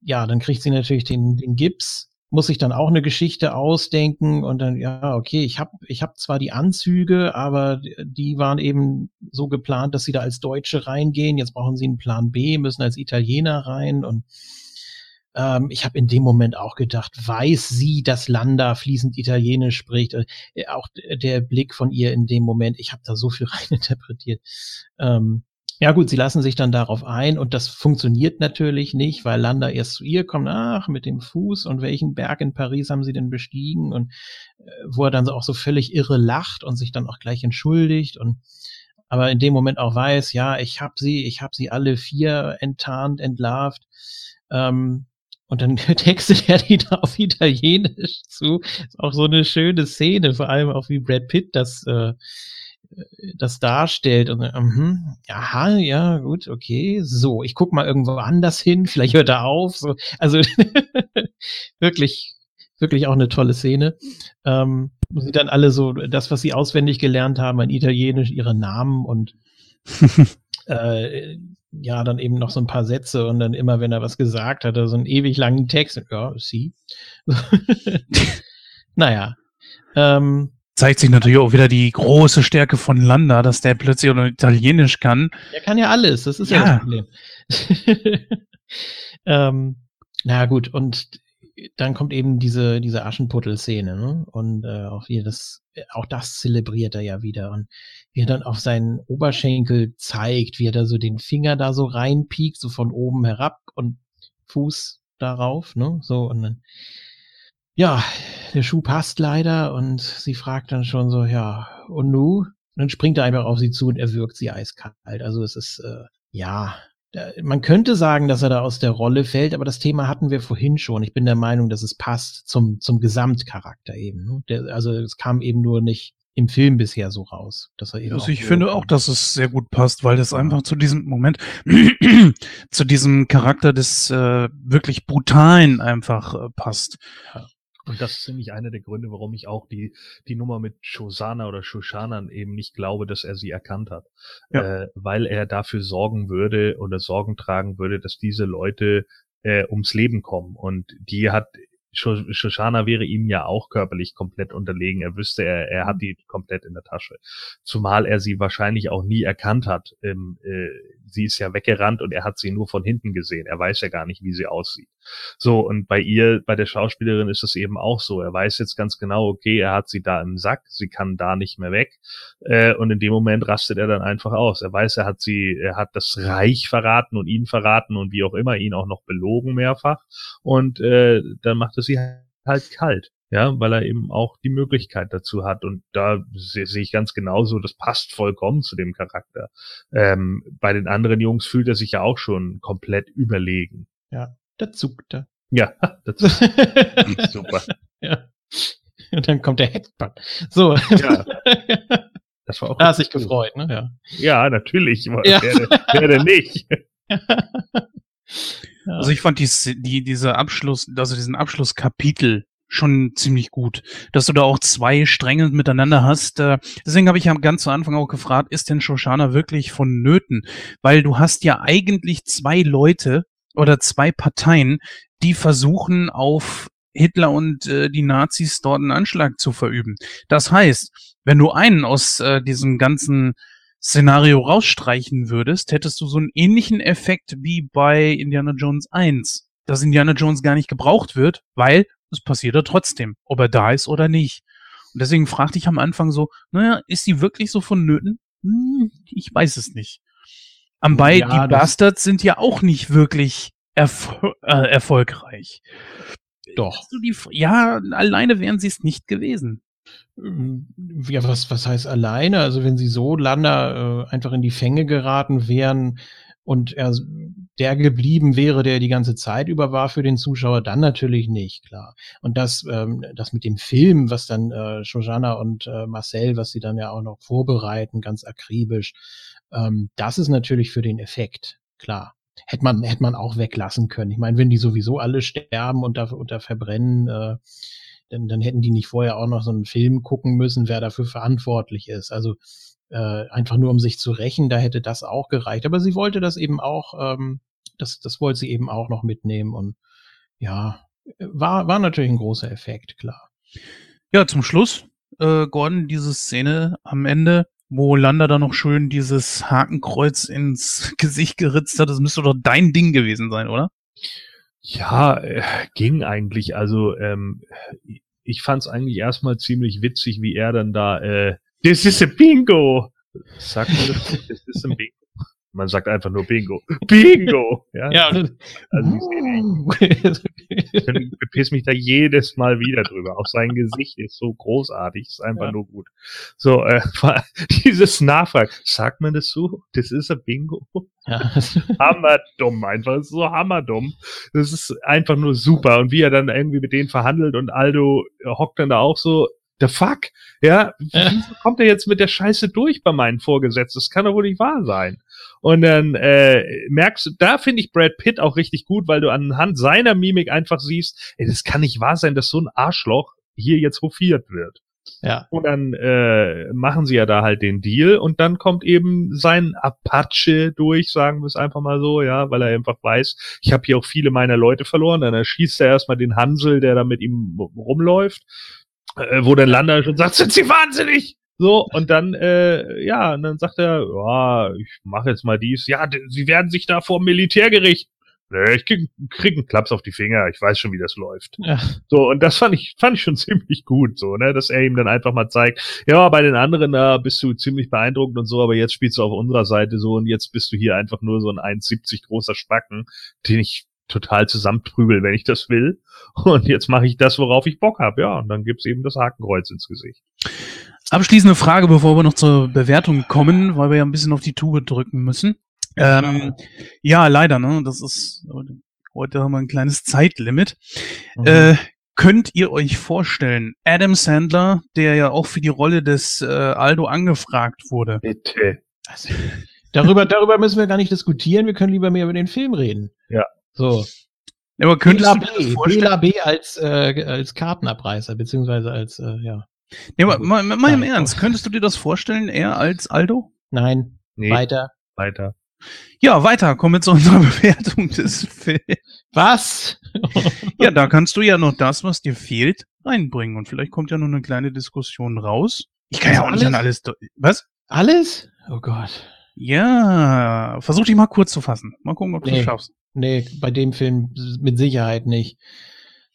B: ja, dann kriegt sie natürlich den, den Gips, muss sich dann auch eine Geschichte ausdenken und dann, ja, okay, ich habe ich hab zwar die Anzüge, aber die waren eben so geplant, dass sie da als Deutsche reingehen. Jetzt brauchen sie einen Plan B, müssen als Italiener rein und ähm, ich habe in dem Moment auch gedacht, weiß sie, dass Landa fließend Italienisch spricht? Äh, auch der Blick von ihr in dem Moment, ich habe da so viel reininterpretiert. Ähm, ja gut, sie lassen sich dann darauf ein und das funktioniert natürlich nicht, weil Landa erst zu ihr kommt, ach, mit dem Fuß und welchen Berg in Paris haben sie denn bestiegen und äh, wo er dann so auch so völlig irre lacht und sich dann auch gleich entschuldigt und aber in dem Moment auch weiß, ja, ich habe sie, ich habe sie alle vier enttarnt, entlarvt. Ähm, Und dann textet er die da auf Italienisch zu. Ist auch so eine schöne Szene, vor allem auch wie Brad Pitt das, äh, das darstellt. Und mhm, aha, ja, gut, okay. So, ich guck mal irgendwo anders hin, vielleicht hört er auf. So, also wirklich, wirklich auch eine tolle Szene. Ähm, sie dann alle so das, was sie auswendig gelernt haben, an Italienisch, ihre Namen und äh, ja, dann eben noch so ein paar Sätze und dann immer, wenn er was gesagt hat, so einen ewig langen Text. Ja, sie. naja. Ähm,
A: Zeigt sich natürlich auch wieder die große Stärke von Landa, dass der plötzlich auch noch Italienisch kann.
B: Der kann ja alles, das ist ja, ja das Problem. ähm, na gut, und dann kommt eben diese, diese Aschenputtel-Szene, ne? Und äh, auch wie das, auch das zelebriert er ja wieder. Und wie er dann auf seinen Oberschenkel zeigt, wie er da so den Finger da so reinpiekt, so von oben herab und Fuß darauf, ne? So, und dann, ja, der Schuh passt leider und sie fragt dann schon so, ja, und nu? Und dann springt er einfach auf sie zu und er wirkt sie eiskalt. Also es ist, äh, ja, man könnte sagen, dass er da aus der Rolle fällt, aber das Thema hatten wir vorhin schon. Ich bin der Meinung, dass es passt zum, zum Gesamtcharakter eben. Ne? Der, also es kam eben nur nicht im Film bisher so raus. Dass er eben
A: also ich finde auch, dass es sehr gut passt, weil das einfach zu diesem Moment, zu diesem Charakter des äh, wirklich Brutalen einfach äh, passt.
D: Ja. Und das ist nämlich einer der Gründe, warum ich auch die, die Nummer mit Shoshana oder Shoshanan eben nicht glaube, dass er sie erkannt hat. Ja. Äh, weil er dafür sorgen würde oder Sorgen tragen würde, dass diese Leute äh, ums Leben kommen. Und die hat Shoshana wäre ihm ja auch körperlich komplett unterlegen. Er wüsste, er, er hat mhm. die komplett in der Tasche. Zumal er sie wahrscheinlich auch nie erkannt hat. Ähm, äh, sie ist ja weggerannt und er hat sie nur von hinten gesehen. Er weiß ja gar nicht, wie sie aussieht. So, und bei ihr, bei der Schauspielerin ist es eben auch so. Er weiß jetzt ganz genau, okay, er hat sie da im Sack, sie kann da nicht mehr weg. Äh, und in dem Moment rastet er dann einfach aus. Er weiß, er hat sie, er hat das Reich verraten und ihn verraten und wie auch immer, ihn auch noch belogen mehrfach. Und äh, dann macht es sie halt kalt. Ja, weil er eben auch die Möglichkeit dazu hat. Und da sehe seh ich ganz genauso, das passt vollkommen zu dem Charakter. Ähm, bei den anderen Jungs fühlt er sich ja auch schon komplett überlegen.
B: Ja, da zuckt er.
D: Ja, das super.
B: Ja. Und dann kommt der Headbutt. So. Ja.
D: Das war auch.
B: Da hast dich gefreut, ne? Ja.
D: Ja, natürlich. Ja. Wer, wer denn nicht?
A: Also ich fand die, die, diese Abschluss, also diesen Abschlusskapitel schon ziemlich gut, dass du da auch zwei Stränge miteinander hast. Äh, deswegen habe ich ja ganz zu Anfang auch gefragt, ist denn Shoshana wirklich vonnöten? Weil du hast ja eigentlich zwei Leute oder zwei Parteien, die versuchen auf Hitler und äh, die Nazis dort einen Anschlag zu verüben. Das heißt, wenn du einen aus äh, diesem ganzen Szenario rausstreichen würdest, hättest du so einen ähnlichen Effekt wie bei Indiana Jones 1, dass Indiana Jones gar nicht gebraucht wird, weil es passiert ja trotzdem, ob er da ist oder nicht. Und deswegen fragte ich am Anfang so, naja, ist sie wirklich so vonnöten? Hm, ich weiß es nicht. Am bei ja, die Bastards sind ja auch nicht wirklich erfol äh, erfolgreich.
B: Doch.
A: Ja, alleine wären sie es nicht gewesen.
B: Ähm, ja, was, was heißt alleine? Also wenn sie so Lander äh, einfach in die Fänge geraten wären und er der geblieben wäre, der die ganze Zeit über war für den Zuschauer, dann natürlich nicht, klar. Und das, ähm, das mit dem Film, was dann äh, Shoshana und äh, Marcel, was sie dann ja auch noch vorbereiten, ganz akribisch, ähm, das ist natürlich für den Effekt, klar. Hätte man, hätte man auch weglassen können. Ich meine, wenn die sowieso alle sterben und da, und da verbrennen, äh, dann, dann hätten die nicht vorher auch noch so einen Film gucken müssen, wer dafür verantwortlich ist. Also äh, einfach nur um sich zu rächen, da hätte das auch gereicht. Aber sie wollte das eben auch, ähm, das, das wollte sie eben auch noch mitnehmen und ja, war, war natürlich ein großer Effekt, klar.
A: Ja, zum Schluss, äh, Gordon, diese Szene am Ende, wo Landa da noch schön dieses Hakenkreuz ins Gesicht geritzt hat, das müsste doch dein Ding gewesen sein, oder?
D: Ja, äh, ging eigentlich. Also ähm, ich fand es eigentlich erstmal ziemlich witzig, wie er dann da, äh, this is a bingo! Sagt man das? This is a bingo. Man sagt einfach nur Bingo. Bingo! Ja.
B: Ja,
D: Also ich bepiss mich da jedes Mal wieder drüber. Auch sein Gesicht ist so großartig, ist einfach
B: Ja.
D: nur gut. So, äh, dieses Nachfragen, sagt man das so? Das ist ein Bingo.
B: ja.
D: Hammerdumm einfach, das ist so hammerdumm. Das ist einfach nur super. Und wie er dann irgendwie mit denen verhandelt und Aldo hockt dann da auch so, the fuck? Ja,
B: Ja.
D: wieso kommt er jetzt mit der Scheiße durch bei meinen Vorgesetzten? Das kann doch wohl nicht wahr sein. Und dann äh, merkst du, da finde ich Brad Pitt auch richtig gut, weil du anhand seiner Mimik einfach siehst, ey, das kann nicht wahr sein, dass so ein Arschloch hier jetzt hofiert wird.
B: ja.
D: Und dann äh, machen sie ja da halt den Deal und dann kommt eben sein Apache durch, sagen wir es einfach mal so, ja, weil er einfach weiß, ich habe hier auch viele meiner Leute verloren. Dann erschießt er erstmal den Hansel, der da mit ihm rumläuft, äh, wo dann Landa schon sagt, sind Sie wahnsinnig? So, und dann, äh, ja, und dann sagt er, ja, ich mache jetzt mal dies. Ja, Sie werden sich da vor dem Militärgericht. Nee, ich krieg, krieg einen Klaps auf die Finger, ich weiß schon, wie das läuft.
B: ja.
D: So, und das fand ich, fand ich schon ziemlich gut, so, ne, dass er ihm dann einfach mal zeigt, ja, bei den anderen, da bist du ziemlich beeindruckend und so, aber jetzt spielst du auf unserer Seite so und jetzt bist du hier einfach nur so ein 1,70 großer Spacken, den ich total zusammenprügel, wenn ich das will. Und jetzt mache ich das, worauf ich Bock habe, ja, und dann gibt's eben das Hakenkreuz ins Gesicht.
A: Abschließende Frage, bevor wir noch zur Bewertung kommen, weil wir ja ein bisschen auf die Tube drücken müssen. Ähm, ja, leider, ne? Das ist, heute haben wir ein kleines Zeitlimit.
B: Mhm.
A: Äh, könnt ihr euch vorstellen, Adam Sandler, der ja auch für die Rolle des äh, Aldo angefragt wurde.
D: Bitte.
B: Also, darüber, darüber müssen wir gar nicht diskutieren. Wir können lieber mehr über den Film reden.
D: Ja.
B: So.
A: Aber könntest
B: Bela
A: du dir das
B: B,
A: vorstellen?
B: Bela B als, äh, als Kartenabreißer, beziehungsweise als, äh, ja.
A: Ja, aber mal, mal, mal im. Ernst, könntest du dir das vorstellen, er als Aldo?
B: Nein,
D: Nee,
B: weiter.
D: weiter.
A: Ja, weiter, kommen wir zu unserer Bewertung des Films.
B: Was?
A: Ja, da kannst du ja noch das, was dir fehlt, reinbringen. Und vielleicht kommt ja noch eine kleine Diskussion raus. Ich kann ja auch nicht an alles. Was?
B: Alles? Oh Gott.
A: Ja, versuch dich mal kurz zu fassen. Mal gucken, ob du
B: Nee.
A: es schaffst.
B: Nee, bei dem Film mit Sicherheit nicht.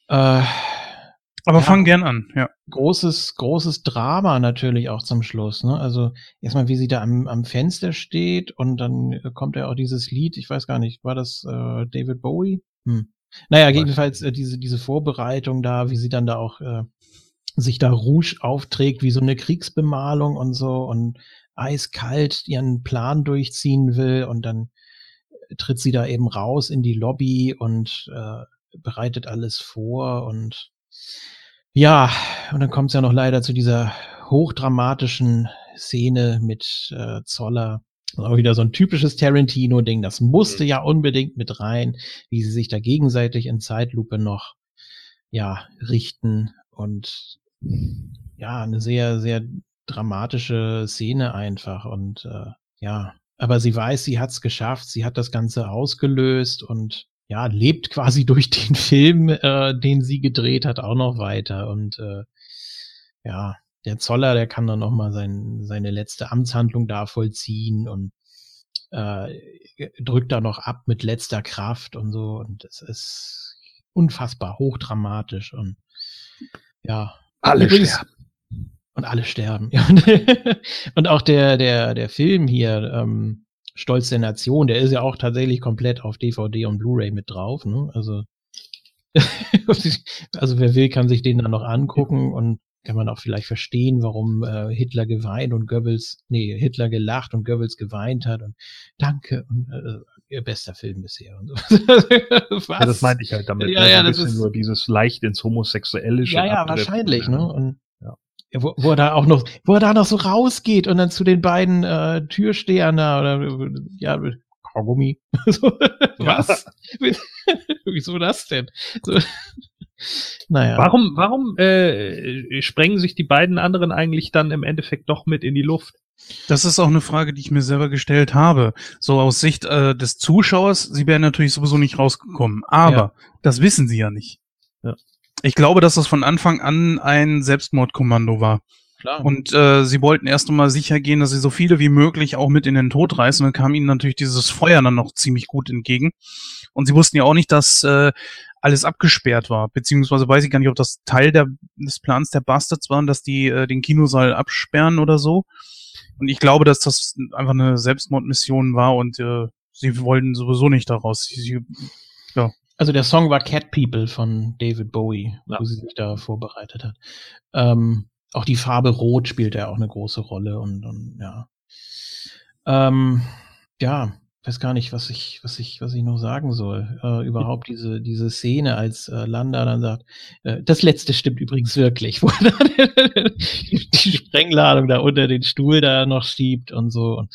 B: Äh,
A: Aber
B: Ja.
A: fang gern an, ja.
B: großes, großes Drama natürlich auch zum Schluss. Ne? Also erstmal, wie sie da am, am Fenster steht und dann äh, kommt ja auch dieses Lied, ich weiß gar nicht, war das äh, David Bowie? Hm. Naja, jedenfalls äh, diese, diese Vorbereitung da, wie sie dann da auch äh, sich da Rouge aufträgt, wie so eine Kriegsbemalung und so und eiskalt ihren Plan durchziehen will und dann tritt sie da eben raus in die Lobby und äh, bereitet alles vor und ja, und dann kommt es ja noch leider zu dieser hochdramatischen Szene mit äh, Zoller. Auch wieder so ein typisches Tarantino-Ding. Das musste ja unbedingt mit rein, wie sie sich da gegenseitig in Zeitlupe noch ja richten und ja eine sehr sehr dramatische Szene einfach und äh, ja, aber sie weiß, sie hat's geschafft, sie hat das Ganze ausgelöst und ja, lebt quasi durch den Film, äh, den sie gedreht hat, auch noch weiter. Und äh, ja, der Zoller, der kann dann noch mal sein, seine letzte Amtshandlung da vollziehen und äh, drückt da noch ab mit letzter Kraft und so. Und es ist unfassbar hochdramatisch und ja.
D: Alle
B: Übrigens-
D: sterben.
B: Und alle sterben. Und, auch der, der, der Film hier, ähm, Stolz der Nation, der ist ja auch tatsächlich komplett auf DVD und Blu-ray mit drauf. Ne? Also, also wer will, kann sich den dann noch angucken und kann man auch vielleicht verstehen, warum äh, Hitler geweint und Goebbels, nee, Hitler gelacht und Goebbels geweint hat und danke und äh, ihr bester Film bisher. Und so.
D: Ja, das meinte ich halt damit.
B: Ja,
D: ne?
B: ja, das ist-
D: nur dieses leicht ins Homosexuelle
B: Ja, ja,
D: abdriften,
B: wahrscheinlich, ne? Und wo, wo er da auch noch, wo er da noch so rausgeht und dann zu den beiden äh, Türstehern da oder ja, Kaugummi. so, was? Wieso das denn? So, naja.
D: Warum, warum äh, sprengen sich die beiden anderen eigentlich dann im Endeffekt doch mit in die Luft?
A: Das ist auch eine Frage, die ich mir selber gestellt habe. So aus Sicht äh, des Zuschauers, sie wären natürlich sowieso nicht rausgekommen. Aber
B: Ja.
A: das wissen sie ja nicht.
D: Ja.
A: Ich glaube, dass das von Anfang an ein Selbstmordkommando war.
B: Klar.
A: Und äh, sie wollten erst einmal sicher gehen, dass sie so viele wie möglich auch mit in den Tod reißen. Und dann kam ihnen natürlich dieses Feuer dann noch ziemlich gut entgegen. Und sie wussten ja auch nicht, dass äh, alles abgesperrt war. Beziehungsweise weiß ich gar nicht, ob das Teil der, des Plans der Bastards waren, dass die äh, den Kinosaal absperren oder so. Und ich glaube, dass das einfach eine Selbstmordmission war und äh, sie wollten sowieso nicht daraus. Sie, sie,
B: Also der Song war Cat People von David Bowie,
D: Ja.
B: wo sie sich da vorbereitet hat. Ähm, auch die Farbe Rot spielt ja auch eine große Rolle und, und ja. Ähm, ja, weiß gar nicht, was ich, was ich, was ich noch sagen soll. Äh, überhaupt diese, diese Szene, als äh, Landa dann sagt, äh, das letzte stimmt übrigens wirklich, wo er dann die, die Sprengladung da unter den Stuhl da noch schiebt und so. Und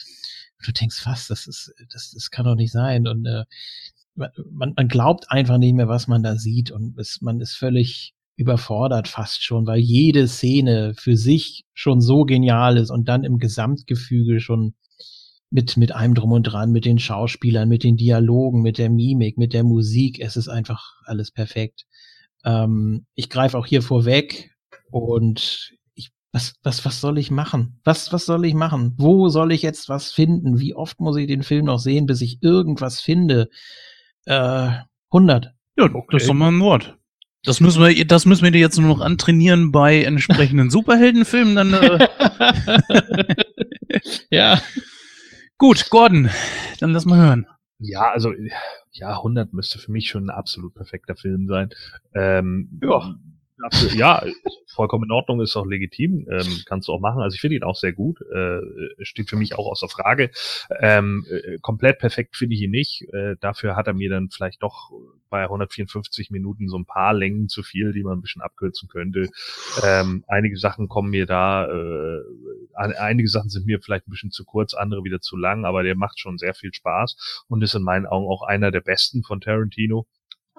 B: du denkst fast, das ist, das, das kann doch nicht sein. Und äh, man, man glaubt einfach nicht mehr, was man da sieht und es, man ist völlig überfordert fast schon, weil jede Szene für sich schon so genial ist und dann im Gesamtgefüge schon mit, mit allem drum und dran, mit den Schauspielern, mit den Dialogen, mit der Mimik, mit der Musik. Es ist einfach alles perfekt. Ähm, ich greife auch hier vorweg und ich, was, was, was soll ich machen? Was, was soll ich machen? Wo soll ich jetzt was finden? Wie oft muss ich den Film noch sehen, bis ich irgendwas finde? Äh, 100.
A: ja, das ist doch mal ein Wort. Das müssen wir, das müssen wir dir jetzt nur noch antrainieren bei entsprechenden Superheldenfilmen. Dann äh,
B: ja.
A: gut, Gordon, dann lass mal hören.
D: Ja, also ja, 100 müsste für mich schon ein absolut perfekter Film sein. Ähm,
A: Ja.
D: Dafür, ja, vollkommen in Ordnung, ist auch legitim, ähm, kannst du auch machen. Also ich finde ihn auch sehr gut, äh, steht für mich auch außer Frage. Ähm, äh, komplett perfekt finde ich ihn nicht. Äh, dafür hat er mir dann vielleicht doch bei 154 Minuten so ein paar Längen zu viel, die man ein bisschen abkürzen könnte. Ähm, einige Sachen kommen mir da, äh, ein- einige Sachen sind mir vielleicht ein bisschen zu kurz, andere wieder zu lang, aber der macht schon sehr viel Spaß und ist in meinen Augen auch einer der besten von Tarantino.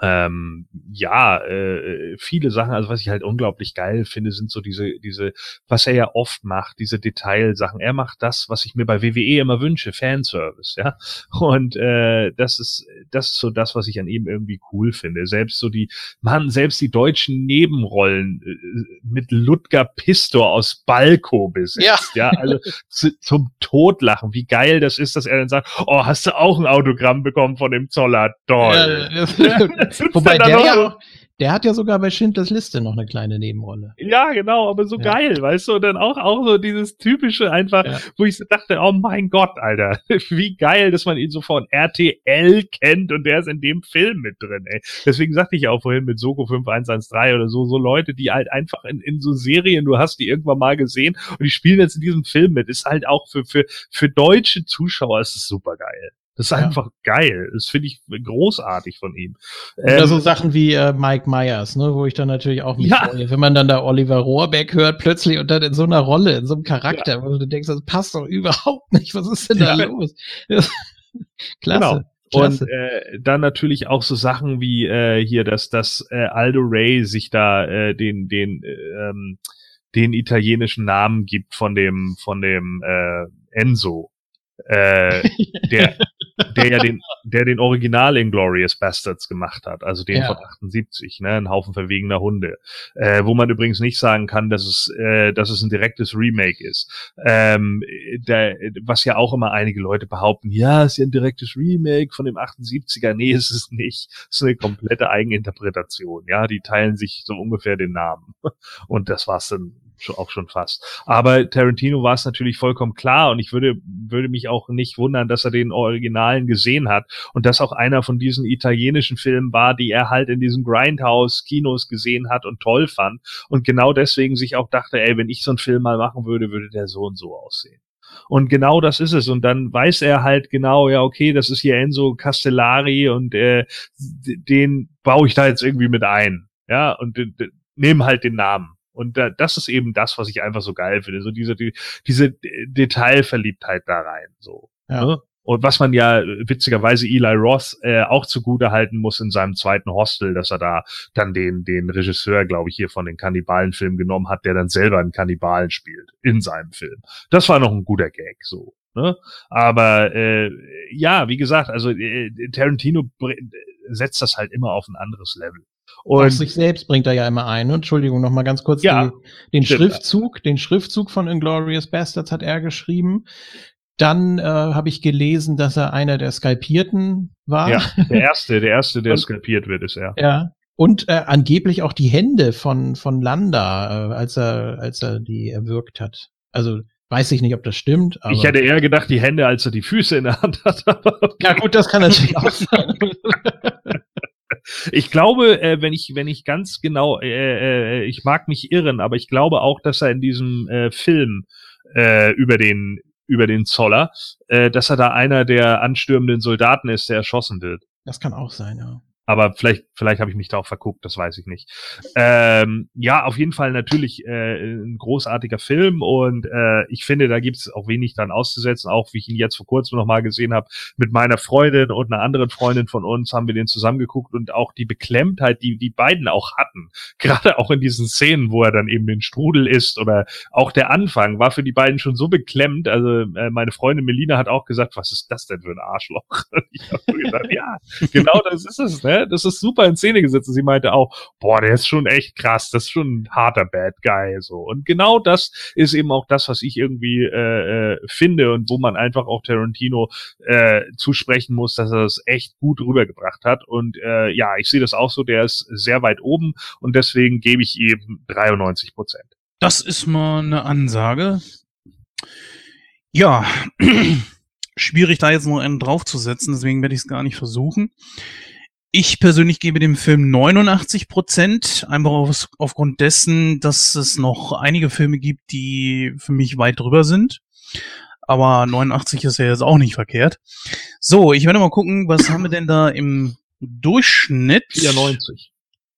D: Ähm, ja, äh, viele Sachen, also was ich halt unglaublich geil finde, sind so diese, diese, was er ja oft macht, diese Detailsachen. Er macht das, was ich mir bei WWE immer wünsche, Fanservice, ja. Und äh, das ist, das ist so das, was ich an ihm irgendwie cool finde. Selbst so die, man, selbst die deutschen Nebenrollen äh, mit Ludger Pistor aus Balko besetzt, ja, also zu, zum Totlachen. Wie geil das ist, dass er dann sagt, oh, hast du auch ein Autogramm bekommen von dem Zoller? Toll.
B: Ja, Wobei
D: er
B: der
D: noch
B: ja der hat ja sogar bei Schindlers Liste noch eine kleine Nebenrolle.
D: Ja, genau, aber so
B: Ja.
D: geil, weißt du, und dann auch, auch so dieses typische einfach,
B: Ja.
D: wo ich so dachte, oh mein Gott, Alter, wie geil, dass man ihn so von RTL kennt und der ist in dem Film mit drin, ey. Deswegen sagte ich ja auch vorhin mit Soko 5113 oder so, so Leute, die halt einfach in, in so Serien, du hast die irgendwann mal gesehen und die spielen jetzt in diesem Film mit, ist halt auch für, für, für deutsche Zuschauer ist es super geil. Das ist
B: Ja.
D: einfach geil. Das finde ich großartig von ihm.
B: Oder
D: Ähm,
B: so Sachen wie äh, Mike Myers, ne, wo ich dann natürlich auch mich
D: Ja.
B: freue, wenn man dann da Oliver Rohrbeck hört, plötzlich und dann in so einer Rolle, in so einem Charakter, wo du denkst, das passt doch überhaupt nicht. Was ist denn da
D: Ja.
B: los? Klasse.
D: Und
B: Klasse.
D: äh, dann natürlich auch so Sachen wie äh, hier, dass dass äh, Aldo Ray sich da äh, den den äh, ähm, den italienischen Namen gibt von dem von dem äh, Enzo, äh, der der ja den der den Original Inglorious Bastards gemacht hat, also den
B: Ja.
D: von 78, ne, ein Haufen verwegener Hunde, äh, wo man übrigens nicht sagen kann, dass es äh, dass es ein direktes Remake ist ähm, der, was ja auch immer einige Leute behaupten, ja, ist ja ein direktes Remake von dem 78er. Nee, ist es nicht. Es ist eine komplette Eigeninterpretation. Ja, die teilen sich so ungefähr den Namen. Und das war's dann auch schon fast. Aber Tarantino war es natürlich vollkommen klar und ich würde, würde mich auch nicht wundern, dass er den Originalen gesehen hat und das auch einer von diesen italienischen Filmen war, die er halt in diesen Grindhouse-Kinos gesehen hat und toll fand und genau deswegen sich auch dachte, ey, wenn ich so einen Film mal machen würde, würde der so und so aussehen. Und genau das ist es. Und dann weiß er halt genau, ja, okay, das ist hier Enzo Castellari und äh, den baue ich da jetzt irgendwie mit ein. Ja, und nehme halt den Namen. Und da, das ist eben das, was ich einfach so geil finde. So diese, die, diese Detailverliebtheit da rein. So.
B: Ja.
D: Ne? Und was man ja äh, witzigerweise Eli Roth äh, auch zugute halten muss in seinem zweiten Hostel, dass er da dann den, den Regisseur, glaube ich, hier von den Kannibalenfilmen genommen hat, der dann selber einen Kannibalen spielt in seinem Film. Das war noch ein guter Gag, so. Ne? Aber äh, ja, wie gesagt, also äh, Tarantino setzt das halt immer auf ein anderes Level.
B: Auf
D: Und
B: sich selbst bringt er ja immer ein. ne? Entschuldigung, noch mal ganz kurz.
D: Ja,
B: den
D: stimmt.
B: Schriftzug, den Schriftzug von Inglourious Bastards hat er geschrieben. Dann äh, habe ich gelesen, dass er einer der Skalpierten war.
D: ja, der erste, der erste, der
B: Und-
D: skalpiert wird, ist er.
B: Ja. Und äh, angeblich auch die Hände von, von Landa, äh, als er, als er die erwürgt hat. Also Weiß ich nicht, ob das stimmt.
D: ich hätte eher gedacht, die Hände, als er die Füße in der Hand hat.
B: ja gut, das kann natürlich auch sein.
D: Ich glaube, äh, wenn ich wenn ich ganz genau, äh, äh, ich mag mich irren, aber ich glaube auch, dass er in diesem äh, Film äh, über den über den Zoller, äh, dass er da einer der anstürmenden Soldaten ist, der erschossen wird.
B: Das kann auch sein, ja.
D: Aber vielleicht, vielleicht habe ich mich da auch verguckt, das weiß ich nicht. Ähm, ja, auf jeden Fall natürlich äh, ein großartiger Film und äh, ich finde, da gibt es auch wenig dran auszusetzen, auch wie ich ihn jetzt vor kurzem nochmal gesehen habe, mit meiner Freundin und einer anderen Freundin von uns haben wir den zusammengeguckt und auch die Beklemmtheit, die die beiden auch hatten, gerade auch in diesen Szenen, wo er dann eben den Strudel isst oder auch der Anfang war für die beiden schon so beklemmt. Also äh, meine Freundin Melina hat auch gesagt, was ist das denn für ein Arschloch? ich habe gesagt, ja, genau das ist es, ne? Das ist super in Szene gesetzt. Und sie meinte auch, boah, der ist schon echt krass, das ist schon ein harter Bad Guy. So. Und genau das ist eben auch das, was ich irgendwie äh, äh, finde und wo man einfach auch Tarantino äh, zusprechen muss, dass er das echt gut rübergebracht hat. Und äh, ja, ich sehe das auch so, der ist sehr weit oben und deswegen gebe ich ihm 93 Prozent.
A: Das ist mal eine Ansage. Ja, schwierig da jetzt noch einen draufzusetzen, deswegen werde ich es gar nicht versuchen. Ich persönlich gebe dem Film 89 Prozent, einfach auf, aufgrund dessen, dass es noch einige Filme gibt, die für mich weit drüber sind. Aber 89 ist ja jetzt auch nicht verkehrt. So, ich werde mal gucken, was haben wir denn da im Durchschnitt?
D: 94.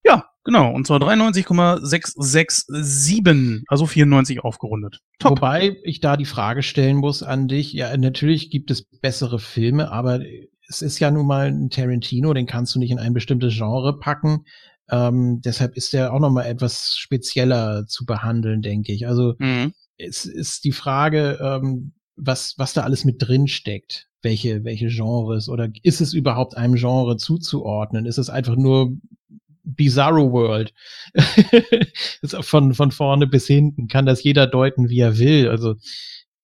A: Ja, genau. Und zwar 93,667, also 94 aufgerundet.
B: Top. Wobei ich da die Frage stellen muss an dich. Ja, natürlich gibt es bessere Filme, aber es ist ja nun mal ein Tarantino, den kannst du nicht in ein bestimmtes Genre packen. Ähm, deshalb ist der auch noch mal etwas spezieller zu behandeln, denke ich. Also mhm. es ist die Frage, ähm, was, was da alles mit drin steckt. Welche, welche Genres oder ist es überhaupt einem Genre zuzuordnen? Ist es einfach nur Bizarro World? von, von vorne bis hinten kann das jeder deuten, wie er will. Also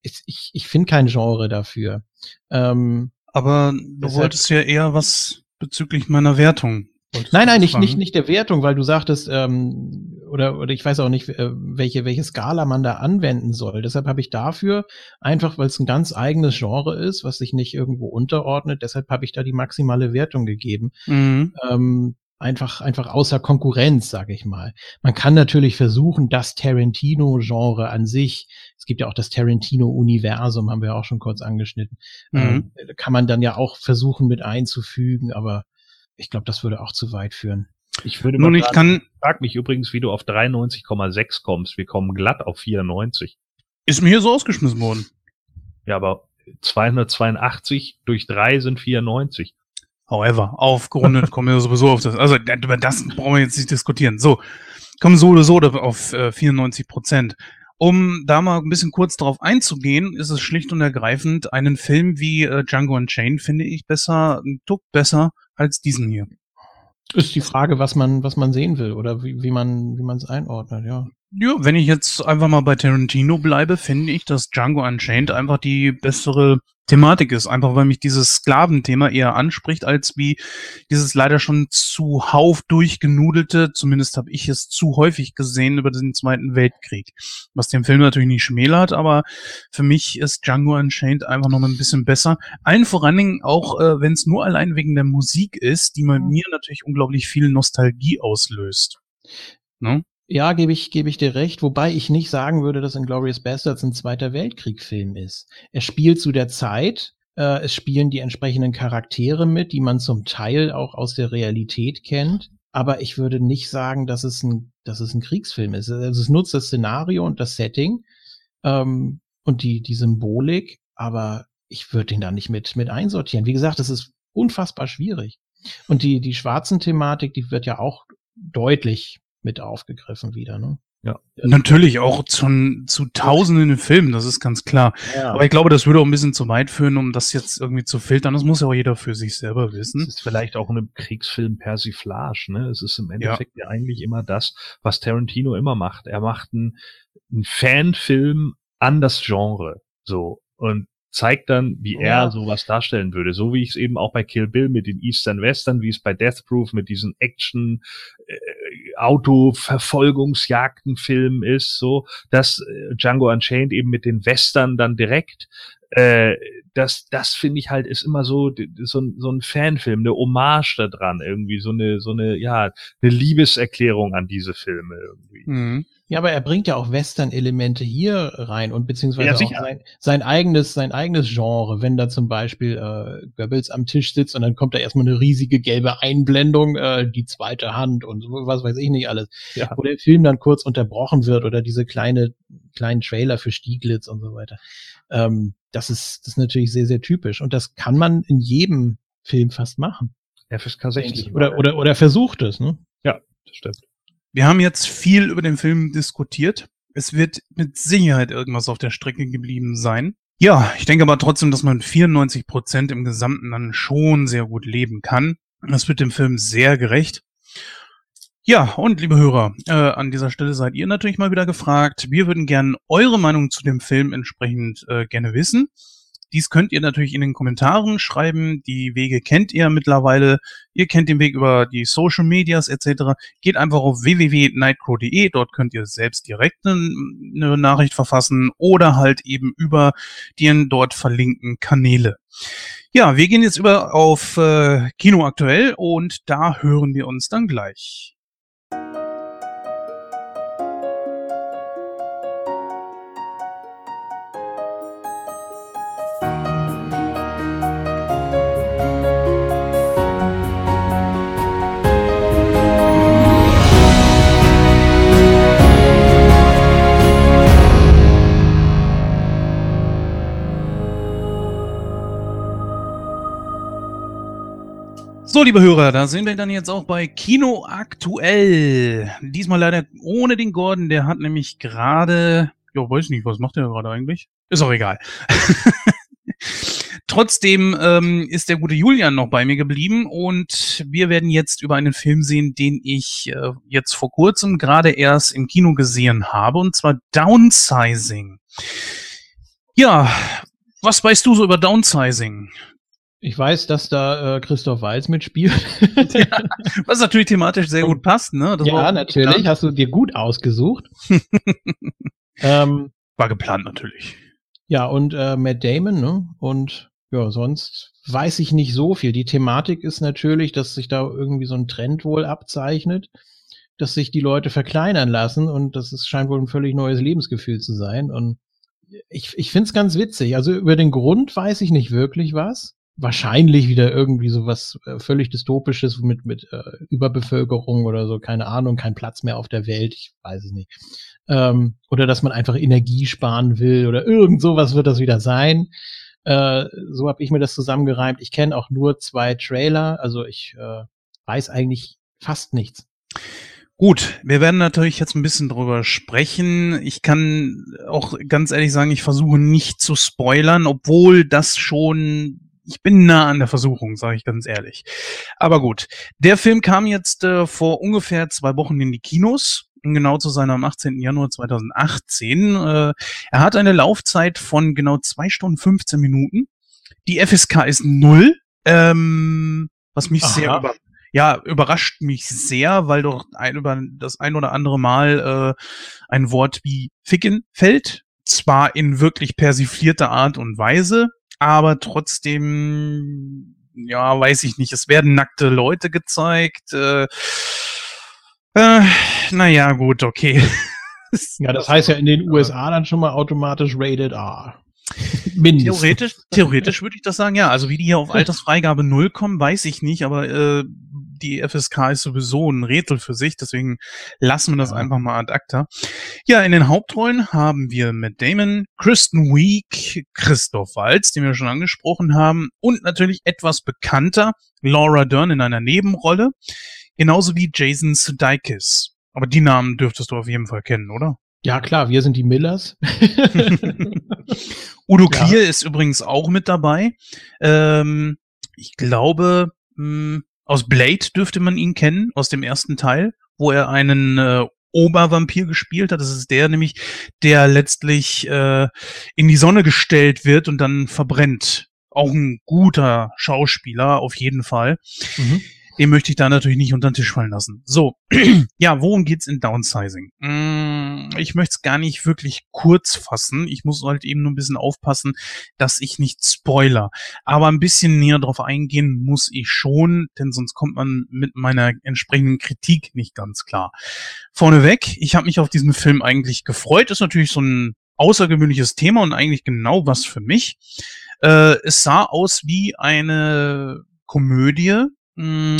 B: ich, ich finde kein Genre dafür. Ähm,
A: aber du Deshalb wolltest ja eher was bezüglich meiner Wertung.
B: Nein, nein, nicht, nicht, nicht der Wertung, weil du sagtest, ähm, oder, oder ich weiß auch nicht, äh, welche, welche Skala man da anwenden soll. Deshalb habe ich dafür, einfach weil es ein ganz eigenes Genre ist, was sich nicht irgendwo unterordnet, deshalb habe ich da die maximale Wertung gegeben. Mhm. Ähm, einfach, einfach außer Konkurrenz, sage ich mal. Man kann natürlich versuchen, das Tarantino-Genre an sich, es gibt ja auch das Tarantino-Universum, haben wir auch schon kurz angeschnitten, mhm. äh, kann man dann ja auch versuchen mit einzufügen, aber ich glaube, das würde auch zu weit führen.
D: Ich würde Nun, ich kann, frag mich übrigens, wie du auf 93,6 kommst. Wir kommen glatt auf 94.
A: Ist mir hier so ausgeschmissen worden.
D: Ja, aber 282 durch 3 sind 94.
A: However, aufgerundet kommen wir sowieso auf das. Also über das brauchen wir jetzt nicht diskutieren. So, kommen so oder so auf äh, 94 Prozent. Um da mal ein bisschen kurz drauf einzugehen, ist es schlicht und ergreifend einen Film wie äh, Django Unchained finde ich besser, ein Tuck besser als diesen hier.
B: Ist die Frage, was man, was man sehen will oder wie, wie man, wie man es einordnet, ja.
A: Ja, wenn ich jetzt einfach mal bei Tarantino bleibe, finde ich, dass Django Unchained einfach die bessere Thematik ist. Einfach weil mich dieses Sklaventhema eher anspricht, als wie dieses leider schon zuhauf durchgenudelte, zumindest habe ich es zu häufig gesehen über den Zweiten Weltkrieg. Was den Film natürlich nicht schmälert, aber für mich ist Django Unchained einfach noch ein bisschen besser. Allen voran Dingen auch, äh, wenn es nur allein wegen der Musik ist, die bei mhm. mir natürlich unglaublich viel Nostalgie auslöst.
B: Ne? Ja, gebe ich, gebe ich dir recht, wobei ich nicht sagen würde, dass Inglourious Bastards ein Zweiter Weltkrieg-Film ist. Er spielt zu der Zeit, äh, es spielen die entsprechenden Charaktere mit, die man zum Teil auch aus der Realität kennt, aber ich würde nicht sagen, dass es ein, dass es ein Kriegsfilm ist. Also es nutzt das Szenario und das Setting ähm, und die, die Symbolik, aber ich würde den da nicht mit, mit einsortieren. Wie gesagt, das ist unfassbar schwierig. Und die, die schwarzen Thematik, die wird ja auch deutlich mit aufgegriffen wieder, ne?
A: Ja. Natürlich auch zu, zu tausenden Filmen, das ist ganz klar. Ja. Aber ich glaube, das würde auch ein bisschen zu weit führen, um das jetzt irgendwie zu filtern. Das muss ja auch jeder für sich selber wissen.
D: Es ist vielleicht auch eine Kriegsfilm-Persiflage, ne? Es ist im Endeffekt ja. ja. eigentlich immer das, was Tarantino immer macht. Er macht einen, einen Fanfilm an das Genre. So. Und zeigt dann, wie
B: Ja.
D: er sowas darstellen würde. So wie ich es eben auch bei Kill Bill mit den Eastern Western, wie es bei Death Proof mit diesen Action äh, Auto-Verfolgungsjagden-Filmen ist, so, dass äh, Django Unchained eben mit den Western dann direkt äh, das, das finde ich halt ist immer so, so, ein- so ein Fanfilm, eine Hommage da dran, irgendwie, so eine, so eine, ja, eine Liebeserklärung an diese Filme irgendwie.
A: Mhm.
B: Ja, aber er bringt ja auch Western-Elemente hier rein und beziehungsweise
D: Ja,
B: auch sein, sein eigenes, sein eigenes Genre, wenn da zum Beispiel äh, Goebbels am Tisch sitzt und dann kommt da erstmal eine riesige gelbe Einblendung, äh, die zweite Hand und so, was weiß ich nicht alles.
D: Ja.
B: Wo der Film dann kurz unterbrochen wird oder diese kleine, kleinen Trailer für Stieglitz und so weiter. Ähm, das ist, das ist natürlich sehr, sehr typisch und das kann man in jedem Film fast machen.
D: FSK
B: denke
D: 16.
B: ich. Oder, oder, oder versucht es, ne?
D: das stimmt.
A: Wir haben jetzt viel über den Film diskutiert. Es wird mit Sicherheit irgendwas auf der Strecke geblieben sein. Ja, ich denke aber trotzdem, dass man 94 Prozent im Gesamten dann schon sehr gut leben kann. Das wird dem Film sehr gerecht. Ja, und liebe Hörer, äh, an dieser Stelle seid ihr natürlich mal wieder gefragt. Wir würden gerne eure Meinung zu dem Film entsprechend äh, gerne wissen. Dies könnt ihr natürlich in den Kommentaren schreiben. Die Wege kennt ihr mittlerweile. Ihr kennt den Weg über die Social Medias etc. Geht einfach auf www.nightcrow.de. Dort könnt ihr selbst direkt eine, eine Nachricht verfassen oder halt eben über die dort verlinkten Kanäle. Ja, wir gehen jetzt über auf äh, Kino aktuell und da hören wir uns dann gleich. So, liebe Hörer, da sind wir dann jetzt auch bei Kino aktuell. Diesmal leider ohne den Gordon, der hat nämlich gerade, ja, weiß nicht, was macht der gerade eigentlich? Ist auch egal. Trotzdem ähm, ist der gute Julian noch bei mir geblieben und wir werden jetzt über einen Film sehen, den ich äh, jetzt vor kurzem gerade erst im Kino gesehen habe, und zwar Downsizing. Ja, was weißt du so über Downsizing?
B: Ich weiß, dass da äh, Christoph Walz mitspielt.
A: Was natürlich thematisch sehr gut passt, ne? Das
B: ja, natürlich.
A: Geplant.
B: Hast du dir gut ausgesucht. ähm,
A: War geplant natürlich.
B: ja, und äh, Matt Damon, ne? Und ja, sonst weiß ich nicht so viel. Die Thematik ist natürlich, dass sich da irgendwie so ein Trend wohl abzeichnet, dass sich die Leute verkleinern lassen und das ist, scheint wohl ein völlig neues Lebensgefühl zu sein. Und ich, ich finde es ganz witzig. Also über den Grund weiß ich nicht wirklich was. Wahrscheinlich wieder irgendwie so was äh, völlig dystopisches mit, mit äh, Überbevölkerung oder so, keine Ahnung, kein Platz mehr auf der Welt, ich weiß es nicht. Ähm, oder dass man einfach Energie sparen will oder irgend sowas wird das wieder sein. Äh, so habe ich mir das zusammengereimt. Ich kenne auch nur zwei Trailer, also ich äh, weiß eigentlich fast nichts.
A: Gut, wir werden natürlich jetzt ein bisschen drüber sprechen. Ich kann auch ganz ehrlich sagen, ich versuche nicht zu spoilern, obwohl das schon, ich bin nah an der Versuchung, sage ich ganz ehrlich. Aber gut, der Film kam jetzt äh, vor ungefähr zwei Wochen in die Kinos, genau zu sein am 18. Januar 2018. Äh, er hat eine Laufzeit von genau zwei Stunden 15 Minuten. Die FSK ist null, ähm, was mich sehr
B: Aha.
A: über ja, überrascht mich sehr, weil doch ein, über das ein oder andere Mal äh, ein Wort wie ficken fällt. Zwar in wirklich persiflierter Art und Weise, aber trotzdem, ja, weiß ich nicht. Es werden nackte Leute gezeigt. Äh, äh, naja, gut, okay.
B: Ja, das heißt ja in den USA dann schon mal automatisch Rated R. Mindestens.
A: Theoretisch, theoretisch würde ich das sagen, ja. Also wie die hier auf Altersfreigabe null kommen, weiß ich nicht, aber äh, die FSK ist sowieso ein Rätsel für sich, deswegen lassen wir das
B: Ja.
A: einfach mal ad acta. Ja, in den Hauptrollen haben wir Matt Damon, Kristen Wiig, Christoph Waltz, den wir schon angesprochen haben, und natürlich etwas bekannter Laura Dern in einer Nebenrolle, genauso wie Jason Sudeikis. Aber die Namen dürftest du auf jeden Fall kennen, oder?
B: Ja, klar, wir sind die Millers.
A: Udo
B: Ja.
A: Kier ist übrigens auch mit dabei. Ähm, ich glaube, mh, aus Blade dürfte man ihn kennen, aus dem ersten Teil, wo er einen äh, Obervampir gespielt hat. Das ist der nämlich, der letztlich äh, in die Sonne gestellt wird und dann verbrennt. Auch ein guter Schauspieler, auf jeden Fall. Mhm den möchte ich da natürlich nicht unter den Tisch fallen lassen. So, ja, worum geht's in Downsizing? Mm, ich möchte es gar nicht wirklich kurz fassen. Ich muss halt eben nur ein bisschen aufpassen, dass ich nicht spoiler. Aber ein bisschen näher drauf eingehen muss ich schon, denn sonst kommt man mit meiner entsprechenden Kritik nicht ganz klar. Vorneweg, ich habe mich auf diesen Film eigentlich gefreut. Ist natürlich so ein außergewöhnliches Thema und eigentlich genau was für mich. Äh, es sah aus wie eine Komödie, hm,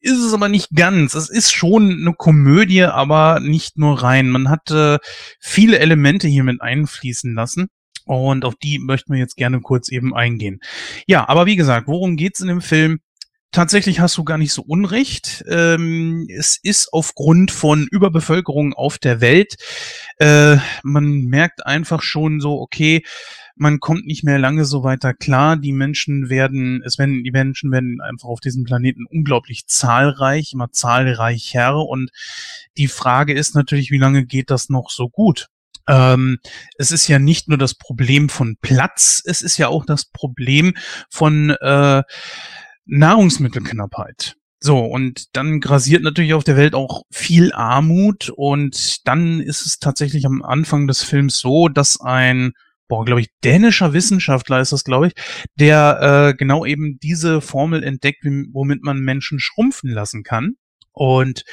A: ist es aber nicht ganz. Es ist schon eine Komödie, aber nicht nur rein. Man hat äh, viele Elemente hier mit einfließen lassen. Und auf die möchten wir jetzt gerne kurz eben eingehen. Ja, aber wie gesagt, worum geht's in dem Film? Tatsächlich hast du gar nicht so unrecht. Ähm, es ist aufgrund von Überbevölkerung auf der Welt. Äh, man merkt einfach schon so, okay, man kommt nicht mehr lange so weiter klar. Die Menschen werden, es werden, die Menschen werden einfach auf diesem Planeten unglaublich zahlreich, immer zahlreicher. Und die Frage ist natürlich, wie lange geht das noch so gut? Ähm, es ist ja nicht nur das Problem von Platz, es ist ja auch das Problem von äh, Nahrungsmittelknappheit. So, und dann grasiert natürlich auf der Welt auch viel Armut und dann ist es tatsächlich am Anfang des Films so, dass ein boah, glaube ich, dänischer Wissenschaftler ist das, glaube ich, der äh, genau eben diese Formel entdeckt, womit man Menschen schrumpfen lassen kann. Und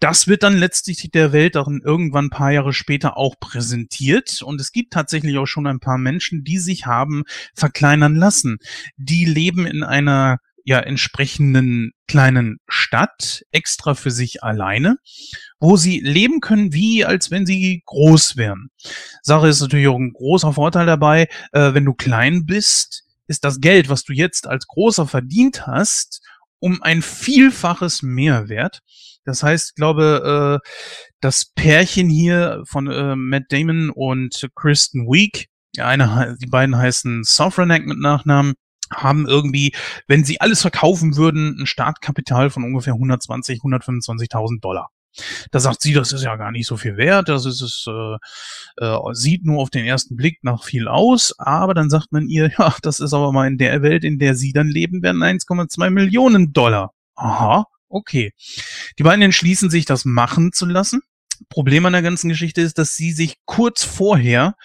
A: das wird dann letztlich der Welt auch irgendwann ein paar Jahre später auch präsentiert. Und es gibt tatsächlich auch schon ein paar Menschen, die sich haben verkleinern lassen. Die leben in einer ja entsprechenden kleinen Stadt extra für sich alleine, wo sie leben können, wie als wenn sie groß wären. Sache ist natürlich auch ein großer Vorteil dabei, äh, wenn du klein bist, ist das Geld, was du jetzt als großer verdient hast, um ein Vielfaches mehr wert. Das heißt, ich glaube, äh, das Pärchen hier von äh, Matt Damon und Kristen Week, eine, die beiden heißen Sofranek mit Nachnamen, haben irgendwie, wenn sie alles verkaufen würden, ein Startkapital von ungefähr 120, 125.000 Dollar. Da sagt sie, das ist ja gar nicht so viel wert, das ist es, äh, äh, sieht nur auf den ersten Blick nach viel aus, aber dann sagt man ihr, ja, das ist aber mal in der Welt, in der sie dann leben werden, 1,2 Millionen Dollar. Aha, okay. Die beiden entschließen sich, das machen zu lassen Problem an der ganzen Geschichte ist, dass sie sich kurz vorher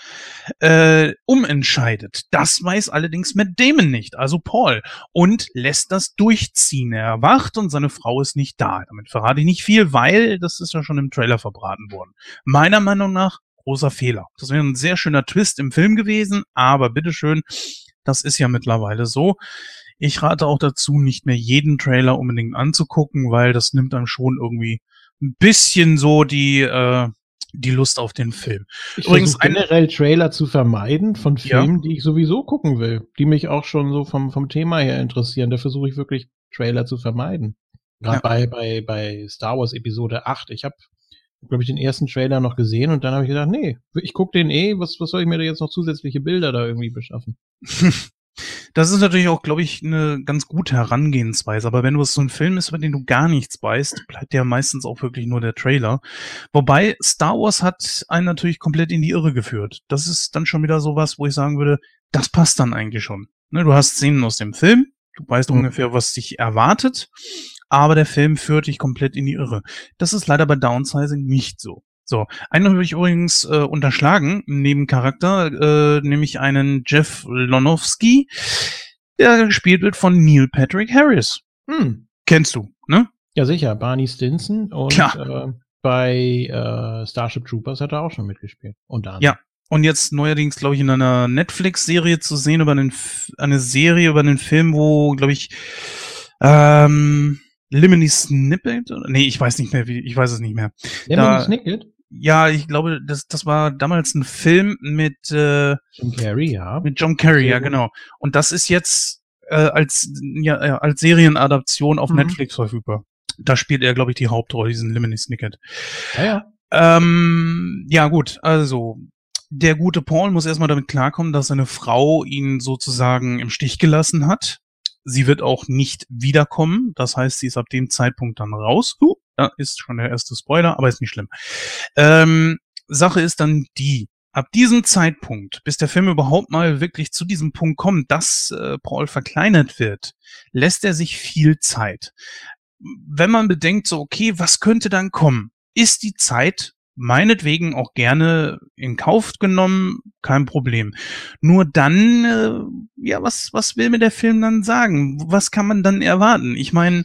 A: äh, umentscheidet. Das weiß allerdings Matt Damon nicht, also Paul, und lässt das durchziehen. Er erwacht und seine Frau ist nicht da. Damit verrate ich nicht viel, weil das ist ja schon im Trailer verbraten worden. Meiner Meinung nach großer Fehler. Das wäre ein sehr schöner Twist im Film gewesen, aber bitteschön, das ist ja mittlerweile so. Ich rate auch dazu, nicht mehr jeden Trailer unbedingt anzugucken, weil das nimmt dann schon irgendwie ein bisschen so die, äh, die Lust auf den Film.
B: Ich Übrigens generell Trailer zu vermeiden von Filmen, ja. die ich sowieso gucken will, die mich auch schon so vom, vom Thema her interessieren. Da versuche ich wirklich Trailer zu vermeiden. Gerade ja. bei, bei, bei Star Wars Episode 8. Ich habe, glaube ich, den ersten Trailer noch gesehen und dann habe ich gedacht, nee, ich gucke den eh, was, was soll ich mir da jetzt noch zusätzliche Bilder da irgendwie beschaffen?
A: Das ist natürlich auch, glaube ich, eine ganz gute Herangehensweise. Aber wenn du so ein Film ist, über den du gar nichts weißt, bleibt ja meistens auch wirklich nur der Trailer. Wobei Star Wars hat einen natürlich komplett in die Irre geführt. Das ist dann schon wieder sowas, wo ich sagen würde, das passt dann eigentlich schon. Ne, du hast Szenen aus dem Film, du weißt mhm. ungefähr, was dich erwartet, aber der Film führt dich komplett in die Irre. Das ist leider bei Downsizing nicht so. So, einen habe ich übrigens äh, unterschlagen, neben Charakter, äh, nämlich einen Jeff Lonowski, der gespielt wird von Neil Patrick Harris. Hm. Kennst du, ne?
B: Ja, sicher. Barney Stinson und äh, bei äh, Starship Troopers hat er auch schon mitgespielt. Und dann.
A: Ja. Und jetzt neuerdings, glaube ich, in einer Netflix-Serie zu sehen über einen, eine Serie über einen Film, wo, glaube ich, ähm, Lemony Snippet? Nee, ich weiß nicht mehr, wie, ich weiß es nicht mehr. Lemony Snippet? Ja, ich glaube, das, das war damals ein Film mit äh,
B: John Kerry, ja.
A: Mit John Kerry, ja, genau. Und das ist jetzt äh, als ja, äh, als Serienadaption auf mhm. Netflix verfügbar. Da spielt er, glaube ich, die Hauptrolle, diesen Lemony Snicket. Ja, ja. Ähm, ja, gut, also der gute Paul muss erstmal damit klarkommen, dass seine Frau ihn sozusagen im Stich gelassen hat Sie wird auch nicht wiederkommen. Das heißt, sie ist ab dem Zeitpunkt dann raus. Huh, da ist schon der erste Spoiler, aber ist nicht schlimm. Ähm, Sache ist dann die, ab diesem Zeitpunkt, bis der Film überhaupt mal wirklich zu diesem Punkt kommt, dass äh, Paul verkleinert wird, lässt er sich viel Zeit. Wenn man bedenkt, so, okay, was könnte dann kommen? Ist die Zeit meinetwegen auch gerne in Kauf genommen, kein Problem. Nur dann, äh, ja, was, was will mir der Film dann sagen? Was kann man dann erwarten? Ich meine,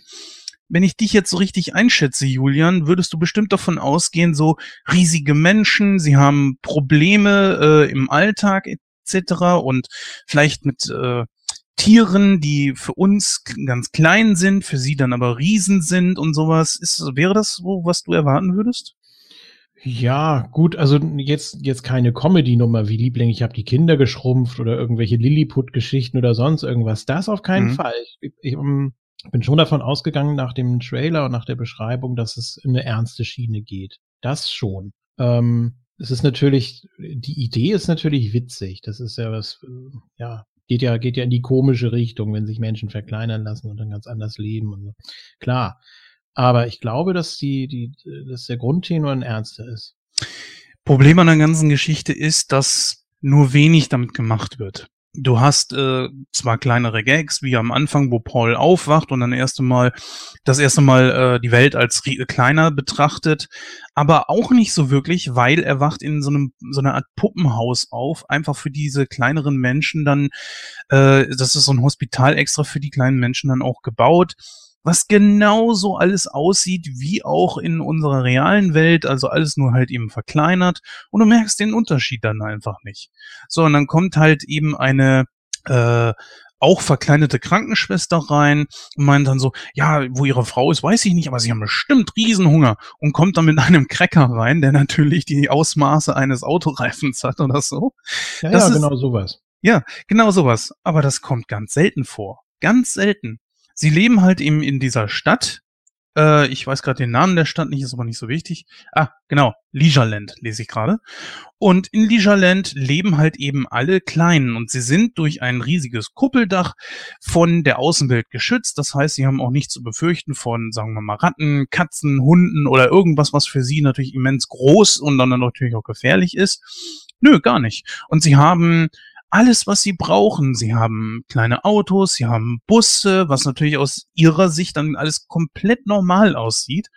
A: wenn ich dich jetzt so richtig einschätze, Julian, würdest du bestimmt davon ausgehen, so riesige Menschen, sie haben Probleme äh, im Alltag etc. und vielleicht mit äh, Tieren, die für uns ganz klein sind, für sie dann aber Riesen sind und sowas. Ist, wäre das so, was du erwarten würdest?
B: Ja, gut, also jetzt, jetzt keine Comedy-Nummer wie Liebling, ich habe die Kinder geschrumpft oder irgendwelche Lilliput-Geschichten oder sonst irgendwas. Das auf keinen mhm. Fall. Ich, ich um, bin schon davon ausgegangen nach dem Trailer und nach der Beschreibung, dass es in eine ernste Schiene geht. Das schon. Ähm, es ist natürlich, die Idee ist natürlich witzig. Das ist ja was, äh, ja, geht ja, geht ja in die komische Richtung, wenn sich Menschen verkleinern lassen und dann ganz anders leben und so. Klar. Aber ich glaube, dass die, die, dass der Grundtenor ein ernster ist.
A: Problem an der ganzen Geschichte ist, dass nur wenig damit gemacht wird. Du hast äh, zwar kleinere Gags, wie am Anfang, wo Paul aufwacht und dann erste Mal das erste Mal äh, die Welt als kleiner betrachtet, aber auch nicht so wirklich, weil er wacht in so einem so einer Art Puppenhaus auf, einfach für diese kleineren Menschen dann. Äh, das ist so ein Hospital extra für die kleinen Menschen dann auch gebaut was genauso alles aussieht wie auch in unserer realen Welt, also alles nur halt eben verkleinert und du merkst den Unterschied dann einfach nicht. So, und dann kommt halt eben eine äh, auch verkleinerte Krankenschwester rein und meint dann so, ja, wo ihre Frau ist, weiß ich nicht, aber sie haben bestimmt Riesenhunger und kommt dann mit einem Cracker rein, der natürlich die Ausmaße eines Autoreifens hat oder so.
B: Ja, das ja, ist, genau sowas.
A: Ja, genau sowas. Aber das kommt ganz selten vor. Ganz selten. Sie leben halt eben in dieser Stadt. Äh, ich weiß gerade den Namen der Stadt nicht, ist aber nicht so wichtig. Ah, genau, Leisureland lese ich gerade. Und in Leisureland leben halt eben alle Kleinen und sie sind durch ein riesiges Kuppeldach von der Außenwelt geschützt. Das heißt, sie haben auch nichts zu befürchten von, sagen wir mal, Ratten, Katzen, Hunden oder irgendwas, was für sie natürlich immens groß und dann natürlich auch gefährlich ist. Nö, gar nicht. Und sie haben alles, was sie brauchen. Sie haben kleine Autos, sie haben Busse, was natürlich aus ihrer Sicht dann alles komplett normal aussieht.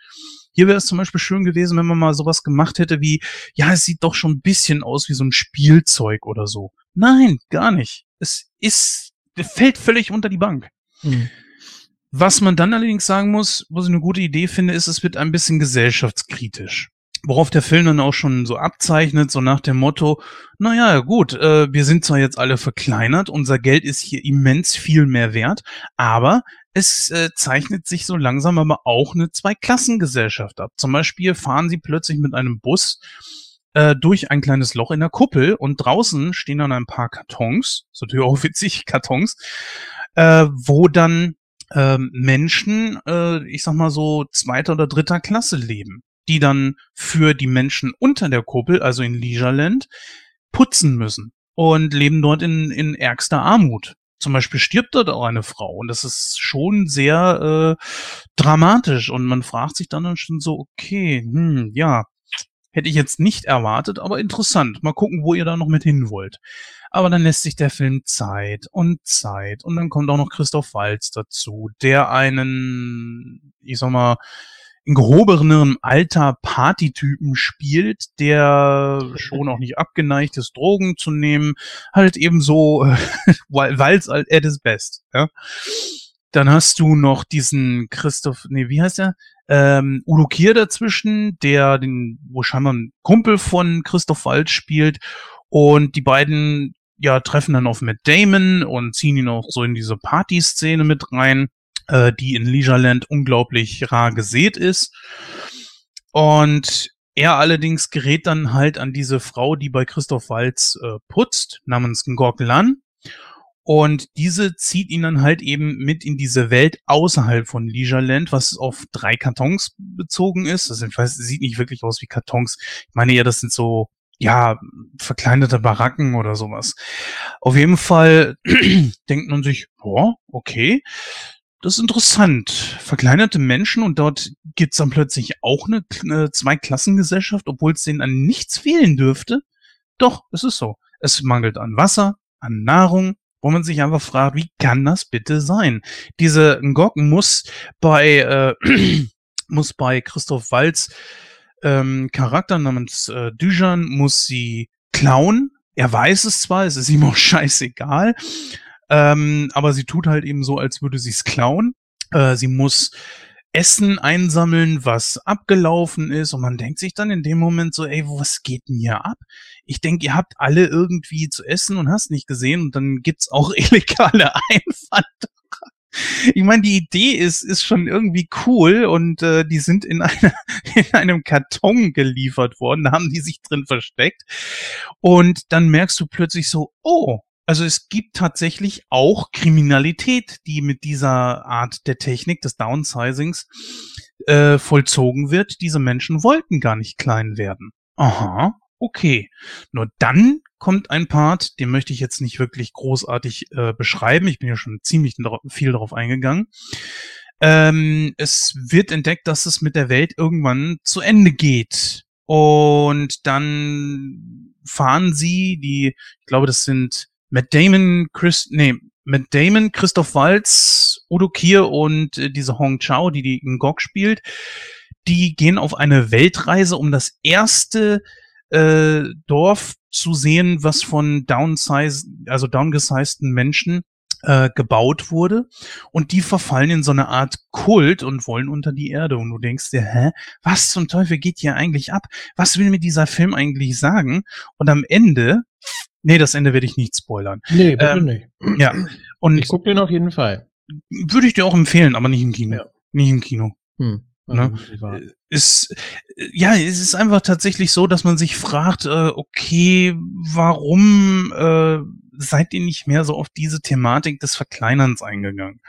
A: Hier wäre es zum Beispiel schön gewesen, wenn man mal sowas gemacht hätte wie, ja, es sieht doch schon ein bisschen aus wie so ein Spielzeug oder so. Nein, gar nicht. Es ist, fällt völlig unter die Bank. Hm. Was man dann allerdings sagen muss, was ich eine gute Idee finde, ist, es wird ein bisschen gesellschaftskritisch worauf der Film dann auch schon so abzeichnet, so nach dem Motto, naja, gut, äh, wir sind zwar jetzt alle verkleinert, unser Geld ist hier immens viel mehr wert, aber es äh, zeichnet sich so langsam aber auch eine Zweiklassengesellschaft ab. Zum Beispiel fahren sie plötzlich mit einem Bus äh, durch ein kleines Loch in der Kuppel und draußen stehen dann ein paar Kartons, so natürlich auch witzig, Kartons, äh, wo dann äh, Menschen, äh, ich sag mal so, zweiter oder dritter Klasse leben die dann für die Menschen unter der Kuppel, also in Leisureland, putzen müssen und leben dort in, in ärgster Armut. Zum Beispiel stirbt dort auch eine Frau und das ist schon sehr äh, dramatisch und man fragt sich dann schon so, okay, hm, ja, hätte ich jetzt nicht erwartet, aber interessant. Mal gucken, wo ihr da noch mit hin wollt. Aber dann lässt sich der Film Zeit und Zeit und dann kommt auch noch Christoph Walz dazu, der einen, ich sag mal, in gehobenerem Alter Partytypen spielt, der schon auch nicht abgeneigt ist, Drogen zu nehmen, halt eben so, weil es halt er ist best, ja. Dann hast du noch diesen Christoph, nee, wie heißt er? Ähm, Udo Kier dazwischen, der den, wo scheinbar ein Kumpel von Christoph Waltz spielt. Und die beiden, ja, treffen dann auf Matt Damon und ziehen ihn auch so in diese Party-Szene mit rein äh, die in Leisureland unglaublich rar gesät ist. Und er allerdings gerät dann halt an diese Frau, die bei Christoph Walz äh, putzt, namens Ngok Lan. Und diese zieht ihn dann halt eben mit in diese Welt außerhalb von Leisureland, was auf drei Kartons bezogen ist. Weiß, sieht nicht wirklich aus wie Kartons. Ich meine ja, das sind so ja, verkleinerte Baracken oder sowas. Auf jeden Fall denkt man sich, boah, okay, das ist interessant. Verkleinerte Menschen und dort gibt's dann plötzlich auch eine, eine Zweiklassengesellschaft, obwohl es denen an nichts fehlen dürfte. Doch, es ist so. Es mangelt an Wasser, an Nahrung, wo man sich einfach fragt, wie kann das bitte sein? Diese Ngok muss bei äh, muss bei Christoph Walz ähm, Charakter namens äh, Dujan muss sie klauen. Er weiß es zwar, es ist ihm auch scheißegal, ähm, aber sie tut halt eben so, als würde sie es klauen. Äh, sie muss Essen einsammeln, was abgelaufen ist und man denkt sich dann in dem Moment so, ey, was geht denn hier ab? Ich denke, ihr habt alle irgendwie zu essen und hast nicht gesehen und dann gibt's auch illegale Einwanderer ich meine, die Idee ist, ist schon irgendwie cool und äh, die sind in, einer, in einem Karton geliefert worden, da haben die sich drin versteckt. Und dann merkst du plötzlich so, oh, also es gibt tatsächlich auch Kriminalität, die mit dieser Art der Technik des Downsizings äh, vollzogen wird. Diese Menschen wollten gar nicht klein werden. Aha, okay. Nur dann kommt ein Part, den möchte ich jetzt nicht wirklich großartig äh, beschreiben. Ich bin ja schon ziemlich viel darauf eingegangen. Ähm, es wird entdeckt, dass es mit der Welt irgendwann zu Ende geht. Und dann fahren sie, die, ich glaube, das sind Matt Damon, Chris, nee, Matt Damon, Christoph Waltz, Udo Kier und äh, diese Hong Chao, die die in Gog spielt, die gehen auf eine Weltreise, um das erste äh, Dorf zu sehen, was von downsize, also downgesizten Menschen äh, gebaut wurde und die verfallen in so eine Art Kult und wollen unter die Erde und du denkst dir, hä, was zum Teufel geht hier eigentlich ab? Was will mir dieser Film eigentlich sagen? Und am Ende, nee, das Ende werde ich nicht spoilern.
B: Nee, bitte ähm, nicht.
A: Ja. Und
B: ich gucke den auf jeden Fall.
A: Würde ich dir auch empfehlen, aber nicht im Kino. Ja. Nicht im Kino. Hm. Ne? Ist, ja, es ist einfach tatsächlich so, dass man sich fragt, äh, okay, warum äh, seid ihr nicht mehr so auf diese Thematik des Verkleinerns eingegangen?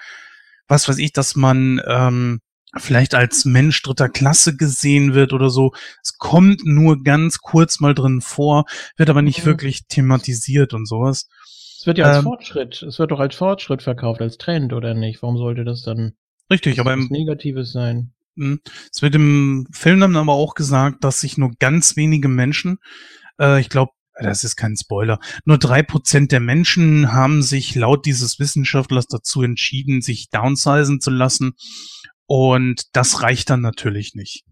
A: Was weiß ich, dass man ähm, vielleicht als Mensch dritter Klasse gesehen wird oder so. Es kommt nur ganz kurz mal drin vor, wird aber nicht mhm. wirklich thematisiert und sowas.
B: Es wird ja als ähm, Fortschritt, es wird doch als Fortschritt verkauft, als Trend, oder nicht? Warum sollte das dann
A: Richtig, aber im
B: Negatives sein?
A: Hm. Es wird im Film dann aber auch gesagt, dass sich nur ganz wenige Menschen, äh, ich glaube, das ist kein Spoiler, nur drei Prozent der Menschen haben sich laut dieses Wissenschaftlers dazu entschieden, sich downsizen zu lassen. Und das reicht dann natürlich nicht.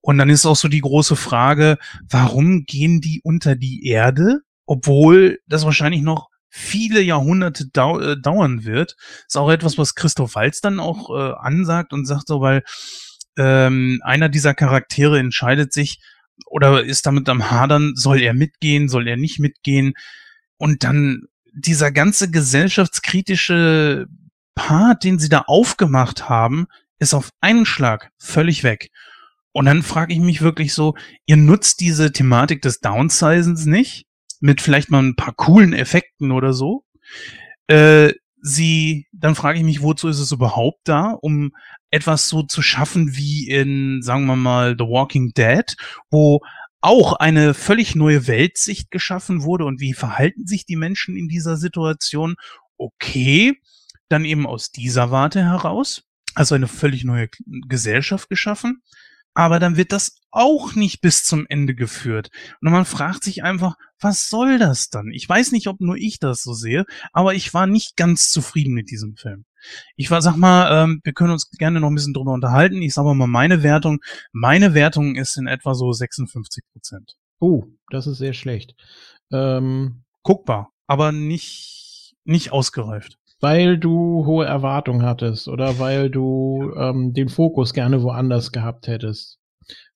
A: Und dann ist auch so die große Frage, warum gehen die unter die Erde, obwohl das wahrscheinlich noch viele Jahrhunderte dau äh, dauern wird. Ist auch etwas, was Christoph Walz dann auch äh, ansagt und sagt so, weil ähm, einer dieser Charaktere entscheidet sich oder ist damit am Hadern, soll er mitgehen, soll er nicht mitgehen? Und dann dieser ganze gesellschaftskritische Part, den sie da aufgemacht haben, ist auf einen Schlag völlig weg. Und dann frage ich mich wirklich so, ihr nutzt diese Thematik des Downsizens nicht? mit vielleicht mal ein paar coolen Effekten oder so. Äh, sie, dann frage ich mich, wozu ist es überhaupt da, um etwas so zu schaffen wie in, sagen wir mal, The Walking Dead, wo auch eine völlig neue Weltsicht geschaffen wurde und wie verhalten sich die Menschen in dieser Situation? Okay, dann eben aus dieser Warte heraus, also eine völlig neue Gesellschaft geschaffen aber dann wird das auch nicht bis zum Ende geführt. Und man fragt sich einfach, was soll das dann? Ich weiß nicht, ob nur ich das so sehe, aber ich war nicht ganz zufrieden mit diesem Film. Ich war, sag mal, ähm, wir können uns gerne noch ein bisschen drüber unterhalten. Ich sag mal meine Wertung. Meine Wertung ist in etwa so 56 Prozent.
B: Oh, das ist sehr schlecht.
A: Ähm, Guckbar, aber nicht, nicht ausgereift
B: weil du hohe Erwartungen hattest oder weil du ähm, den Fokus gerne woanders gehabt hättest.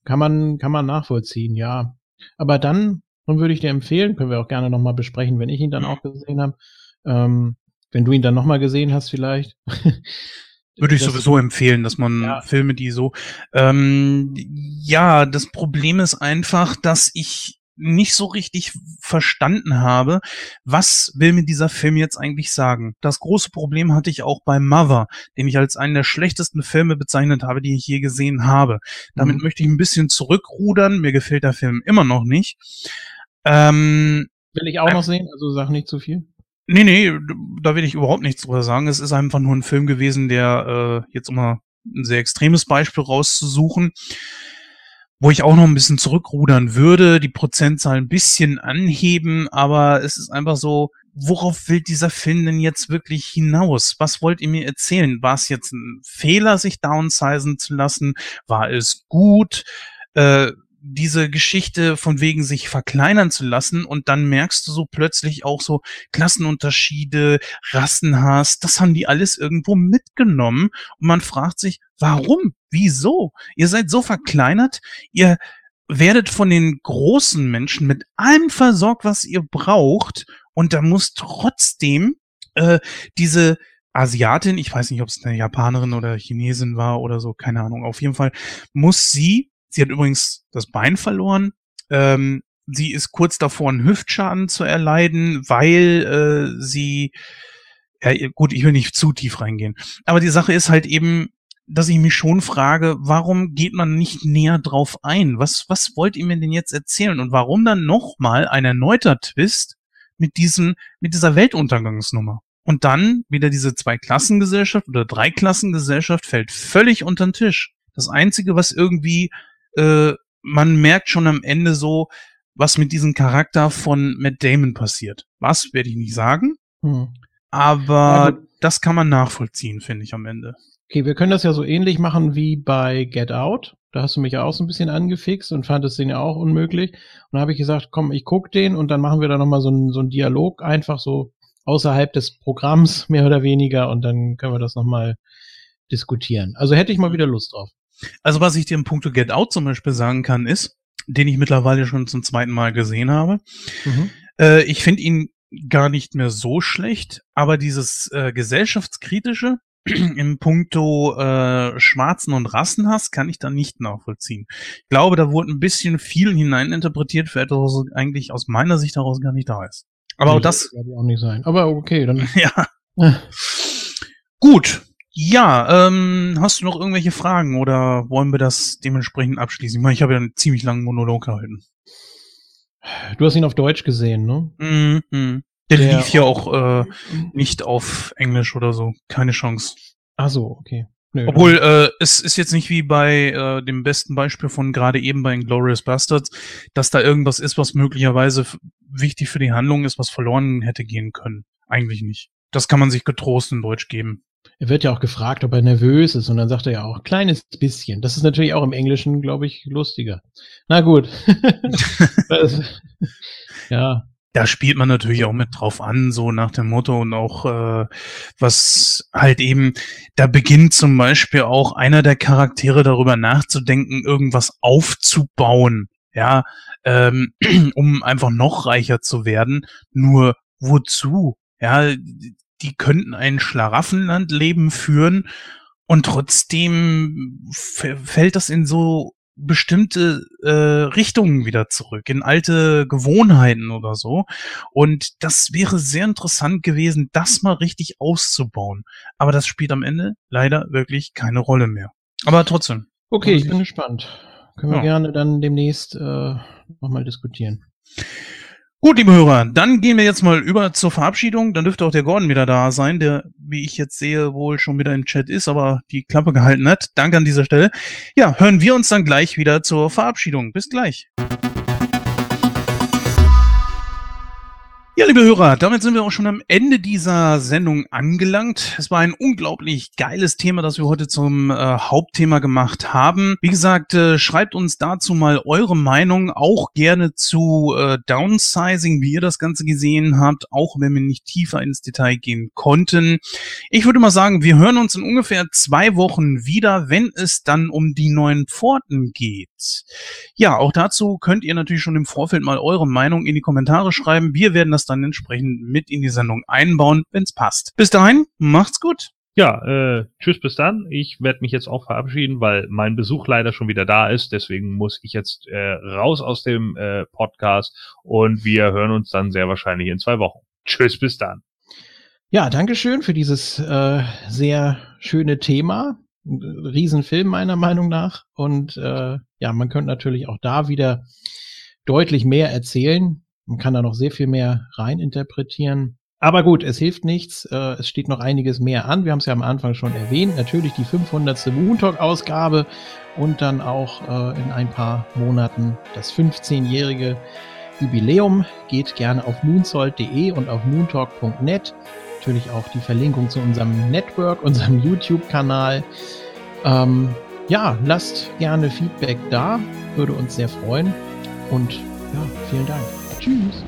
B: Kann man, kann man nachvollziehen, ja. Aber dann, dann würde ich dir empfehlen, können wir auch gerne nochmal besprechen, wenn ich ihn dann auch gesehen habe. Ähm, wenn du ihn dann nochmal gesehen hast, vielleicht.
A: Würde ich sowieso empfehlen, dass man ja. Filme, die so. Ähm, ja, das Problem ist einfach, dass ich nicht so richtig verstanden habe, was will mir dieser Film jetzt eigentlich sagen. Das große Problem hatte ich auch bei Mother, den ich als einen der schlechtesten Filme bezeichnet habe, die ich je gesehen habe. Damit mhm. möchte ich ein bisschen zurückrudern. Mir gefällt der Film immer noch nicht. Ähm,
B: Will ich auch noch sehen, also sag nicht zu viel.
A: nee, nee, da will ich überhaupt nichts drüber sagen. Es ist einfach nur ein Film gewesen, der äh, jetzt um mal ein sehr extremes Beispiel rauszusuchen, wo ich auch noch ein bisschen zurückrudern würde, die Prozentzahl ein bisschen anheben, aber es ist einfach so, worauf will dieser Film denn jetzt wirklich hinaus? Was wollt ihr mir erzählen? War es jetzt ein Fehler, sich downsizen zu lassen? War es gut? Äh, diese Geschichte von wegen sich verkleinern zu lassen und dann merkst du so plötzlich auch so Klassenunterschiede, Rassenhass, das haben die alles irgendwo mitgenommen und man fragt sich, warum? Wieso? Ihr seid so verkleinert, ihr werdet von den großen Menschen mit allem versorgt, was ihr braucht und da muss trotzdem äh, diese Asiatin, ich weiß nicht, ob es eine Japanerin oder Chinesin war oder so, keine Ahnung, auf jeden Fall muss sie Sie hat übrigens das Bein verloren. Ähm, sie ist kurz davor, einen Hüftschaden zu erleiden, weil äh, sie, ja, gut, ich will nicht zu tief reingehen. Aber die Sache ist halt eben, dass ich mich schon frage, warum geht man nicht näher drauf ein? Was, was wollt ihr mir denn jetzt erzählen? Und warum dann nochmal ein erneuter Twist mit diesem, mit dieser Weltuntergangsnummer? Und dann wieder diese Zwei-Klassengesellschaft oder Drei-Klassengesellschaft fällt völlig unter den Tisch. Das Einzige, was irgendwie äh, man merkt schon am Ende so, was mit diesem Charakter von Matt Damon passiert. Was, werde ich nicht sagen.
B: Hm.
A: Aber
B: Ja,
A: das kann man nachvollziehen, finde ich am Ende.
B: Okay, wir können das ja so ähnlich machen wie bei Get Out. Da hast du mich ja auch so ein bisschen angefixt und fandest den ja auch unmöglich. Und dann habe ich gesagt, komm, ich guck den und dann machen wir da nochmal so einen so einen Dialog, einfach so außerhalb des Programms, mehr oder weniger, und dann können wir das nochmal diskutieren. Also hätte ich mal wieder Lust drauf.
A: Also was ich dir im Punkto Get Out zum Beispiel sagen kann, ist, den ich mittlerweile schon zum zweiten Mal gesehen habe.
B: Mhm.
A: Äh, ich finde ihn gar nicht mehr so schlecht, aber dieses äh, gesellschaftskritische im Puncto äh, Schwarzen und Rassenhass kann ich da nicht nachvollziehen. Ich glaube, da wurde ein bisschen viel hineininterpretiert für etwas, was eigentlich aus meiner Sicht heraus gar nicht da ist. Aber auch das,
B: ich auch nicht sein. Aber okay, dann
A: ja. Gut. Ja, ähm, hast du noch irgendwelche Fragen oder wollen wir das dementsprechend abschließen? Ich meine, ich habe ja einen ziemlich langen Monolog gehalten.
B: du hast ihn auf Deutsch gesehen, ne?
A: Mhm. Der,
B: Der-
A: lief ja auch äh, nicht auf Englisch oder so. Keine Chance.
B: Ach so, okay. Nö,
A: Obwohl, äh, es ist jetzt nicht wie bei äh, dem besten Beispiel von gerade eben bei Glorious Bastards, dass da irgendwas ist, was möglicherweise wichtig für die Handlung ist, was verloren hätte gehen können. Eigentlich nicht. Das kann man sich getrost in Deutsch geben.
B: Er wird ja auch gefragt, ob er nervös ist und dann sagt er ja auch, kleines bisschen. Das ist natürlich auch im Englischen, glaube ich, lustiger. Na gut. Ja,
A: da spielt man natürlich auch mit drauf an, so nach dem Motto und auch äh, was halt eben, da beginnt zum Beispiel auch einer der Charaktere darüber nachzudenken, irgendwas aufzubauen, ja, ähm, um einfach noch reicher zu werden. Nur wozu? Ja, die könnten ein Schlaraffenlandleben führen und trotzdem fällt das in so bestimmte äh, Richtungen wieder zurück, in alte Gewohnheiten oder so. Und das wäre sehr interessant gewesen, das mal richtig auszubauen. Aber das spielt am Ende leider wirklich keine Rolle mehr. Aber trotzdem.
B: okay, ich bin gespannt. Können wir
A: Ja.
B: gerne dann demnächst äh, nochmal diskutieren.
A: Gut, liebe Hörer, dann gehen wir jetzt mal über zur Verabschiedung. Dann dürfte auch der Gordon wieder da sein, der, wie ich jetzt sehe, wohl schon wieder im Chat ist, aber die Klappe gehalten hat. Danke an dieser Stelle. Ja, hören wir uns dann gleich wieder zur Verabschiedung. Bis gleich. Ja, liebe Hörer, damit sind wir auch schon am Ende dieser Sendung angelangt. Es war ein unglaublich geiles Thema, das wir heute zum äh, Hauptthema gemacht haben. Wie gesagt, äh, schreibt uns dazu mal eure Meinung, auch gerne zu äh, Downsizing, wie ihr das Ganze gesehen habt, auch wenn wir nicht tiefer ins Detail gehen konnten. Ich würde mal sagen, wir hören uns in ungefähr zwei Wochen wieder, wenn es dann um die neuen Pforten geht. Ja, auch dazu könnt ihr natürlich schon im Vorfeld mal eure Meinung in die Kommentare schreiben. Wir werden das dann entsprechend mit in die Sendung einbauen, wenn es passt. Bis dahin, macht's gut.
D: Ja, äh, tschüss bis dann. Ich werde mich jetzt auch verabschieden, weil mein Besuch leider schon wieder da ist. Deswegen muss ich jetzt äh, raus aus dem äh, Podcast und wir hören uns dann sehr wahrscheinlich in zwei Wochen. Tschüss bis dann.
B: Ja, Dankeschön für dieses äh, sehr schöne Thema. Riesenfilm meiner Meinung nach. Und äh, ja, man könnte natürlich auch da wieder deutlich mehr erzählen. Man kann da noch sehr viel mehr reininterpretieren. Aber gut, es hilft nichts. Äh, es steht noch einiges mehr an. Wir haben es ja am Anfang schon erwähnt. Natürlich die 500. Moon Talk Ausgabe und dann auch äh, in ein paar Monaten das 15-jährige Jubiläum. Geht gerne auf moonsold.de und auf moontalk.net. Natürlich auch die Verlinkung zu unserem Network, unserem YouTube-Kanal. Ähm, ja, lasst gerne Feedback da. Würde uns sehr freuen. Und ja, vielen Dank. Tschüss.